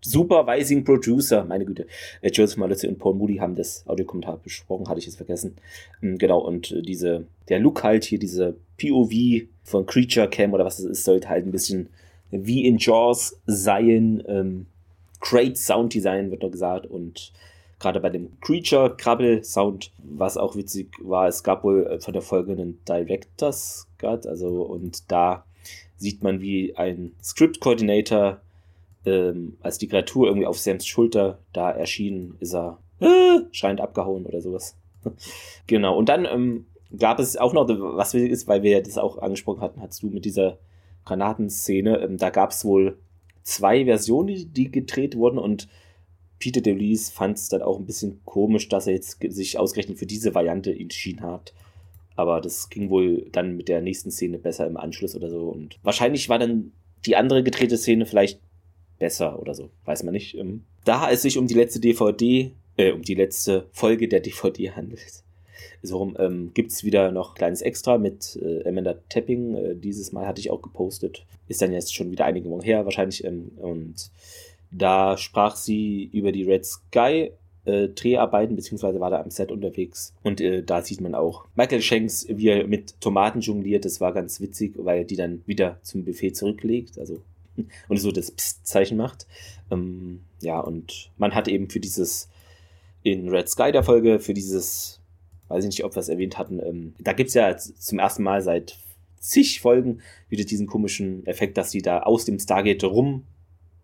Supervising Producer, meine Güte. Äh, Joseph Malozzi und Paul Moody haben das Audiokommentar besprochen, hatte ich jetzt vergessen. Ähm, genau, und äh, diese, der Look halt hier, diese POV von Creature Cam oder was das ist, sollte halt ein bisschen wie in Jaws sein. Ähm, great Sound Design wird noch gesagt und gerade bei dem Creature-Krabbel-Sound, was auch witzig war, es gab wohl äh, von der Folge einen Director's Cut, also und da sieht man, wie ein Script-Coordinator ähm, als die Kreatur irgendwie auf Sams Schulter da erschien, ist er äh, schreiend abgehauen oder sowas. [laughs] genau, und dann ähm, gab es auch noch, was wichtig ist, weil wir das auch angesprochen hatten, hast du mit dieser Granatenszene, ähm, da gab es wohl zwei Versionen, die gedreht wurden und Peter DeLees fand es dann auch ein bisschen komisch, dass er jetzt sich ausgerechnet für diese Variante entschieden hat. Aber das ging wohl dann mit der nächsten Szene besser im Anschluss oder so. Und wahrscheinlich war dann die andere gedrehte Szene vielleicht besser oder so. Weiß man nicht. Ähm, da es sich um die letzte DVD, äh, um die letzte Folge der DVD handelt, [laughs] so ähm, gibt es wieder noch ein kleines Extra mit äh, Amanda Tapping. Äh, dieses Mal hatte ich auch gepostet. Ist dann jetzt schon wieder einige Wochen her wahrscheinlich. Ähm, und da sprach sie über die Red Sky äh, Dreharbeiten, beziehungsweise war da am Set unterwegs. Und äh, da sieht man auch Michael Shanks, wie er mit Tomaten jongliert. Das war ganz witzig, weil er die dann wieder zum Buffet zurücklegt. Also [laughs] und so das Psst-Zeichen macht. Ähm, ja, und man hat eben für dieses in Red Sky der Folge, für dieses, weiß ich nicht, ob wir es erwähnt hatten, ähm, da gibt es ja zum ersten Mal seit zig Folgen wieder diesen komischen Effekt, dass die da aus dem Stargate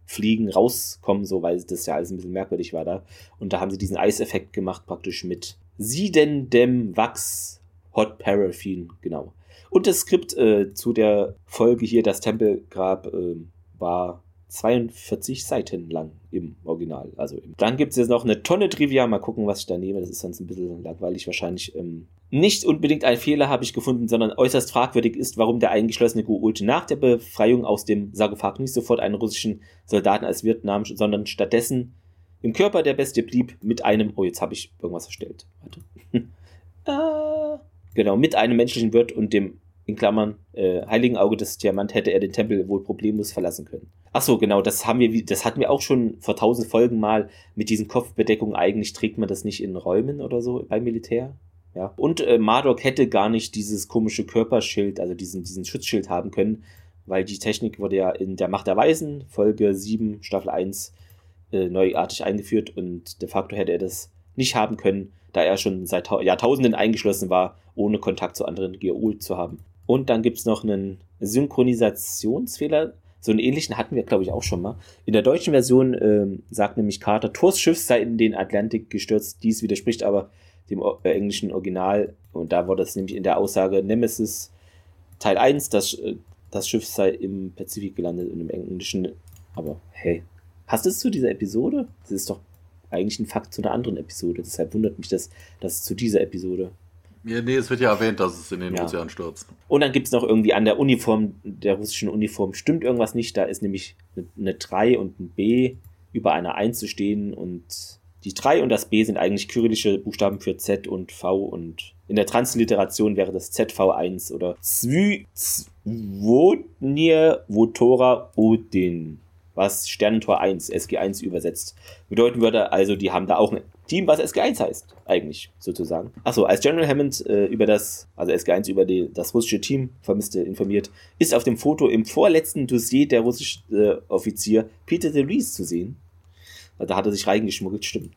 rumfliegen, rauskommen, so, weil das ja alles ein bisschen merkwürdig war da. Und da haben sie diesen Eiseffekt gemacht, praktisch mit siedendem Wachs Hot Paraffin, genau. Und das Skript äh, zu der Folge hier, das Tempelgrab, äh, war 42 Seiten lang im Original. Also dann gibt es jetzt noch eine Tonne Trivia. Mal gucken, was ich da nehme. Das ist sonst ein bisschen langweilig wahrscheinlich. Ähm, nicht unbedingt ein Fehler habe ich gefunden, sondern äußerst fragwürdig ist, warum der eingeschlossene Guulte nach der Befreiung aus dem Sarkophag nicht sofort einen russischen Soldaten als Wirt nahm, sondern stattdessen im Körper der Bestie blieb mit einem, oh jetzt habe ich irgendwas erstellt. Warte. [laughs] ah, genau, mit einem menschlichen Wirt und dem in Klammern, äh, Heiligen Auge des Diamant hätte er den Tempel wohl problemlos verlassen können. Ach so, genau, das haben wir, das hatten wir auch schon vor tausend Folgen mal mit diesen Kopfbedeckungen. Eigentlich trägt man das nicht in Räumen oder so beim Militär. Ja. Und äh, Mardok hätte gar nicht dieses komische Körperschild, also diesen, diesen Schutzschild haben können, weil die Technik wurde ja in der Macht der Weisen, Folge 7, Staffel 1, äh, neuartig eingeführt und de facto hätte er das nicht haben können, da er schon seit Jahrtausenden eingeschlossen war, ohne Kontakt zu anderen geholt zu haben. Und dann gibt es noch einen Synchronisationsfehler. So einen ähnlichen hatten wir, glaube ich, auch schon mal. In der deutschen Version ähm, sagt nämlich Carter, Thors Schiff sei in den Atlantik gestürzt. Dies widerspricht aber dem äh, englischen Original. Und da wurde es nämlich in der Aussage Nemesis Teil 1, das, äh, das Schiff sei im Pazifik gelandet, in dem englischen. Aber hey, passt es zu dieser Episode? Das ist doch eigentlich ein Fakt zu einer anderen Episode. Deshalb wundert mich das, dass es zu dieser Episode ja, nee, es wird ja erwähnt, dass es in den ja. Ozean stürzt. Und dann gibt es noch irgendwie an der Uniform, der russischen Uniform, stimmt irgendwas nicht. Da ist nämlich eine, eine 3 und ein B über einer 1 zu stehen und die 3 und das B sind eigentlich kyrillische Buchstaben für Z und V und in der Transliteration wäre das ZV1 oder Zwodnir Votora Odin was Sternentor 1, SG1 übersetzt. Bedeuten würde also, die haben da auch ein Team, was SG1 heißt, eigentlich, sozusagen. Achso, als General Hammond äh, über das, also SG1 über die, das russische Team Vermisste informiert, ist auf dem Foto im vorletzten Dossier der russische äh, Offizier Peter de Rees zu sehen. Da hat er sich reingeschmuggelt, stimmt.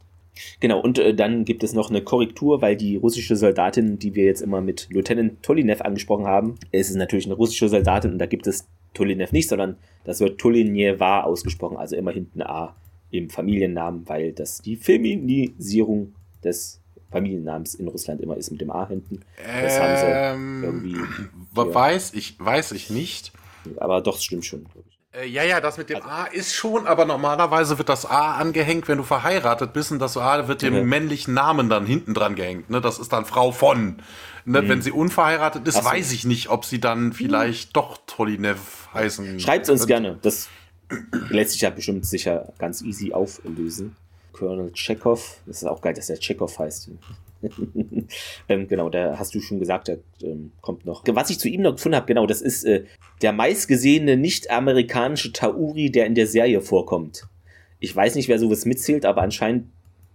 Genau, und äh, dann gibt es noch eine Korrektur, weil die russische Soldatin, die wir jetzt immer mit Lieutenant Tolinev angesprochen haben, es ist natürlich eine russische Soldatin und da gibt es Tolinev nicht, sondern das wird Tolineva ausgesprochen, also immer hinten A im Familiennamen, weil das die Feminisierung des Familiennamens in Russland immer ist mit dem A hinten. Das ähm, haben sie ähm, irgendwie. Weiß ich, weiß ich nicht. Aber doch, es stimmt schon, glaube ich. Äh, ja, ja, das mit dem also, A ist schon, aber normalerweise wird das A angehängt, wenn du verheiratet bist und das A wird dem okay. männlichen Namen dann hinten dran gehängt. Ne? Das ist dann Frau von. Ne? Mhm. Wenn sie unverheiratet ist, so. weiß ich nicht, ob sie dann vielleicht mhm. doch Tolinev heißen. Schreibt es uns gerne. Das lässt sich ja bestimmt sicher ganz easy auflösen. Colonel Chekhov, das ist auch geil, dass der Chekhov heißt. [laughs] ähm, genau, da hast du schon gesagt, der ähm, kommt noch. Was ich zu ihm noch gefunden habe, genau, das ist äh, der meistgesehene nicht-amerikanische Tauri, der in der Serie vorkommt. Ich weiß nicht, wer sowas mitzählt, aber anscheinend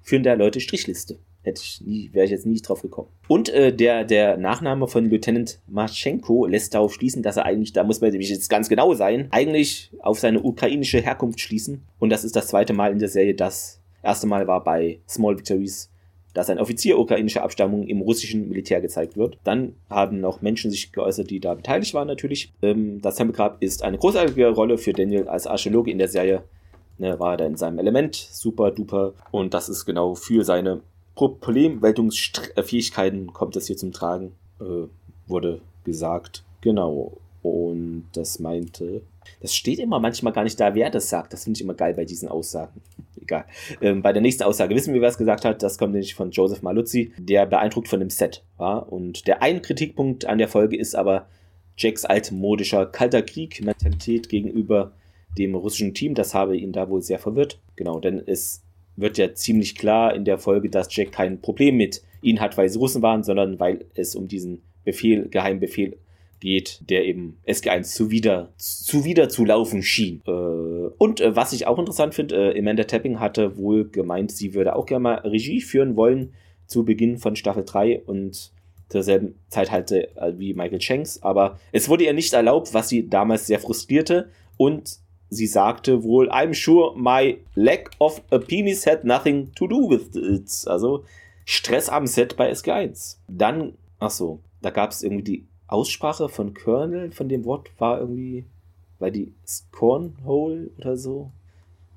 führen da Leute Strichliste. Hätte ich nie, wäre ich jetzt nie drauf gekommen. Und äh, der, der Nachname von Lieutenant Marchenko lässt darauf schließen, dass er eigentlich, da muss man nämlich jetzt ganz genau sein, eigentlich auf seine ukrainische Herkunft schließen. Und das ist das zweite Mal in der Serie. Das erste Mal war bei Small Victories, dass ein Offizier ukrainischer Abstammung im russischen Militär gezeigt wird. Dann haben noch Menschen sich geäußert, die da beteiligt waren natürlich. Ähm, das Tempelgrab ist eine großartige Rolle für Daniel als Archäologe in der Serie. Ne, war er da in seinem Element, super duper. Und das ist genau für seine Problemwältungsfähigkeiten kommt das hier zum Tragen, äh, wurde gesagt. Genau. Und das meinte, das steht immer manchmal gar nicht da, wer das sagt. Das finde ich immer geil bei diesen Aussagen. Egal. Ähm, bei der nächsten Aussage wissen wir, wer es gesagt hat. Das kommt nämlich von Joseph Maluzzi, der beeindruckt von dem Set war. Und der ein Kritikpunkt an der Folge ist aber Jacks altmodischer kalter Krieg-Mentalität gegenüber dem russischen Team. Das habe ihn da wohl sehr verwirrt. Genau, denn es wird ja ziemlich klar in der Folge, dass Jack kein Problem mit ihnen hat, weil sie Russen waren, sondern weil es um diesen Befehl, Geheimbefehl geht, der eben SG1 zuwider, zuwider zu laufen schien. Äh, und äh, was ich auch interessant finde, äh, Amanda Tapping hatte wohl gemeint, sie würde auch gerne mal Regie führen wollen zu Beginn von Staffel 3 und zur selben Zeit halt wie Michael Shanks, aber es wurde ihr nicht erlaubt, was sie damals sehr frustrierte und sie sagte wohl, I'm sure my lack of a penis had nothing to do with it. Also Stress am Set bei SG1. Dann, ach so, da gab es irgendwie die Aussprache von Colonel von dem Wort war irgendwie, weil die Scornhole oder so.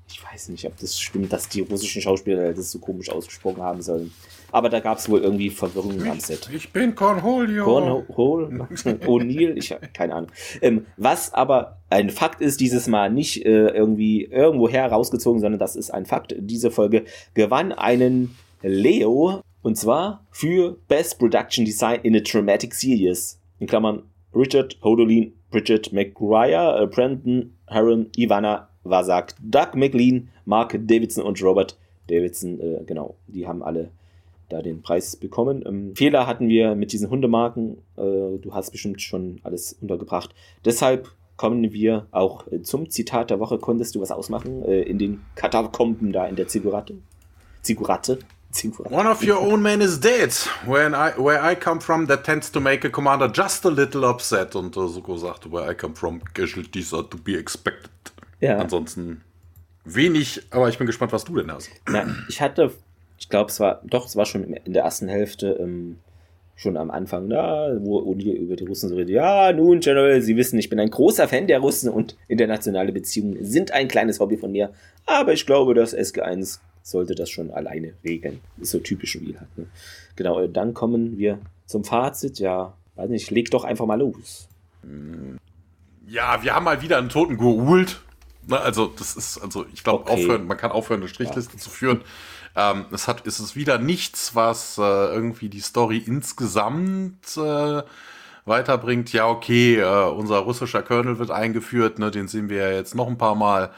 Ich weiß nicht, ob das stimmt, dass die russischen Schauspieler das so komisch ausgesprochen haben sollen. Aber da gab es wohl irgendwie Verwirrungen am Set. Ich bin Cornholio. Cornhole? [laughs] O'Neill? Ich keine Ahnung. Ähm, was aber ein Fakt ist, dieses Mal nicht äh, irgendwie irgendwo herausgezogen, sondern das ist ein Fakt. Diese Folge gewann einen Leo und zwar für Best Production Design in a Dramatic Series. In Klammern Richard Hodolin, Bridget McGuire, äh, Brandon Heron, Ivana Vasak, Doug McLean, Mark Davidson und Robert Davidson. Äh, genau, die haben alle da den Preis bekommen. Ähm, Fehler hatten wir mit diesen Hundemarken. Äh, du hast bestimmt schon alles untergebracht. Deshalb kommen wir auch äh, zum Zitat der Woche. Konntest du was ausmachen äh, in den Katakomben da in der Zigurate? Zigurate? One of your own men is dead. When I, where I come from, that tends to make a commander just a little upset. Und uh, Suko sagte, where I come from, casualties are to be expected. Ja. Ansonsten wenig, aber ich bin gespannt, was du denn hast. Na, ich hatte ich glaube, es war, doch, es war schon in der ersten Hälfte, ähm, schon am Anfang da, wo O'Neill über die Russen so redet, ja, nun, General, Sie wissen, ich bin ein großer Fan der Russen und internationale Beziehungen sind ein kleines Hobby von mir, aber ich glaube, das SG1 sollte das schon alleine regeln. Ist so typisch wie halt, ne? Genau, dann kommen wir zum Fazit, ja, weiß nicht, leg doch einfach mal los. Ja, wir haben mal wieder einen Toten geholt. Ne, also, das ist, also, ich glaube, okay. aufhören, man kann aufhören, eine Strichliste ja. zu führen. Ähm, es hat, ist es wieder nichts, was äh, irgendwie die Story insgesamt äh, weiterbringt. Ja, okay, äh, unser russischer Colonel wird eingeführt, ne, den sehen wir ja jetzt noch ein paar Mal.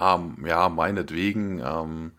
Ähm, ja, meinetwegen. Ähm,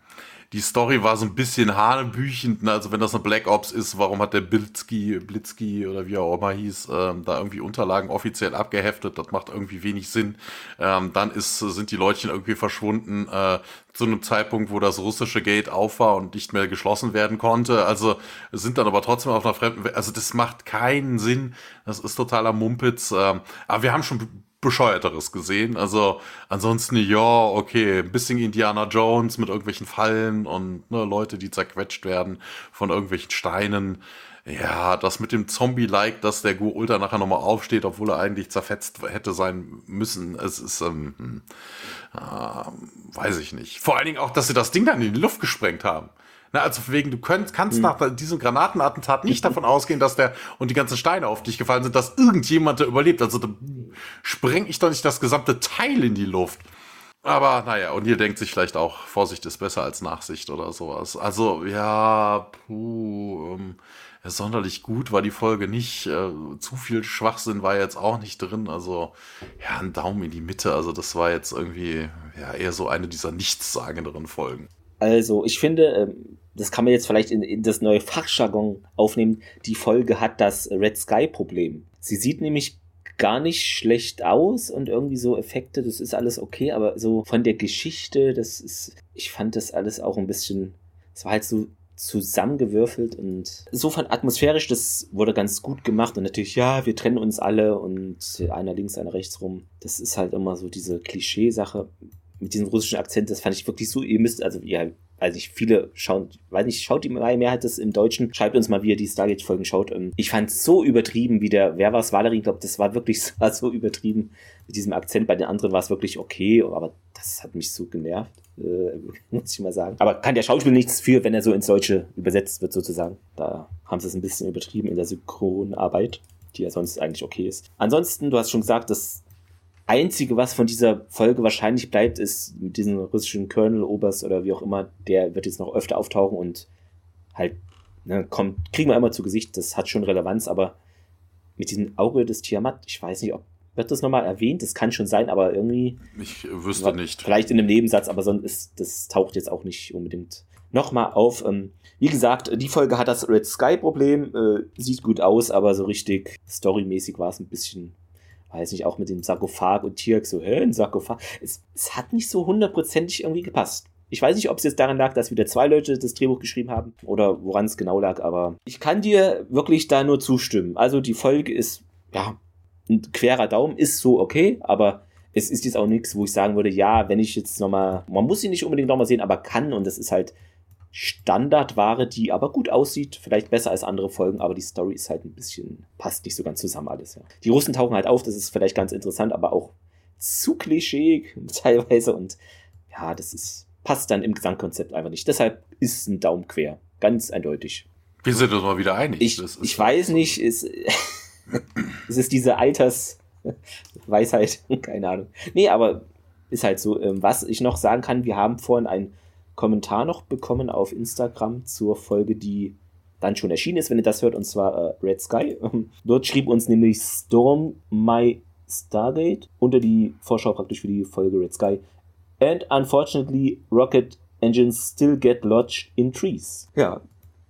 die Story war so ein bisschen hanebüchend. Ne? Also wenn das eine Black Ops ist, warum hat der Blitzki, Blitzki oder wie er auch immer hieß, ähm, da irgendwie Unterlagen offiziell abgeheftet? Das macht irgendwie wenig Sinn. Ähm, dann ist, sind die Leutchen irgendwie verschwunden äh, zu einem Zeitpunkt, wo das russische Gate auf war und nicht mehr geschlossen werden konnte. Also sind dann aber trotzdem auf einer fremden. Also das macht keinen Sinn. Das ist totaler Mumpitz. Ähm, aber wir haben schon bescheuerteres gesehen. Also ansonsten, ja, okay, ein bisschen Indiana Jones mit irgendwelchen Fallen und ne, Leute, die zerquetscht werden von irgendwelchen Steinen. Ja, das mit dem Zombie-like, dass der Gu Ultra nachher nochmal aufsteht, obwohl er eigentlich zerfetzt hätte sein müssen. Es ist, ähm, äh, weiß ich nicht. Vor allen Dingen auch, dass sie das Ding dann in die Luft gesprengt haben. Na, also wegen, du könnt, kannst mhm. nach diesem Granatenattentat nicht davon ausgehen, dass der und die ganzen Steine auf dich gefallen sind, dass irgendjemand da überlebt. Also da spreng ich doch nicht das gesamte Teil in die Luft. Aber naja, und ihr denkt sich vielleicht auch, Vorsicht ist besser als Nachsicht oder sowas. Also ja, puh, ähm, sonderlich gut war die Folge nicht. Äh, zu viel Schwachsinn war jetzt auch nicht drin. Also ja, ein Daumen in die Mitte. Also das war jetzt irgendwie ja eher so eine dieser nichtssagenderen Folgen. Also, ich finde, ähm, das kann man jetzt vielleicht in, in das neue Fachjargon aufnehmen. Die Folge hat das Red Sky Problem. Sie sieht nämlich gar nicht schlecht aus und irgendwie so Effekte, das ist alles okay, aber so von der Geschichte, das ist, ich fand das alles auch ein bisschen, es war halt so zusammengewürfelt und so von atmosphärisch, das wurde ganz gut gemacht und natürlich, ja, wir trennen uns alle und einer links, einer rechts rum. Das ist halt immer so diese Klischeesache mit diesem russischen Akzent, das fand ich wirklich so, ihr müsst, also ja, also ich viele schauen, weiß nicht, schaut die Mehrheit das im Deutschen, schreibt uns mal, wie ihr die Stargate-Folgen schaut. Ähm, ich fand es so übertrieben, wie der, wer war es, Valerie, ich glaube, das war wirklich [laughs] so, so übertrieben mit diesem Akzent. Bei den anderen war es wirklich okay, aber das hat mich so genervt, äh, [laughs] muss ich mal sagen. Aber kann der Schauspieler nichts für, wenn er so ins Deutsche übersetzt wird, sozusagen. Da haben sie es ein bisschen übertrieben in der Synchronarbeit, die ja sonst eigentlich okay ist. Ansonsten, du hast schon gesagt, dass Einzige, was von dieser Folge wahrscheinlich bleibt, ist mit diesem russischen Colonel, Oberst oder wie auch immer, der wird jetzt noch öfter auftauchen und halt, ne, kommt, kriegen wir immer zu Gesicht, das hat schon Relevanz, aber mit diesem Auge des Tiamat, ich weiß nicht, ob wird das nochmal erwähnt, das kann schon sein, aber irgendwie. Ich wüsste nicht. Vielleicht in einem Nebensatz, aber sonst ist, das taucht jetzt auch nicht unbedingt nochmal auf. Ähm, wie gesagt, die Folge hat das Red Sky Problem, äh, sieht gut aus, aber so richtig storymäßig war es ein bisschen weiß nicht, auch mit dem Sarkophag und Tirk, so, hä, ein Sarkophag. Es, es hat nicht so hundertprozentig irgendwie gepasst. Ich weiß nicht, ob es jetzt daran lag, dass wieder zwei Leute das Drehbuch geschrieben haben oder woran es genau lag, aber ich kann dir wirklich da nur zustimmen. Also die Folge ist, ja, ein querer Daumen ist so okay, aber es ist jetzt auch nichts, wo ich sagen würde, ja, wenn ich jetzt nochmal, man muss sie nicht unbedingt nochmal sehen, aber kann und das ist halt Standardware, die aber gut aussieht, vielleicht besser als andere Folgen, aber die Story ist halt ein bisschen, passt nicht so ganz zusammen alles. Ja. Die Russen tauchen halt auf, das ist vielleicht ganz interessant, aber auch zu klischee [laughs] teilweise und ja, das ist, passt dann im Gesamtkonzept einfach nicht. Deshalb ist ein Daumen quer, ganz eindeutig. Wir sind uns mal wieder einig. Ich, ich weiß nicht, es, [laughs] es ist diese Altersweisheit, [laughs] keine Ahnung. Nee, aber ist halt so. Ähm, was ich noch sagen kann, wir haben vorhin ein Kommentar noch bekommen auf Instagram zur Folge, die dann schon erschienen ist, wenn ihr das hört, und zwar äh, Red Sky. [laughs] Dort schrieb uns nämlich Storm My Stargate unter die Vorschau praktisch für die Folge Red Sky. And unfortunately, rocket engines still get lodged in trees. Ja,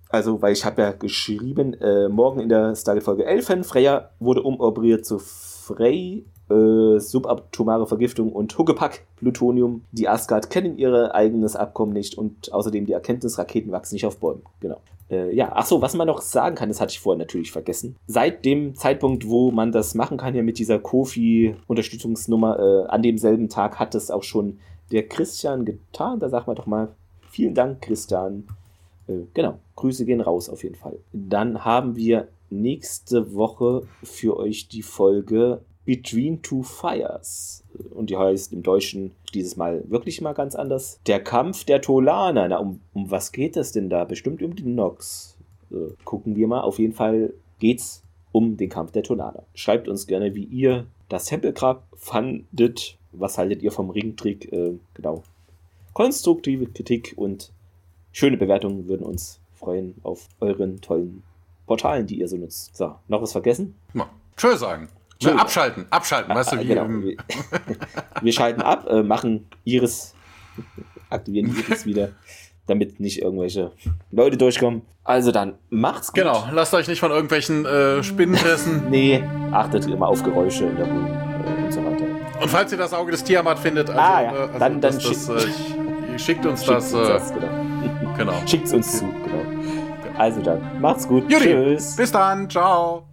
also, weil ich habe ja geschrieben, äh, morgen in der Stargate-Folge 11, Freya wurde umoperiert zu Frey äh, subatomare Vergiftung und Huckepack Plutonium. Die Asgard kennen ihr eigenes Abkommen nicht und außerdem die Erkenntnis, Raketen wachsen nicht auf Bäumen. Genau. Äh, ja, ach so, was man noch sagen kann, das hatte ich vorher natürlich vergessen. Seit dem Zeitpunkt, wo man das machen kann, ja mit dieser Kofi-Unterstützungsnummer, äh, an demselben Tag hat es auch schon der Christian getan. Da sagt man doch mal vielen Dank, Christian. Äh, genau, Grüße gehen raus auf jeden Fall. Dann haben wir nächste Woche für euch die Folge Between Two Fires. Und die heißt im Deutschen dieses Mal wirklich mal ganz anders. Der Kampf der Tolaner. Na, um, um was geht es denn da? Bestimmt um die Nox. Äh, gucken wir mal. Auf jeden Fall geht's um den Kampf der Tolaner. Schreibt uns gerne, wie ihr das Tempelgrab fandet. Was haltet ihr vom Ringtrick? Äh, genau. Konstruktive Kritik und schöne Bewertungen würden uns freuen auf euren tollen Portalen, die ihr so nutzt. So, noch was vergessen? Ja, Tschö sagen. Tschö. Abschalten, abschalten, weißt du, wie. Genau. [laughs] Wir schalten ab, äh, machen Iris, [laughs] aktivieren Iris wieder, damit nicht irgendwelche Leute durchkommen. Also dann, macht's gut. Genau, lasst euch nicht von irgendwelchen äh, Spinnen fressen. [laughs] nee, achtet immer auf Geräusche in der Ruhe äh, und so weiter. Und falls ihr das Auge des Tiamat findet, also, ah, ja. äh, also dann, dann das, das, äh, schickt uns schickt das. Uns das genau. genau. Schickt uns zu, genau. Also dann, macht's gut. Judy, Tschüss. Bis dann, ciao.